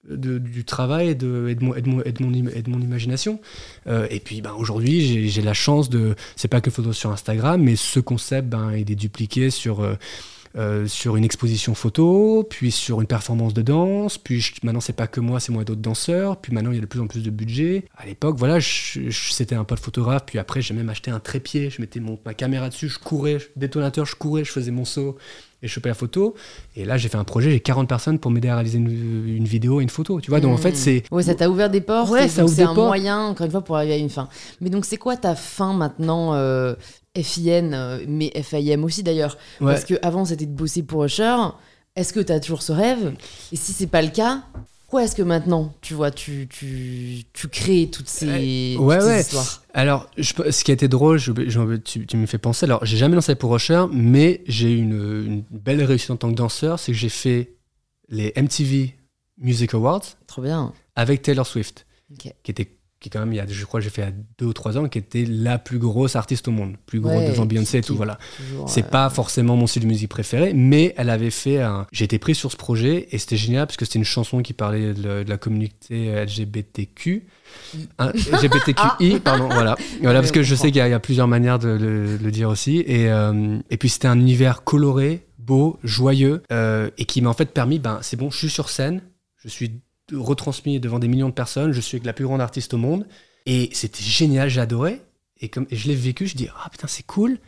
du travail et de, de, de, mon, imagination. Euh, et puis ben, aujourd'hui, j'ai la chance de. C'est pas que photos sur Instagram, mais ce concept, ben, il est dupliqué sur. Euh, euh, sur une exposition photo, puis sur une performance de danse, puis maintenant c'est pas que moi, c'est moi et d'autres danseurs, puis maintenant il y a de plus en plus de budget. À l'époque, voilà, c'était un pote photographe, puis après j'ai même acheté un trépied, je mettais mon, ma caméra dessus, je courais, détonateur, je courais, je faisais mon saut, et je chopais la photo. Et là, j'ai fait un projet, j'ai 40 personnes pour m'aider à réaliser une, vidéo et une photo. Tu vois, donc en fait, hmm. c'est. Ouais, ça t'a ouvert des portes. Ouais, ça C'est un moyen, encore une fois, pour arriver à une fin. Mais donc, c'est quoi ta fin maintenant euh, FIN, euh, mais FIM aussi d'ailleurs. Parce que avant c'était de bosser pour Usher. Est-ce que tu as toujours ce rêve? Et si c'est pas le cas, pourquoi est-ce que maintenant, tu vois, tu, tu, tu crées toutes ces, ouais, histoires? Alors, ce qui a été drôle, je, tu, tu, me fais penser, alors j'ai jamais lancé pour Usher, mais j'ai eu une, une, belle réussite en tant que danseur, c'est que j'ai fait les MTV Music Awards. Trop bien. Avec Taylor Swift, qui était qui quand même, il y a, je crois j'ai fait à deux ou trois ans, qui était la plus grosse artiste au monde, plus grosse devant Beyoncé et tout, voilà. C'est pas forcément mon style de musique préféré, mais elle avait fait un... J'ai été pris sur ce projet et c'était génial parce que c'était une chanson qui parlait de, la communauté LGBTQ. LGBTQI, ah. pardon, voilà. voilà parce que je sais qu'il y, a plusieurs manières de le, dire aussi. Et, euh, et puis c'était un univers coloré, beau, joyeux, euh, et qui m'a en fait permis, ben c'est bon, je suis sur scène, je suis retransmis devant des millions de personnes. Je suis avec la plus grande artiste au monde. Et c'était génial, j'adorais. Et comme je l'ai vécu, je dis ah putain c'est cool.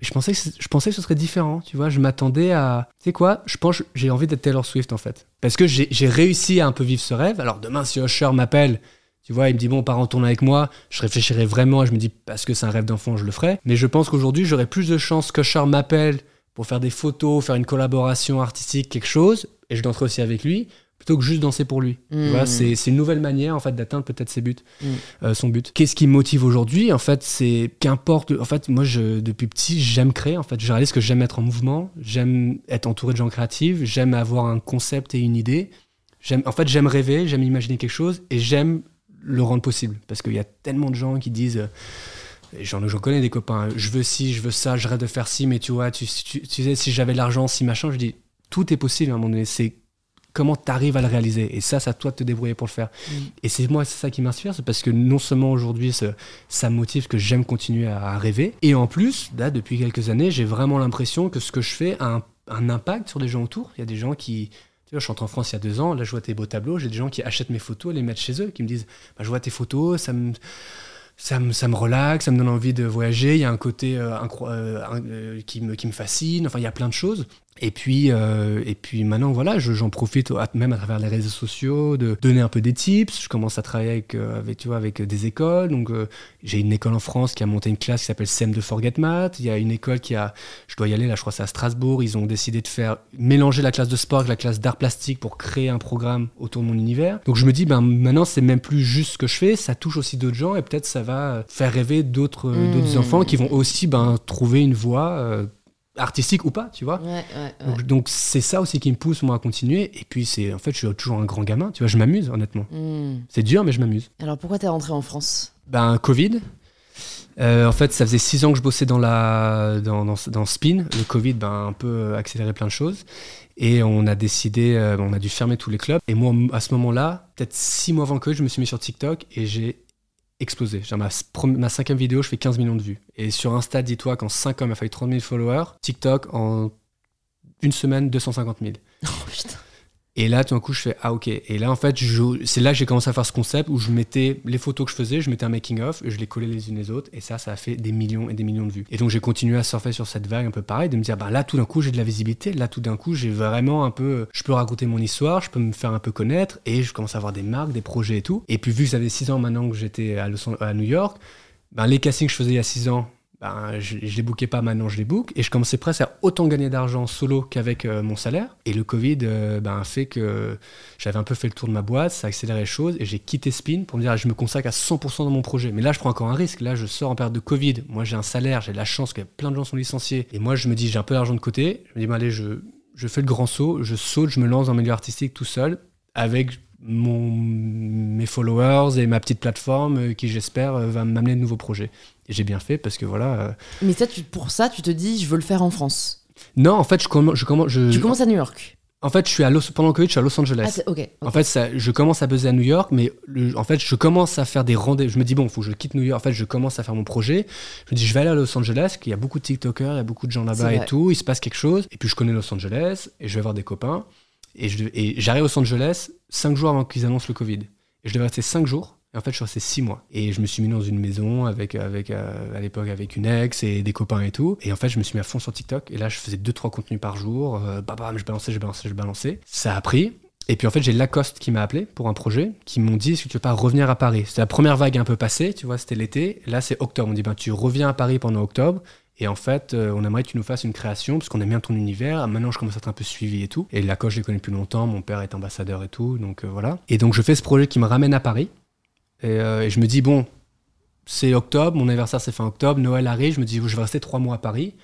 Mais je pensais que je pensais que ce serait différent, tu vois. Je m'attendais à, tu sais quoi Je pense j'ai envie d'être Taylor Swift en fait, parce que j'ai réussi à un peu vivre ce rêve. Alors demain si Usher m'appelle, tu vois, il me dit bon, part en tournée avec moi, je réfléchirai vraiment. Et je me dis parce que c'est un rêve d'enfant, je le ferai. Mais je pense qu'aujourd'hui j'aurais plus de chances qu'Usher m'appelle pour faire des photos, faire une collaboration artistique, quelque chose, et je danserai aussi avec lui, plutôt que juste danser pour lui. Mmh. c'est, une nouvelle manière en fait d'atteindre peut-être ses buts, mmh. euh, son but. Qu'est-ce qui me motive aujourd'hui En fait, c'est qu'importe. En fait, moi, je, depuis petit, j'aime créer. En fait, je réalise que j'aime être en mouvement, j'aime être entouré de gens créatifs, j'aime avoir un concept et une idée. J'aime, en fait, j'aime rêver, j'aime imaginer quelque chose et j'aime le rendre possible parce qu'il y a tellement de gens qui disent. J'en, j'en connais des copains. Je veux ci, je veux ça, je rêve de faire ci, mais tu vois, tu, tu, tu sais, si j'avais l'argent, si machin, je dis tout est possible à un moment donné. C'est comment tu arrives à le réaliser. Et ça, c'est à toi de te débrouiller pour le faire. Mm. Et c'est moi, c'est ça qui m'inspire, c'est parce que non seulement aujourd'hui, ça, me motive que j'aime continuer à, rêver, et en plus, là, depuis quelques années, j'ai vraiment l'impression que ce que je fais a un, impact sur des gens autour. Il y a des gens qui, tu vois, je suis en France il y a deux ans, là je vois tes beaux tableaux, j'ai des gens qui achètent mes photos, les mettent chez eux, qui me disent bah, Je vois tes photos, ça me, ça me, ça me relaxe, ça me donne envie de voyager, il y a un côté euh, euh, euh, qui, me, qui me fascine, enfin il y a plein de choses. Et puis, euh, et puis maintenant, voilà, j'en profite même à travers les réseaux sociaux de donner un peu des tips. Je commence à travailler avec, euh, avec, tu vois, avec des écoles. Donc, euh, j'ai une école en France qui a monté une classe qui s'appelle SEM de Forget Math. Il y a une école qui a, je dois y aller, là, je crois c'est à Strasbourg. Ils ont décidé de faire mélanger la classe de sport avec la classe d'art plastique pour créer un programme autour de mon univers. Donc, je me dis, ben, maintenant, c'est même plus juste ce que je fais, ça touche aussi d'autres gens et peut-être ça va faire rêver d'autres d'autres mmh. enfants qui vont aussi ben, trouver une voie artistique ou pas, tu vois. Donc c'est ça aussi qui me pousse moi à continuer. Et puis c'est en fait je suis toujours un grand gamin, tu vois, je m'amuse honnêtement. Hmm. C'est dur mais je m'amuse. Alors pourquoi t'es rentré en France? Ben Covid. Euh, en fait, ça faisait six ans que je bossais dans la dans, dans, Spin. Le Covid, ben un peu accéléré plein de choses. Et on a décidé, euh, on a dû fermer tous les clubs. Et moi, à ce moment-là, peut-être six mois avant que je me suis mis sur TikTok et j'ai explosé. Genre ma, ma, cinquième vidéo, je fais 15 millions de vues. Et sur Insta, dis-toi qu'en 5 ans, il m'a fallu 30 000 followers. TikTok, en une semaine, 250 000. Oh putain. Et là, tout d'un coup, je fais Ah, ok. Et là, en fait, c'est là que j'ai commencé à faire ce concept où je mettais les photos que je faisais, je mettais un making-of, je les collais les unes les autres. Et ça, ça a fait des millions et des millions de vues. Et donc, j'ai continué à surfer sur cette vague un peu pareil, de me dire Bah là, tout d'un coup, j'ai de la visibilité. Là, tout d'un coup, j'ai vraiment un peu. Je peux raconter mon histoire, je peux me faire un peu connaître. Et je commence à avoir des marques, des projets et tout. Et puis, vu que ça fait 6 ans maintenant que j'étais à, New York, ben, les castings que je faisais il y a 6 ans, ben, je, je les bookais pas, maintenant je les book. Et je commençais presque à autant gagner d'argent solo qu'avec euh, mon salaire. Et le Covid euh, ben, fait que j'avais un peu fait le tour de ma boîte, ça a accéléré les choses. Et j'ai quitté Spin pour me dire, je me consacre à 100% dans mon projet. Mais là, je prends encore un risque. Là, je sors en période de Covid. Moi, j'ai un salaire, j'ai la chance que plein de gens sont licenciés. Et moi, je me dis, j'ai un peu d'argent de côté. Je me dis, ben, allez, je, je fais le grand saut, je saute, je me lance dans le milieu artistique tout seul, avec mon, mes followers et ma petite plateforme euh, qui, j'espère, va m'amener de nouveaux projets. Et j'ai bien fait parce que voilà. Euh, Mais ça, tu, pour ça, tu te dis, je veux le faire en France. Non, en fait, je, commence. Je, commence je, tu commences à New York. En fait, je suis à Los, pendant le Covid, je suis à Los Angeles. Ah. En fait, ça, je commence à buzzer à New York, mais en fait, je commence à faire des rendez-vous. Je me dis, bon, il faut que je quitte New York. En fait, je commence à faire mon projet. Je me dis, je vais aller à Los Angeles, qu'il y a beaucoup de TikTokers, il y a beaucoup de gens là-bas et tout. Il se passe quelque chose. Et puis, je connais Los Angeles et je vais voir des copains. Et j'arrive à Los Angeles cinq jours avant qu'ils annoncent le Covid. Et je devais rester cinq jours. Et en fait, je suis resté six mois. Et je me suis mis dans une maison avec, euh, à l'époque avec une ex et des copains et tout. Et en fait, je me suis mis à fond sur TikTok. Et là, je faisais deux, trois contenus par jour. Euh, bah, bah, je balançais, je balançais, je balançais. Ça a pris. Et puis en fait, j'ai Lacoste qui m'a appelé pour un projet, qui m'ont dit est-ce que tu veux pas revenir à Paris? C'était la première vague un peu passée, tu vois, c'était l'été. Là, c'est octobre. On dit ben, tu reviens à Paris pendant octobre. Et en fait, euh, on aimerait que tu nous fasses une création, parce qu'on aime bien ton univers. Maintenant, je commence à être un peu suivi et tout. Et Lacoste, je les connais plus longtemps. Mon père est ambassadeur et tout. Donc voilà. Et donc, je fais ce projet qui me ramène à Paris. Euh, et, je me dis, bon, c'est octobre, mon anniversaire c'est fin octobre, Noël arrive, je me dis, je vais rester trois mois à Paris.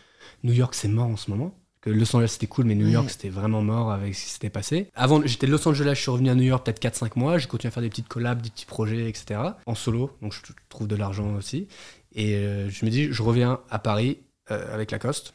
New York, c'est mort en ce moment. Que Los Angeles c'était cool, mais New York c'était vraiment mort avec ce qui s'était passé. Avant, j'étais de Los Angeles, je suis revenu à New York peut-être 4-5 mois, j'ai continué à faire des petites collabs, des petits projets, etc. En solo, donc je trouve de l'argent aussi. Et euh, je me dis, je reviens à Paris euh, avec Lacoste.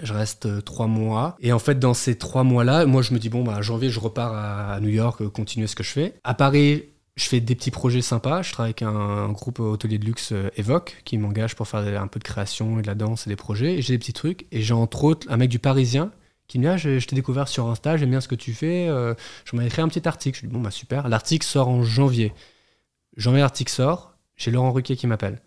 Je reste trois mois. Et en fait, dans ces trois mois-là, moi, je me dis, bon, bah, janvier, je repars à, New York, continuer ce que je fais. À Paris, je fais des petits projets sympas. Je travaille avec un, groupe hôtelier de luxe euh, Evoque qui m'engage pour faire un peu de création et de la danse et des projets. Et j'ai des petits trucs. Et j'ai entre autres un mec du Parisien qui me dit ah, je, t'ai découvert sur Insta, j'aime bien ce que tu fais. Euh, je m'ai écrit un petit article. Je lui dis bon, bah super. L'article sort en janvier. Janvier, l'article sort. J'ai Laurent Ruquier qui m'appelle.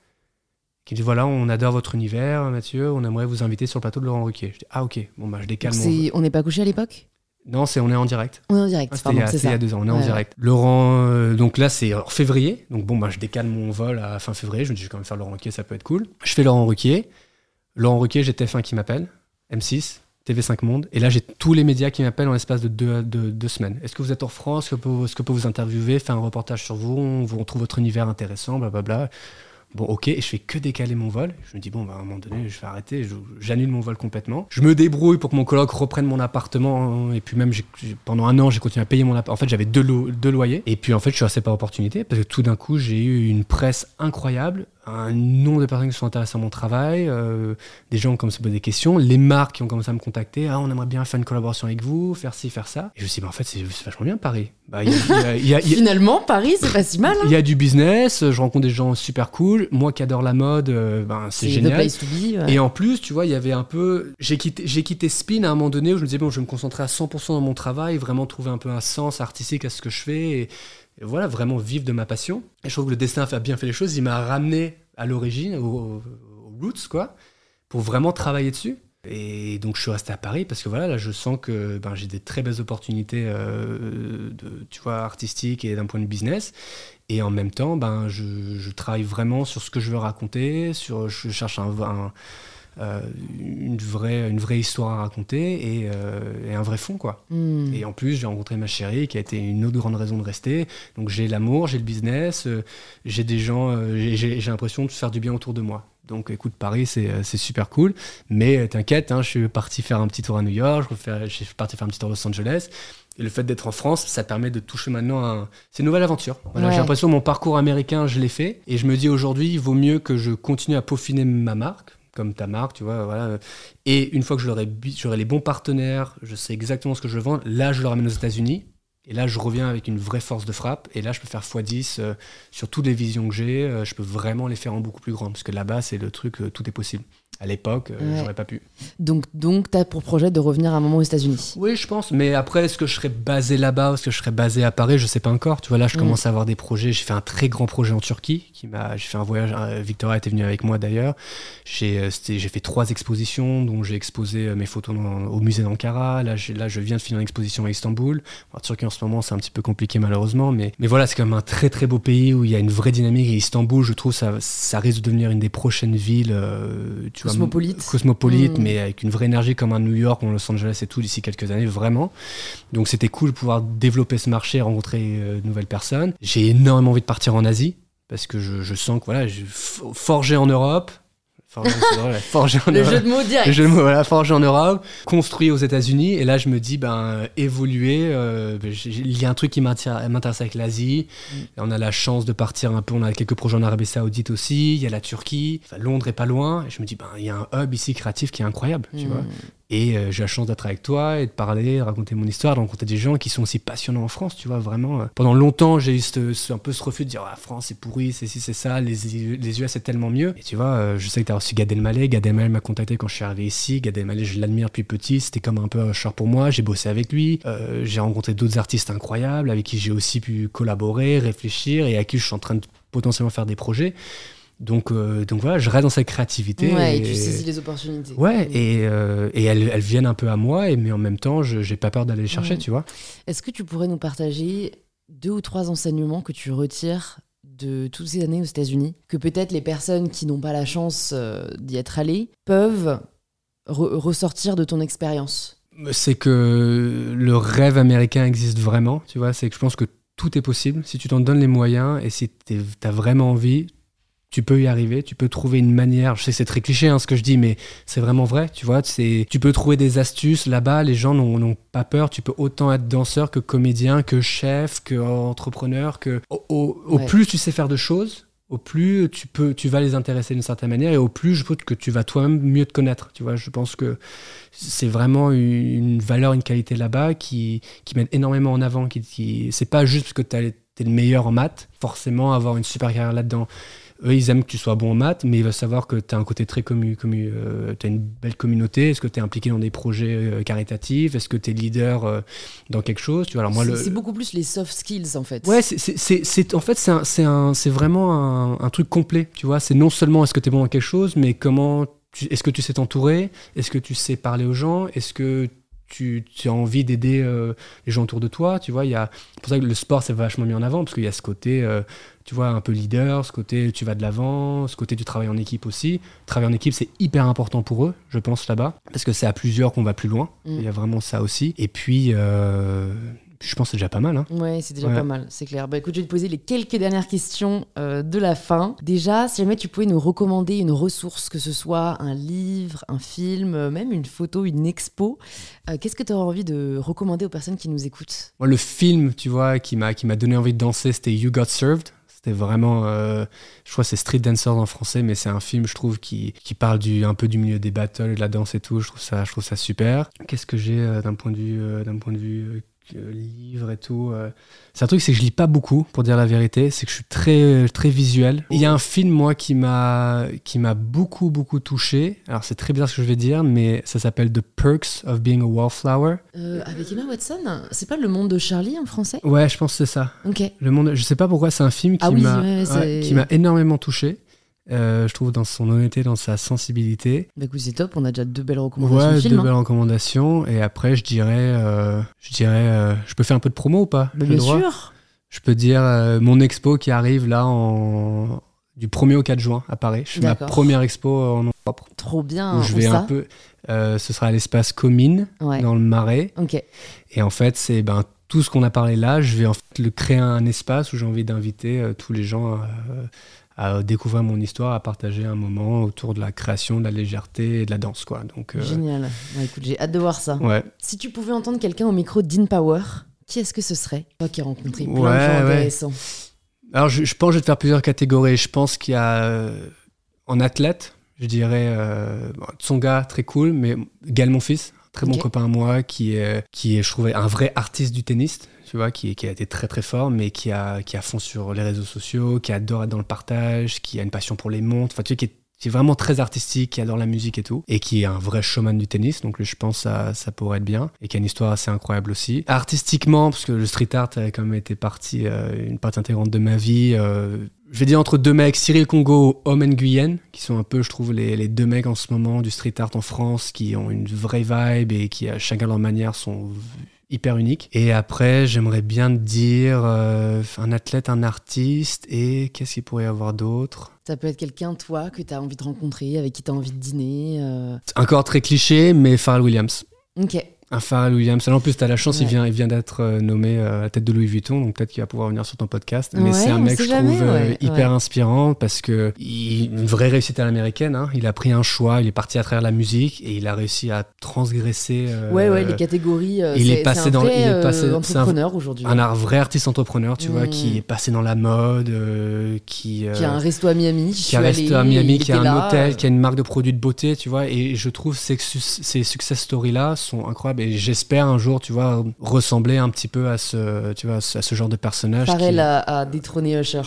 Qui dit voilà, on adore votre univers, Mathieu, on aimerait vous inviter sur le plateau de Laurent Ruquier. Je dis ah, ok, bon, bah je décale mon. On n'est pas couché à l'époque? Non, c'est on est en direct. On est en direct, ah, pardon, il y a deux ans, on est en direct. Laurent, euh, donc là c'est en février, donc bon bah je décale mon vol à fin février, je me dis je vais quand même faire Laurent Ruquier, ça peut être cool. Je fais Laurent Ruquier, Laurent Ruquier, j'ai TF1 qui m'appelle, M6, TV5 Monde, et là j'ai tous les médias qui m'appellent en l'espace de deux, deux, semaines. Est-ce que vous êtes en France? Est-ce que peut, vous interviewer, faire un reportage sur vous? On, on trouve votre univers intéressant, blablabla. Bon, ok, et je fais que décaler mon vol. Je me dis, bon, bah, à un moment donné, je vais arrêter, j'annule mon vol complètement. Je me débrouille pour que mon coloc reprenne mon appartement. Et puis, même, pendant un an, j'ai continué à payer mon appartement. En fait, j'avais deux, deux loyers. Et puis, en fait, je suis resté par opportunité parce que tout d'un coup, j'ai eu une presse incroyable un nombre de personnes qui sont intéressées à mon travail, euh, des gens qui ont commencé à poser des questions, les marques qui ont commencé à me contacter, ah, on aimerait bien faire une collaboration avec vous, faire ci, faire ça. Et je me suis dit, bah, en fait, c'est vachement bien Paris. Bah, Finalement, Paris, c'est pas si mal. Il y a du business, je rencontre des gens super cool. Moi qui adore la mode, euh, ben, c'est génial. Et en plus, tu vois, il y avait un peu. J'ai quitté, quitté Spin à un moment donné où je me disais, bon, je vais me concentrer à 100% dans mon travail, vraiment trouver un peu un sens artistique à ce que je fais. Et, voilà, vraiment vivre de ma passion. Et je trouve que le destin a bien fait les choses. Il m'a ramené à l'origine, aux, roots, quoi, pour vraiment travailler dessus. Et donc je suis resté à Paris parce que voilà, là je sens que ben, j'ai des très belles opportunités euh, de, tu vois, artistiques et d'un point de business. Et en même temps, ben, je, travaille vraiment sur ce que je veux raconter, sur, je cherche un, une, vraie, une vraie histoire à raconter et, euh, un vrai fond. quoi. Hmm. Et en plus, j'ai rencontré ma chérie qui a été une autre grande raison de rester. Donc j'ai l'amour, j'ai le business, euh, j'ai des gens, j'ai l'impression de faire du bien autour de moi. Donc écoute, Paris, c'est super cool. Mais t'inquiète, hein, je suis parti faire un petit tour à New York, je suis parti faire un petit tour à Los Angeles. Et le fait d'être en France, ça permet de toucher maintenant à... C'est une nouvelle aventure. J'ai l'impression que mon parcours américain, je l'ai fait. Et je me dis aujourd'hui, il vaut mieux que je continue à peaufiner ma marque comme ta marque, tu vois, voilà. Et une fois que j'aurai les bons partenaires, je sais exactement ce que je vends, là, je le ramène aux États-Unis. Et là, je reviens avec une vraie force de frappe. Et là, je peux faire x10 euh, sur toutes les visions que j'ai. euh, je peux vraiment les faire en beaucoup plus grand. Parce que là-bas, c'est le truc, euh, tout est possible. À l'époque, euh, Ouais. j'aurais pas pu. Donc, donc tu as pour projet de revenir un moment aux États-Unis. Oui, je pense. Mais après, est-ce que je serais basé là-bas ou est-ce que je serais basé à Paris? Je sais pas encore. Tu vois, là, je Mm. commence à avoir des projets. J'ai fait un très grand projet en Turquie. Qui m'a. J'ai fait un voyage. Victoria était venue avec moi d'ailleurs. J'ai, euh, j'ai fait trois expositions, dont j'ai exposé euh, mes photos dans- au musée d'Ankara. Là, j'ai- là, je viens de finir une exposition à Istanbul. En Turquie, en ce moment, c'est un petit peu compliqué malheureusement. Mais, mais voilà, c'est quand même un très très beau pays où il y a une vraie dynamique. Et Istanbul, je trouve, ça, ça risque de devenir une des prochaines villes. euh, tu vois, Cosmopolite. cosmopolite, Mm. mais avec une vraie énergie comme un New York ou un Los Angeles et tout d'ici quelques années, vraiment. Donc c'était cool de pouvoir développer ce marché, rencontrer euh, de nouvelles personnes. J'ai énormément envie de partir en Asie parce que je, je sens que voilà, je, f- forger en Europe, forger, c'est vrai, forger en Le Europe. jeu de mots direct. Le jeu de mots, voilà, forger en Europe, construit aux États-Unis, et là je me dis, ben, évoluer, euh, ben, il y a un truc qui m'attire- m'intéresse avec l'Asie, Mm. On a la chance de partir un peu, on a quelques projets en Arabie Saoudite aussi, il y a la Turquie, Enfin, Londres est pas loin, et je me dis, ben, il y a un hub ici créatif qui est incroyable, tu Mm. vois. Et euh, j'ai la chance d'être avec toi et de parler, raconter mon histoire, de rencontrer des gens qui sont aussi passionnants en France, tu vois, vraiment. euh. Pendant longtemps, j'ai eu ce, ce- un peu ce refus de dire, ah, France c'est pourri, c'est ci, c'est ça, les, les US c'est tellement mieux. Et tu vois, euh, je sais que tu as reçu Gad Elmaleh, Gad Elmaleh m'a contacté quand je suis arrivé ici, Gad Elmaleh, je l'admire depuis petit, c'était comme un peu un cher pour moi, j'ai bossé avec lui, Euh, j'ai rencontré d'autres artistes incroyables avec qui j'ai aussi pu collaborer, réfléchir et à qui je suis en train de potentiellement faire des projets. Donc, euh, donc voilà, je reste dans cette créativité. Ouais, et et- tu saisis les opportunités. Ouais, et, euh, et elles, elles viennent un peu à moi, et, mais en même temps, je j'ai pas peur d'aller les chercher, tu vois. Est-ce que tu pourrais nous partager deux ou trois enseignements que tu retires de toutes ces années aux États-Unis, que peut-être les personnes qui n'ont pas la chance euh, d'y être allées peuvent re- ressortir de ton expérience? C'est que le rêve américain existe vraiment, tu vois. C'est que je pense que tout est possible si tu t'en donnes les moyens et si tu as vraiment envie. Tu peux y arriver, tu peux trouver une manière. Je sais c'est très cliché hein, ce que je dis, mais c'est vraiment vrai. Tu vois, c'est tu peux trouver des astuces là-bas. Les gens n'ont pas peur. Tu peux autant être danseur que comédien, que chef, que entrepreneur, que au, au- au Ouais. plus tu sais faire de choses, au plus tu peux, tu vas les intéresser d'une certaine manière et au plus je pense que tu vas toi-même mieux te connaître. Tu vois, je pense que c'est vraiment une valeur, une qualité là-bas qui, qui met énormément en avant. Qui, qui, c'est pas juste parce que tu es le meilleur en maths, forcément avoir une super carrière là-dedans. Eux, ils aiment que tu sois bon en maths, mais ils veulent savoir que tu as un côté très commu, commu euh, tu as une belle communauté. Est-ce que tu es impliqué dans des projets euh, caritatifs? Est-ce que tu es leader euh, dans quelque chose? Tu vois, alors moi, C'est le, c'est beaucoup plus les soft skills en fait. Ouais, c'est- c'est- c'est c'est- en fait, c'est un- c'est un- c'est vraiment un, un truc complet, tu vois. C'est non seulement est-ce que tu es bon dans quelque chose, mais comment, tu- est-ce que tu sais t'entourer? Est-ce que tu sais parler aux gens? Est-ce que tu, tu as envie d'aider euh, les gens autour de toi Tu vois, il y a, c'est pour ça que le sport, c'est vachement mis en avant, parce qu'il y a ce côté, euh, tu vois, un peu leader, ce côté tu vas de l'avant, ce côté tu travailles en équipe aussi. Travailler en équipe, c'est hyper important pour eux, je pense, là-bas, parce que c'est à plusieurs qu'on va plus loin. Mm. Il y a vraiment ça aussi. Et puis, euh, je pense que c'est déjà pas mal. Hein. Ouais, c'est déjà Ouais. pas mal, c'est clair. Bah écoute, je vais te poser les quelques dernières questions euh, de la fin. Déjà, si jamais tu pouvais nous recommander une ressource, que ce soit un livre, un film, euh, même une photo, une expo, euh, qu'est-ce que tu aurais envie de recommander aux personnes qui nous écoutent? Moi, le film, tu vois, qui m'a qui m'a donné envie de danser, c'était You Got Served. C'était vraiment, euh, je crois, que c'est Street Dancers en français, mais c'est un film, je trouve, qui, qui parle du un peu du milieu des battles, de la danse et tout. Je trouve ça, je trouve ça super. Qu'est-ce que j'ai euh, d'un point de vue, euh, d'un point de vue euh, euh, livre et tout euh, C'est un truc, c'est que je lis pas beaucoup, pour dire la vérité. C'est que je suis très, très visuel. Il y a un film, moi, qui m'a, qui m'a beaucoup, beaucoup touché. Alors, c'est très bizarre ce que je vais dire, mais ça s'appelle The Perks of Being a Wallflower. Euh, Avec Emma Watson? C'est pas Le Monde de Charlie en français? Ouais, je pense que c'est ça. Ok. Le monde, je sais pas pourquoi, c'est un film qui Ah oui, m'a ouais, c'est- ouais, qui m'a énormément touché. Euh, je trouve dans son honnêteté, dans sa sensibilité. Bah écoute, c'est top, on a déjà deux belles recommandations Ouais, de films. de hein. belles recommandations. Et après, je dirais, euh, je dirais, euh, je peux faire un peu de promo ou pas? Bah, bien droit? sûr Je peux dire mon expo qui arrive là en du 1er au 4 juin à Paris. Je fais ma première expo en nom propre. Trop bien. où je vais un peu. ce sera à l'espace Comine Ouais. dans le Marais. Ok. Et en fait, c'est ben, tout ce qu'on a parlé là, je vais en fait le créer un espace où j'ai envie d'inviter tous les gens à, découvrir mon histoire, à partager un moment autour de la création, de la légèreté et de la danse. Quoi. Donc, euh, Génial. Écoute, j'ai hâte de voir ça. ouais. Si tu pouvais entendre quelqu'un au micro d'In Power, qui est-ce que ce serait? Toi qui as rencontré plein de Ouais, gens ouais. intéressants. Alors, je, je pense que je vais te faire plusieurs catégories. Je pense qu'il y a euh, en athlète, je dirais euh, Tsonga, très cool, mais Gaël, mon fils, très bon copain à moi qui est, qui est, je trouvais, un vrai artiste du tennis. Tu vois, qui, qui a été très très fort, mais qui a, qui a fond sur les réseaux sociaux, qui adore être dans le partage, qui a une passion pour les montres. Enfin, tu vois, qui est, vraiment très artistique, qui adore la musique et tout, et qui est un vrai showman du tennis. Donc, je pense que ça, ça pourrait être bien, et qui a une histoire assez incroyable aussi. Artistiquement, parce que le street art a quand même été partie, euh, une partie intégrante de ma vie. euh, je vais dire entre deux mecs, Cyril Congo, Homme Nguyen, qui sont un peu, je trouve, les, les deux mecs en ce moment du street art en France, qui ont une vraie vibe et qui, à chacun leur manière, sont hyper uniques. Et après, j'aimerais bien dire euh, un athlète, un artiste, et qu'est-ce qu'il pourrait y avoir d'autre? Ça peut être quelqu'un, toi, que tu as envie de rencontrer, avec qui tu as envie de dîner. euh. Encore très cliché, mais Pharrell Williams. Ok. Un Pharrell Williams. En plus, tu as la chance, il vient, il vient d'être euh, nommé euh, à la tête de Louis Vuitton, donc peut-être qu'il va pouvoir venir sur ton podcast. Mais Ouais, c'est un mec, je jamais, trouve, euh, ouais, hyper inspirant parce que il, une vraie réussite à l'américaine. hein. Il a pris un choix, il est parti à travers la musique et il a réussi à transgresser. euh, Ouais, ouais, les catégories. euh, il est passé un dans- il est passé- un- entrepreneur aujourd'hui. un art- vrai artiste entrepreneur, tu vois, Mm. qui est passé dans la mode, euh, qui, euh, Qui a un resto à Miami. qui a resté à Miami, qui a un hôtel, qui a une marque de produits de beauté, tu vois. Et je trouve ces, ces success stories-là sont incroyables. Et j'espère un jour, tu vois, ressembler un petit peu à ce, tu vois, à ce, genre de personnage. Pharrell qui- a, a détrôné Usher.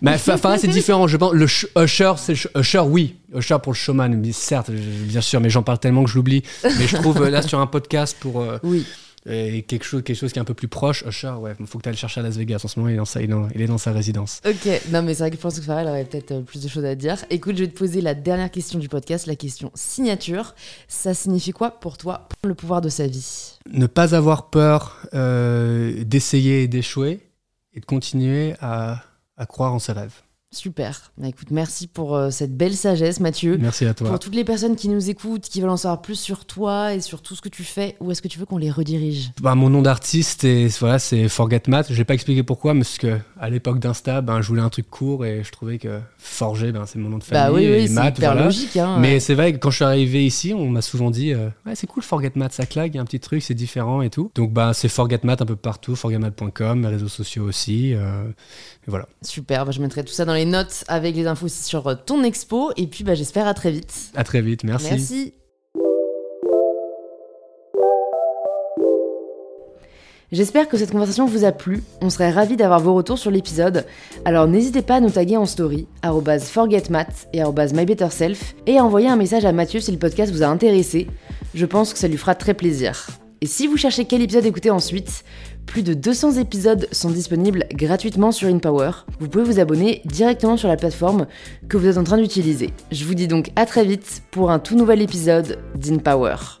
Mais Fa- Pharrell, c'est différent. Je pense, le sh- Usher, c'est Usher, oui. Usher pour le showman, mais certes, bien sûr, mais j'en parle tellement que je l'oublie. Mais je trouve euh, là sur un podcast pour euh, Oui. Euh, quelque chose, quelque chose qui est un peu plus proche. Usher, ouais, faut que tu ailles le chercher à Las Vegas. En ce moment, il est dans sa, il est dans, il est dans sa résidence. Ok, non mais c'est vrai que je pense que Pharrell aurait peut-être euh, plus de choses à dire. Écoute, je vais te poser la dernière question du podcast, la question signature. Ça signifie quoi pour toi prendre le pouvoir de sa vie? Ne pas avoir peur euh, d'essayer et d'échouer et de continuer à, à croire en ses rêves. Super. Bah, écoute, merci pour euh, cette belle sagesse, Mathieu. Merci à toi. Pour toutes les personnes qui nous écoutent, qui veulent en savoir plus sur toi et sur tout ce que tu fais, où est-ce que tu veux qu'on les redirige? Bah, mon nom d'artiste, voilà, c'est Forget Math. Je vais pas expliquer pourquoi, mais parce que à l'époque d'Insta, ben, je voulais un truc court et je trouvais que Forger, ben, c'est mon nom de famille. Bah oui, oui, c'est hyper voilà. logique. Hein, Mais c'est vrai que quand je suis arrivé ici, on m'a souvent dit euh, Ouais, c'est cool, Forget Math, ça claque, il y a un petit truc, c'est différent et tout. Donc, bah, c'est Forget Math un peu partout, forgetmath.com, mes réseaux sociaux aussi. euh, et voilà. Super, bah, je mettrai tout ça dans les notes avec les infos aussi sur euh, ton expo. Et puis bah, j'espère à très vite. À très vite, merci. Merci. J'espère que cette conversation vous a plu. On serait ravis d'avoir vos retours sur l'épisode. Alors n'hésitez pas à nous taguer en story, forgetmat et mybetterself, et à envoyer un message à Mathieu si le podcast vous a intéressé. Je pense que ça lui fera très plaisir. Et si vous cherchez quel épisode écouter ensuite, plus de 200 épisodes sont disponibles gratuitement sur InPower. Vous pouvez vous abonner directement sur la plateforme que vous êtes en train d'utiliser. Je vous dis donc à très vite pour un tout nouvel épisode d'InPower.